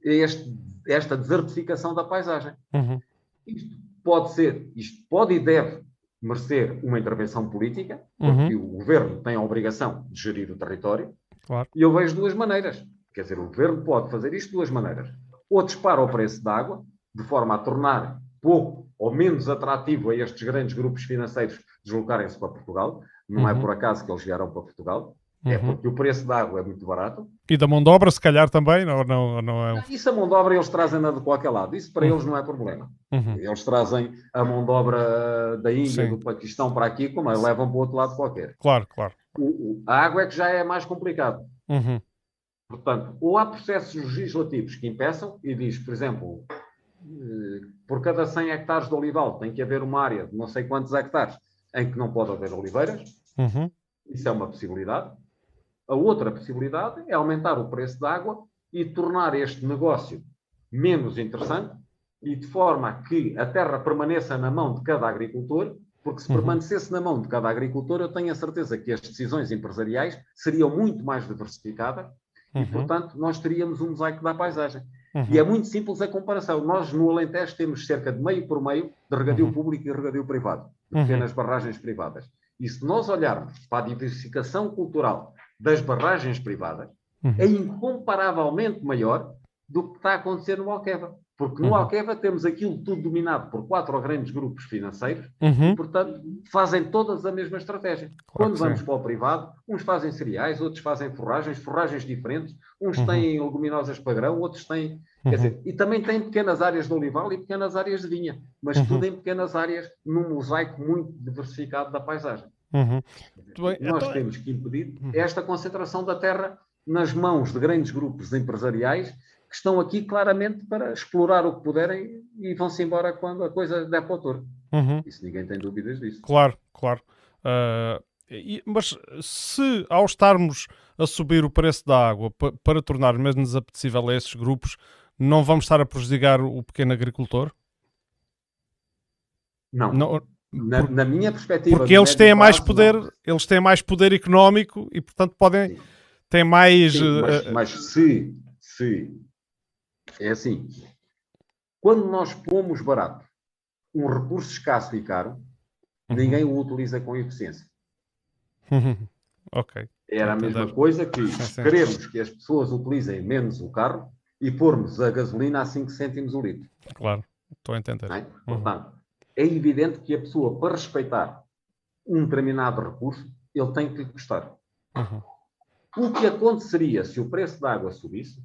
a este, esta desertificação da paisagem. Uhum. Isto pode ser, isto pode e deve merecer uma intervenção política, porque uhum. o governo tem a obrigação de gerir o território, claro. e eu vejo duas maneiras. Quer dizer, o governo pode fazer isto de duas maneiras. Ou dispara o preço da água, de forma a tornar pouco ou menos atrativo a estes grandes grupos financeiros deslocarem-se para Portugal, não é uhum. é por acaso que eles vieram para Portugal, é uhum. porque o preço da água é muito barato. E da mão de obra, se calhar também, não, não, não é? Isso a mão de obra eles trazem de qualquer lado, isso para uhum. eles não é problema. Uhum. Eles trazem a mão de obra da Índia, Sim. do Paquistão para aqui, como é, levam para o outro lado qualquer. Claro, claro. O, a água é que já é mais complicado. Uhum. Portanto, ou há processos legislativos que impeçam, e diz, por exemplo, por cada 100 hectares de olival tem que haver uma área de não sei quantos hectares em que não pode haver oliveiras. Uhum. Isso é uma possibilidade. A outra possibilidade é aumentar o preço da água e tornar este negócio menos interessante, e de forma a que a terra permaneça na mão de cada agricultor, porque se uhum. permanecesse na mão de cada agricultor, eu tenho a certeza que as decisões empresariais seriam muito mais diversificadas uhum. e, portanto, nós teríamos um mosaico da paisagem. Uhum. E é muito simples a comparação. Nós, no Alentejo, temos cerca de meio por meio de regadio uhum. público e regadio privado, de uhum. pequenas barragens privadas. E se nós olharmos para a diversificação cultural das barragens privadas, uhum. é incomparavelmente maior do que está a acontecer no Alqueva. Porque no uhum. Alqueva temos aquilo tudo dominado por quatro grandes grupos financeiros uhum. e, portanto, fazem todas a mesma estratégia. Claro Quando vamos sim. para o privado, uns fazem cereais, outros fazem forragens, forragens diferentes, uns uhum. têm leguminosas para grão, outros têm. Quer uhum. dizer, e também têm pequenas áreas de olival e pequenas áreas de vinha, mas uhum. tudo em pequenas áreas, num mosaico muito diversificado da paisagem. Uhum. Nós então... temos que impedir esta concentração da terra nas mãos de grandes grupos empresariais que estão aqui claramente para explorar o que puderem e vão-se embora quando a coisa der para o autor. Uhum. Isso ninguém tem dúvidas disso. Claro, claro. Uh, e, mas se ao estarmos a subir o preço da água para tornar menos apetecível a esses grupos, não vamos estar a prejudicar o pequeno agricultor? Não. não na, por, na, minha perspectiva. Porque eles têm mais poder, não. eles têm mais poder económico e, portanto, podem. Sim. Têm mais. Sim, mas, uh, mas se, se é assim: quando nós pomos barato um recurso escasso e caro, uhum. ninguém o utiliza com eficiência. ok. Era a mesma coisa que queremos que as pessoas utilizem menos o carro e pormos a gasolina a 5 cêntimos o litro. Claro, estou a entender. É? Portanto, é evidente que a pessoa, para respeitar um determinado recurso, ele tem que lhe custar. Uhum. O que aconteceria se o preço da água subisse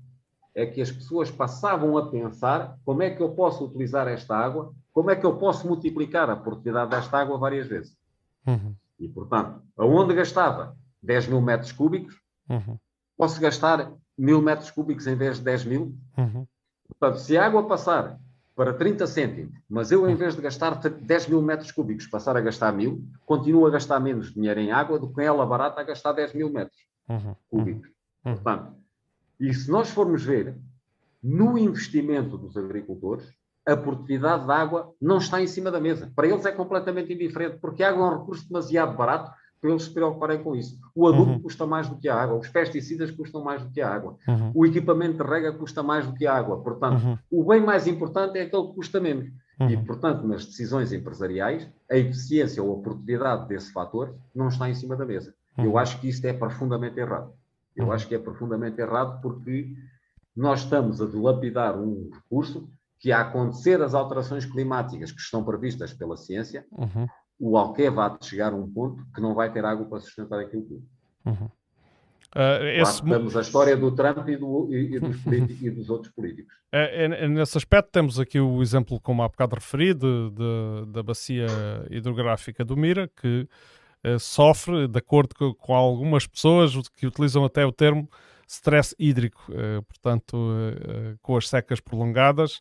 é que as pessoas passavam a pensar como é que eu posso utilizar esta água, como é que eu posso multiplicar a produtividade desta água várias vezes. Uhum. E, portanto, aonde gastava 10 mil metros cúbicos, uhum. posso gastar mil metros cúbicos em vez de 10 mil. Uhum. Portanto, se a água passar para 30 cêntimos, mas eu, em vez de gastar 10 mil metros cúbicos, passar a gastar mil, continuo a gastar menos dinheiro em água do que ela barata a gastar 10 mil metros uhum. cúbicos. Uhum. Portanto, e se nós formos ver no investimento dos agricultores, a produtividade da água não está em cima da mesa. Para eles é completamente indiferente, porque a água é um recurso demasiado barato para eles se preocuparem com isso. O adubo uhum. custa mais do que a água, os pesticidas custam mais do que a água, uhum. o equipamento de rega custa mais do que a água. Portanto, uhum. o bem mais importante é aquele que custa menos. E, uhum. portanto, nas decisões empresariais, a eficiência ou a produtividade desse fator não está em cima da mesa. Eu uhum. acho que isto é profundamente errado. Eu acho que é profundamente errado porque nós estamos a dilapidar um recurso que, a acontecer as alterações climáticas que estão previstas pela ciência, uhum. o Alqueva vai chegar a um ponto que não vai ter água para sustentar aquilo tudo. Uhum. Uh, esse... temos a história do Trump e, do, e, e, dos, e dos, outros políticos. É, é, é, nesse aspecto, temos aqui o exemplo, como há bocado referi, de, de, da bacia hidrográfica do Mira, que sofre, de acordo com, com, algumas pessoas que utilizam até o termo stress hídrico, uh, portanto, uh, com as secas prolongadas,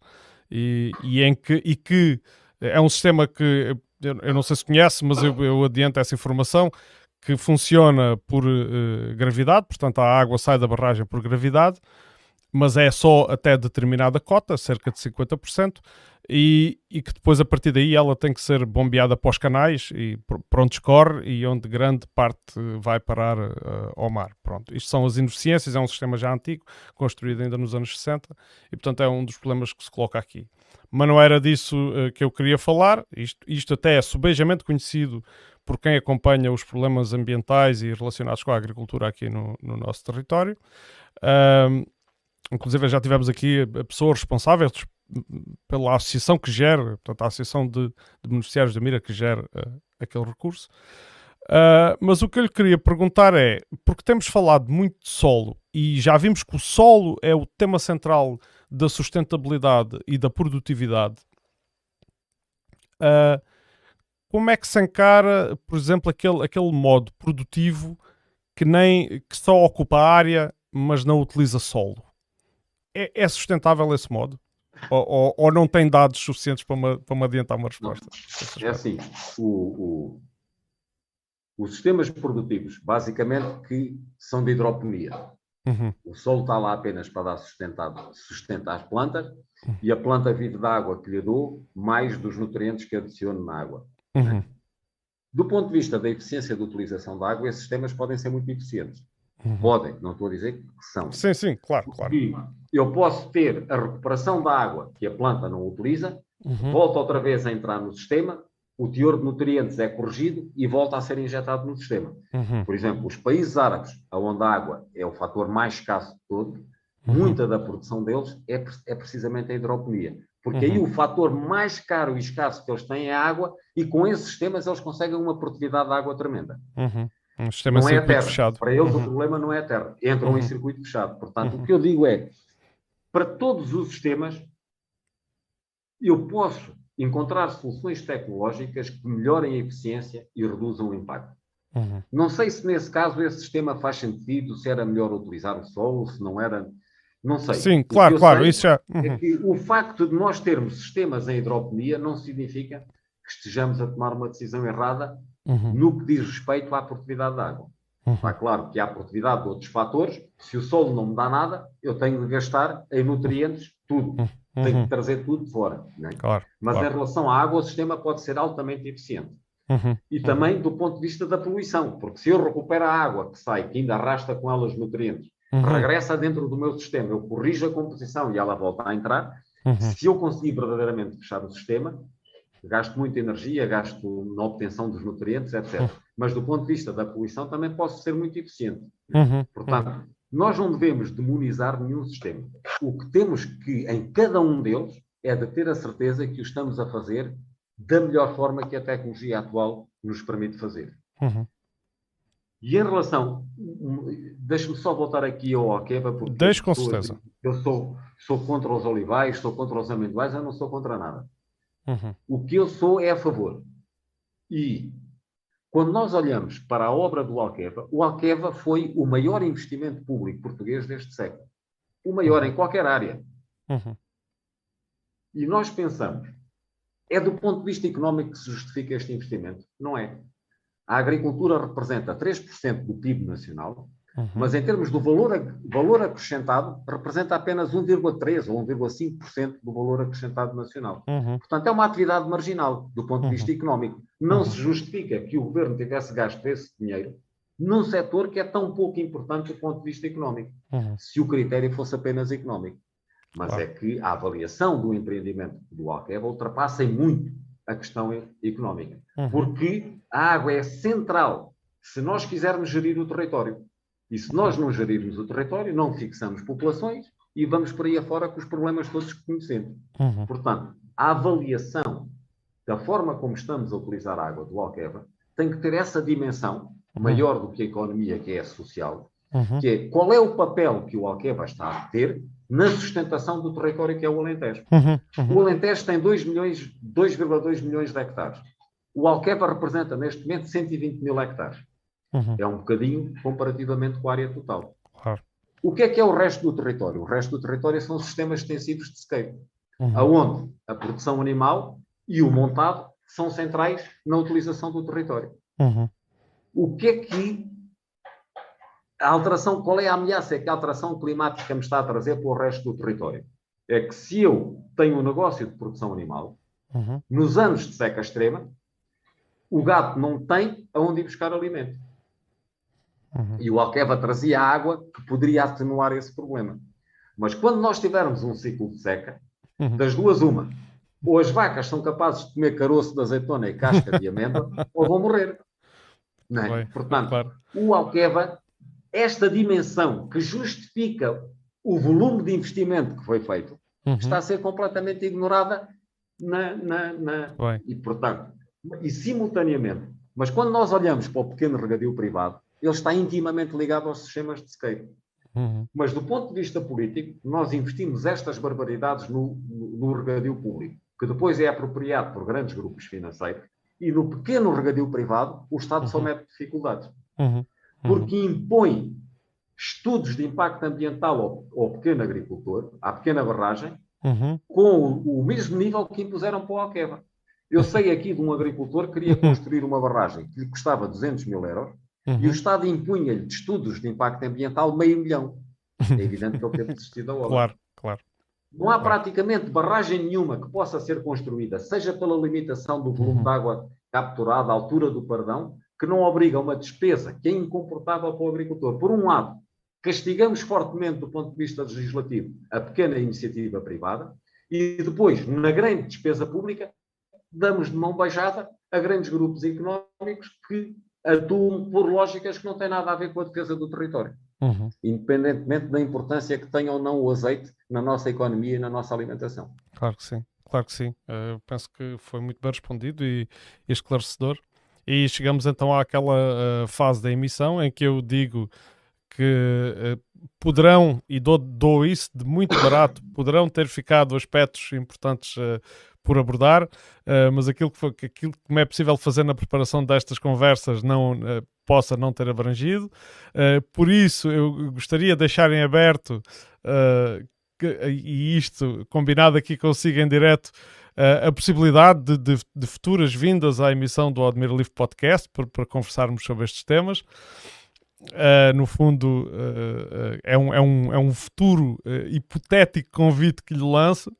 e, e, em que, e que é um sistema que eu, não sei se conhece, mas eu, eu adianto essa informação que funciona por gravidade, portanto, a água sai da barragem por gravidade mas é só até determinada cota, cerca de 50%, e, e que depois a partir daí ela tem que ser bombeada para os canais e para onde escorre e onde grande parte vai parar uh, ao mar. Pronto, isto são as ineficiências, é um sistema já antigo, construído ainda nos anos 60, e portanto é um dos problemas que se coloca aqui. Mas não era disso uh, que eu queria falar, isto, isto até é subejamente conhecido por quem acompanha os problemas ambientais e relacionados com a agricultura aqui no, no nosso território. Uh, Inclusive já tivemos aqui a pessoa responsável pela associação que gera, portanto, a Associação de, de Beneficiários da Mira que gera uh, aquele recurso. Uh, mas o que eu lhe queria perguntar é, porque temos falado muito de solo e já vimos que o solo é o tema central da sustentabilidade e da produtividade, uh, como é que se encara, por exemplo, aquele, aquele modo produtivo que, nem, que só ocupa área, mas não utiliza solo? É, é sustentável esse modo? Ou, ou, ou, não tem dados suficientes para me, para me adiantar uma resposta? É assim, o, o, os sistemas produtivos, basicamente, que são de hidroponia, Uhum. O solo está lá apenas para dar sustentado, sustento às plantas e a planta vive da água que lhe dou, mais dos nutrientes que adiciono na água. Uhum. Do ponto de vista da eficiência de utilização da água, esses sistemas podem ser muito eficientes. Uhum. Podem, não estou a dizer que são. Sim, sim, claro, claro. E eu posso ter a recuperação da água que a planta não utiliza, Uhum. volta outra vez a entrar no sistema, o teor de nutrientes é corrigido e volta a ser injetado no sistema. Uhum. Por exemplo, os países árabes, onde a água é o fator mais escasso de todo, Uhum. muita da produção deles é, é precisamente a hidroponia. Porque aí Uhum. o fator mais caro e escasso que eles têm é a água, e com esses sistemas eles conseguem uma produtividade de água tremenda. Uhum. Um sistema não é a terra. fechado. Para eles o Uhum. problema não é a terra. Entram Uhum. em circuito fechado. Portanto, Uhum. o que eu digo é, para todos os sistemas, eu posso encontrar soluções tecnológicas que melhorem a eficiência e reduzam o impacto. Uhum. Não sei se nesse caso esse sistema faz sentido, se era melhor utilizar o sol, se não era. Não sei. Sim, O claro, claro, isso já. É Uhum. que o facto de nós termos sistemas em hidroponia não significa que estejamos a tomar uma decisão errada Uhum. no que diz respeito à produtividade da água. Uhum. Está claro que há produtividade de outros fatores. Se o solo não me dá nada, eu tenho de gastar em nutrientes tudo. Tenho Uhum. de trazer tudo de fora. não é? Claro. Mas claro. em relação à água, o sistema pode ser altamente eficiente. Uhum. E também do ponto de vista da poluição, porque se eu recupero a água que sai, que ainda arrasta com ela os nutrientes, Uhum. regressa dentro do meu sistema, eu corrijo a composição e ela volta a entrar, Uhum. se eu conseguir verdadeiramente fechar o sistema, gasto muita energia, gasto na obtenção dos nutrientes, etc. Uhum. Mas do ponto de vista da poluição também posso ser muito eficiente. Uhum. Portanto, nós não devemos demonizar nenhum sistema. O que temos que, em cada um deles, é de ter a certeza que o estamos a fazer da melhor forma que a tecnologia atual nos permite fazer. Uhum. E em relação, deixe-me só voltar aqui ao Alqueva, porque Deixe, com certeza. eu sou, sou contra os olivais, sou contra os amendoais, eu não sou contra nada. Uhum. O que eu sou é a favor. E quando nós olhamos para a obra do Alqueva, o Alqueva foi o maior investimento público português deste século. O maior em qualquer área. Uhum. E nós pensamos, é do ponto de vista económico que se justifica este investimento? Não é. A agricultura representa 3% do PIB nacional, Uhum. mas em termos do valor, valor acrescentado, representa apenas 1,3% ou 1,5% do valor acrescentado nacional. Uhum. Portanto, é uma atividade marginal do ponto de vista económico. Não Uhum. se justifica que o governo tivesse gasto esse dinheiro num setor que é tão pouco importante do ponto de vista económico, Uhum. se o critério fosse apenas económico. Mas Claro. é que a avaliação do empreendimento do Alqueva ultrapassa em muito a questão económica. Uhum. Porque a água é central se nós quisermos gerir o território. E se nós não gerirmos o território, não fixamos populações e vamos por aí afora com os problemas todos que conhecemos. Uhum. Portanto, a avaliação da forma como estamos a utilizar a água do Alqueva tem que ter essa dimensão maior do que a economia, que é a social, Uhum. que é qual é o papel que o Alqueva está a ter na sustentação do território que é o Alentejo. Uhum. O Uhum. Alentejo tem 2 milhões, 2,2 milhões de hectares. O Alqueva representa neste momento 120 mil hectares. Uhum. É um bocadinho comparativamente com a área total. Claro. O que é que é o resto do território? O resto do território são sistemas extensivos de sequeiro Uhum. aonde a produção animal e o montado são centrais na utilização do território. Uhum. O que é que a alteração, qual é a ameaça que a alteração climática me está a trazer para o resto do território? É que se eu tenho um negócio de produção animal, Uhum. nos anos de seca extrema, o gato não tem aonde ir buscar alimento. Uhum. E o Alqueva trazia água que poderia atenuar esse problema. Mas quando nós tivermos um ciclo de seca, Uhum. das duas, uma. Ou as vacas são capazes de comer caroço de azeitona e casca de amêndoa, ou vão morrer. Não é? Bem, Portanto, claro. o Alqueva, esta dimensão que justifica o volume de investimento que foi feito, Uhum. está a ser completamente ignorada na, na- na- e, portanto, e simultaneamente. Mas quando nós olhamos para o pequeno regadio privado, ele está intimamente ligado aos sistemas de sequeiro. Uhum. Mas do ponto de vista político, nós investimos estas barbaridades no, no, no regadio público, que depois é apropriado por grandes grupos financeiros, e no pequeno regadio privado, o Estado só Uhum. mete dificuldades. Uhum. Uhum. Porque impõe estudos de impacto ambiental ao, ao pequeno agricultor, à pequena barragem, Uhum. com o, o mesmo nível que impuseram para o Alqueva. Eu sei aqui de um agricultor que queria construir uma barragem que lhe custava 200 mil euros, e o Uhum. Estado impunha-lhe de estudos de impacto ambiental meio milhão. É evidente que ele teve desistido da obra. Claro, claro. Não há praticamente barragem nenhuma que possa ser construída, seja pela limitação do volume Uhum. de água capturado à altura do perdão, que não obriga a uma despesa que é incomportável para o agricultor. Por um lado, castigamos fortemente do ponto de vista legislativo a pequena iniciativa privada e depois, na grande despesa pública, damos de mão beijada a grandes grupos económicos que atuam por lógicas que não têm nada a ver com a defesa do território Uhum. independentemente da importância que tenha ou não o azeite na nossa economia e na nossa alimentação. Claro que sim, claro que sim. Eh, Eu penso que foi muito bem respondido e, e esclarecedor. E chegamos então àquela eh, fase da emissão em que eu digo que eh, poderão, e dou, dou isso de muito barato, poderão ter ficado aspectos importantes eh, por abordar, eh, mas aquilo que, foi, aquilo que me é possível fazer na preparação destas conversas não eh, possa não ter abrangido. Por isso, eu gostaria de deixar em aberto que- e isto combinado aqui consigo em direto, a possibilidade de, de- de futuras vindas à emissão do Admira Livre Podcast para, para conversarmos sobre estes temas. Eh, no fundo, eh, eh, é, um, é, um, é um futuro hipotético convite que lhe lanço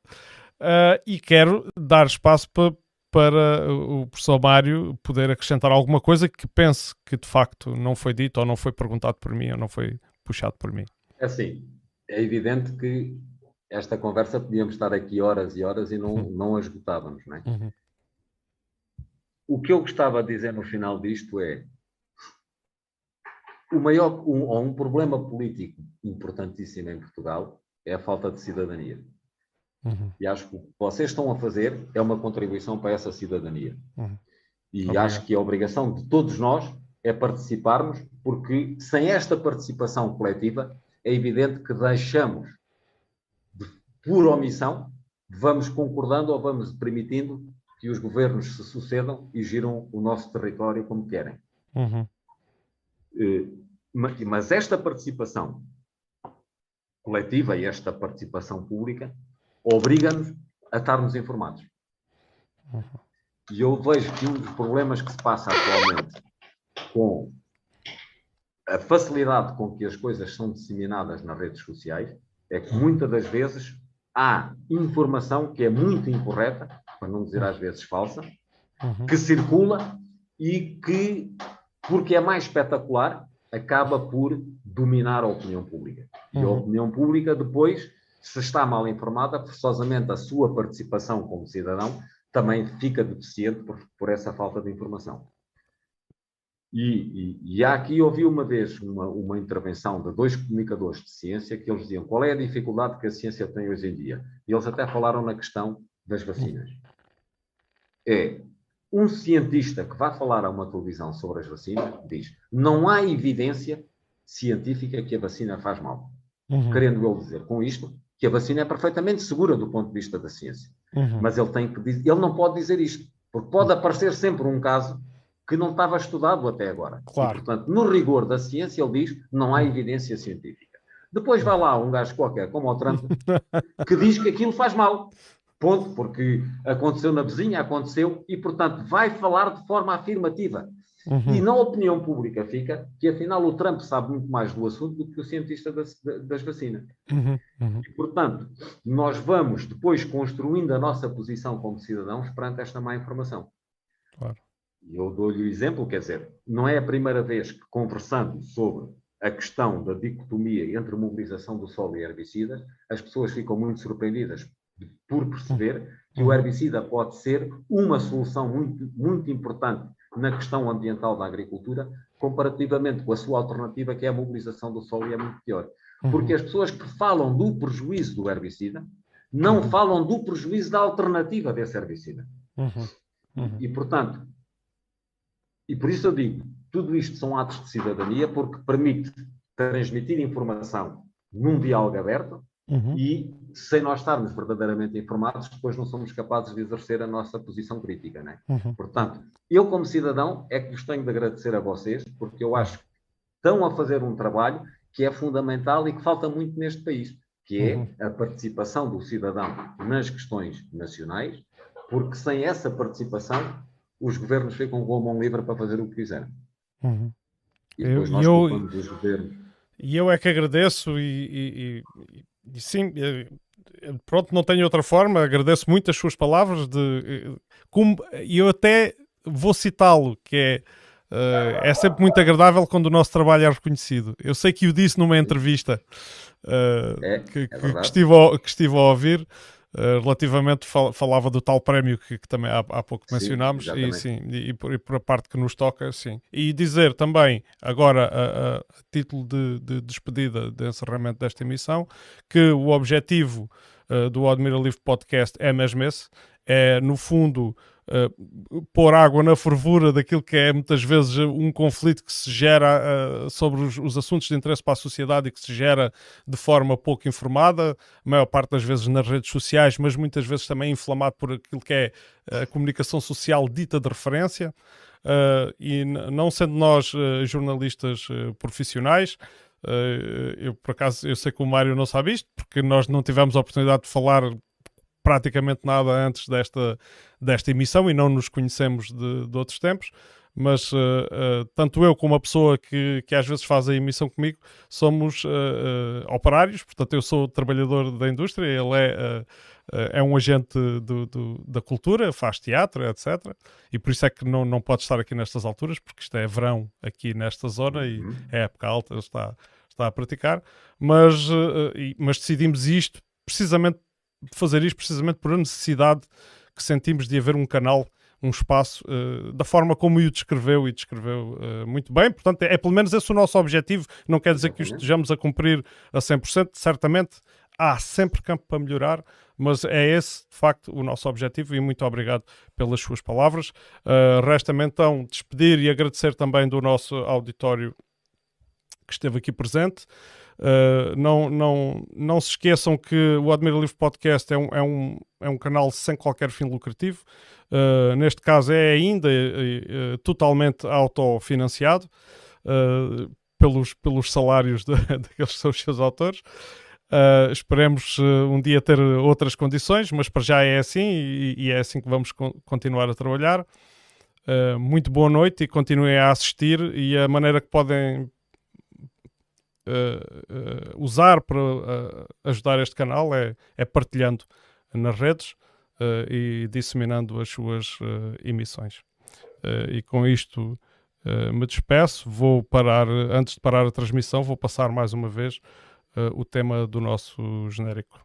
e quero dar espaço pa- para o professor Mário poder acrescentar alguma coisa que pense que de facto não foi dito ou não foi perguntado por mim ou não foi puxado por mim. É assim, é evidente que esta conversa podíamos estar aqui horas e horas e não, não a esgotávamos, não é? Uhum. O que eu gostava de dizer no final disto é o maior, um, ou um problema político importantíssimo em Portugal é a falta de cidadania. Uhum. E acho que o que vocês estão a fazer é uma contribuição para essa cidadania. Uhum. E Obrigado. acho que a obrigação de todos nós é participarmos, porque sem esta participação coletiva, é evidente que deixamos, de, por omissão, vamos concordando ou vamos permitindo que os governos se sucedam e giram o nosso território como querem. Uhum. Eh, ma- Mas esta participação coletiva e esta participação pública obriga-nos a estarmos informados. E eu vejo que um dos problemas que se passa atualmente com a facilidade com que as coisas são disseminadas nas redes sociais é que muitas das vezes há informação que é muito incorreta, para não dizer às vezes falsa, Uhum. que circula e que, porque é mais espetacular, acaba por dominar a opinião pública. E a Uhum. opinião pública, depois, se está mal informada, forçosamente a sua participação como cidadão também fica deficiente por, por essa falta de informação. E, e, e há aqui, ouvi uma vez uma, uma intervenção de dois comunicadores de ciência que eles diziam qual é a dificuldade que a ciência tem hoje em dia. E eles até falaram na questão das vacinas. É um cientista que vai falar a uma televisão sobre as vacinas diz não há evidência científica que a vacina faz mal. Uhum. Querendo ele dizer com isto que a vacina é perfeitamente segura do ponto de vista da ciência. Uhum. Mas ele tem que dizer, ele não pode dizer isto, porque pode aparecer sempre um caso que não estava estudado até agora. Claro. E, portanto, no rigor da ciência, ele diz não há evidência científica. Depois vai lá um gajo qualquer, como o Trump, que diz que aquilo faz mal. Ponto, porque aconteceu na vizinha, aconteceu, e, portanto, vai falar de forma afirmativa. Uhum. E na opinião pública fica que, afinal, o Trump sabe muito mais do assunto do que o cientista das, das vacinas. Uhum. Uhum. E, portanto, nós vamos depois construindo a nossa posição como cidadãos perante esta má informação. Claro. Eu dou-lhe o exemplo, quer dizer, não é a primeira vez que, conversando sobre a questão da dicotomia entre mobilização do solo e herbicidas, as pessoas ficam muito surpreendidas por perceber que o herbicida pode ser uma solução muito, muito importante na questão ambiental da agricultura, comparativamente com a sua alternativa, que é a mobilização do solo, e é muito pior. Porque as pessoas que falam do prejuízo do herbicida não Uhum. falam do prejuízo da alternativa desse herbicida. Uhum. Uhum. E, portanto, e por isso eu digo, tudo isto são atos de cidadania porque permite transmitir informação num diálogo aberto Uhum. e, sem nós estarmos verdadeiramente informados, depois não somos capazes de exercer a nossa posição crítica, não é? Uhum. Portanto, eu como cidadão é que vos tenho de agradecer a vocês, porque eu acho que estão a fazer um trabalho que é fundamental e que falta muito neste país, que é Uhum. a participação do cidadão nas questões nacionais, porque sem essa participação os governos ficam com a mão livre para fazer o que quiserem. Uhum. E Eu- depois nós eu- os governos. e eu é que agradeço e, e, e sim, eh, pronto, não tenho outra forma, agradeço muito as suas palavras de como, e eu até vou citá-lo, que é Uh, é sempre muito agradável quando o nosso trabalho é reconhecido. Eu sei que o disse numa entrevista uh, é, que, é que, estive a, que estive a ouvir. Uh, relativamente fal falava do tal prémio que, que também há, há pouco sim, mencionámos e sim e, e, por, e, por, a parte que nos toca sim. E dizer também agora a, a título de, de, despedida de encerramento desta emissão que o objetivo uh, do Admira Livre Podcast é mesmo esse é no fundo uh, pôr água na fervura daquilo que é muitas vezes um conflito que se gera uh, sobre os, os, assuntos de interesse para a sociedade e que se gera de forma pouco informada, a maior parte das vezes nas redes sociais, mas muitas vezes também inflamado por aquilo que é a comunicação social dita de referência. Uh, e não sendo nós jornalistas profissionais, eu por acaso eu sei que o Mário não sabe isto, porque nós não tivemos a oportunidade de falar praticamente nada antes desta, desta emissão e não nos conhecemos de, de outros tempos. Mas uh, uh, tanto eu como a pessoa que, que às vezes faz a emissão comigo somos uh, operários, portanto, eu sou trabalhador da indústria, ele é, é um agente do, do, da cultura, faz teatro, etc. E por isso é que não, não pode estar aqui nestas alturas, porque isto é verão aqui nesta zona e uhum. é época alta, ele está, está a praticar. Mas, mas decidimos isto precisamente fazer isto precisamente por a necessidade que sentimos de haver um canal, um espaço, uh, da forma como o descreveu e descreveu uh, muito bem. Portanto, é, é, pelo menos esse o nosso objetivo. Não quer dizer que o estejamos a cumprir a 100%, certamente há sempre campo para melhorar, mas é esse, de facto, o nosso objetivo e muito obrigado pelas suas palavras. Uh, Resta-me então despedir e agradecer também do nosso auditório que esteve aqui presente. Uh, não, não, não se esqueçam que o Admira Livre Podcast é um, é, um, é um canal sem qualquer fim lucrativo. Uh, neste caso é ainda uh, totalmente autofinanciado pelos, pelos salários daqueles que são os seus autores. esperemos um dia ter outras condições, mas para já é assim e, e é assim que vamos con continuar a trabalhar. muito boa noite e continuem a assistir e a maneira que podem uh, usar para uh, ajudar este canal é, é partilhando nas redes e disseminando as suas emissões. e com isto me despeço. Vou parar, antes de parar a transmissão, vou passar mais uma vez o tema do nosso genérico.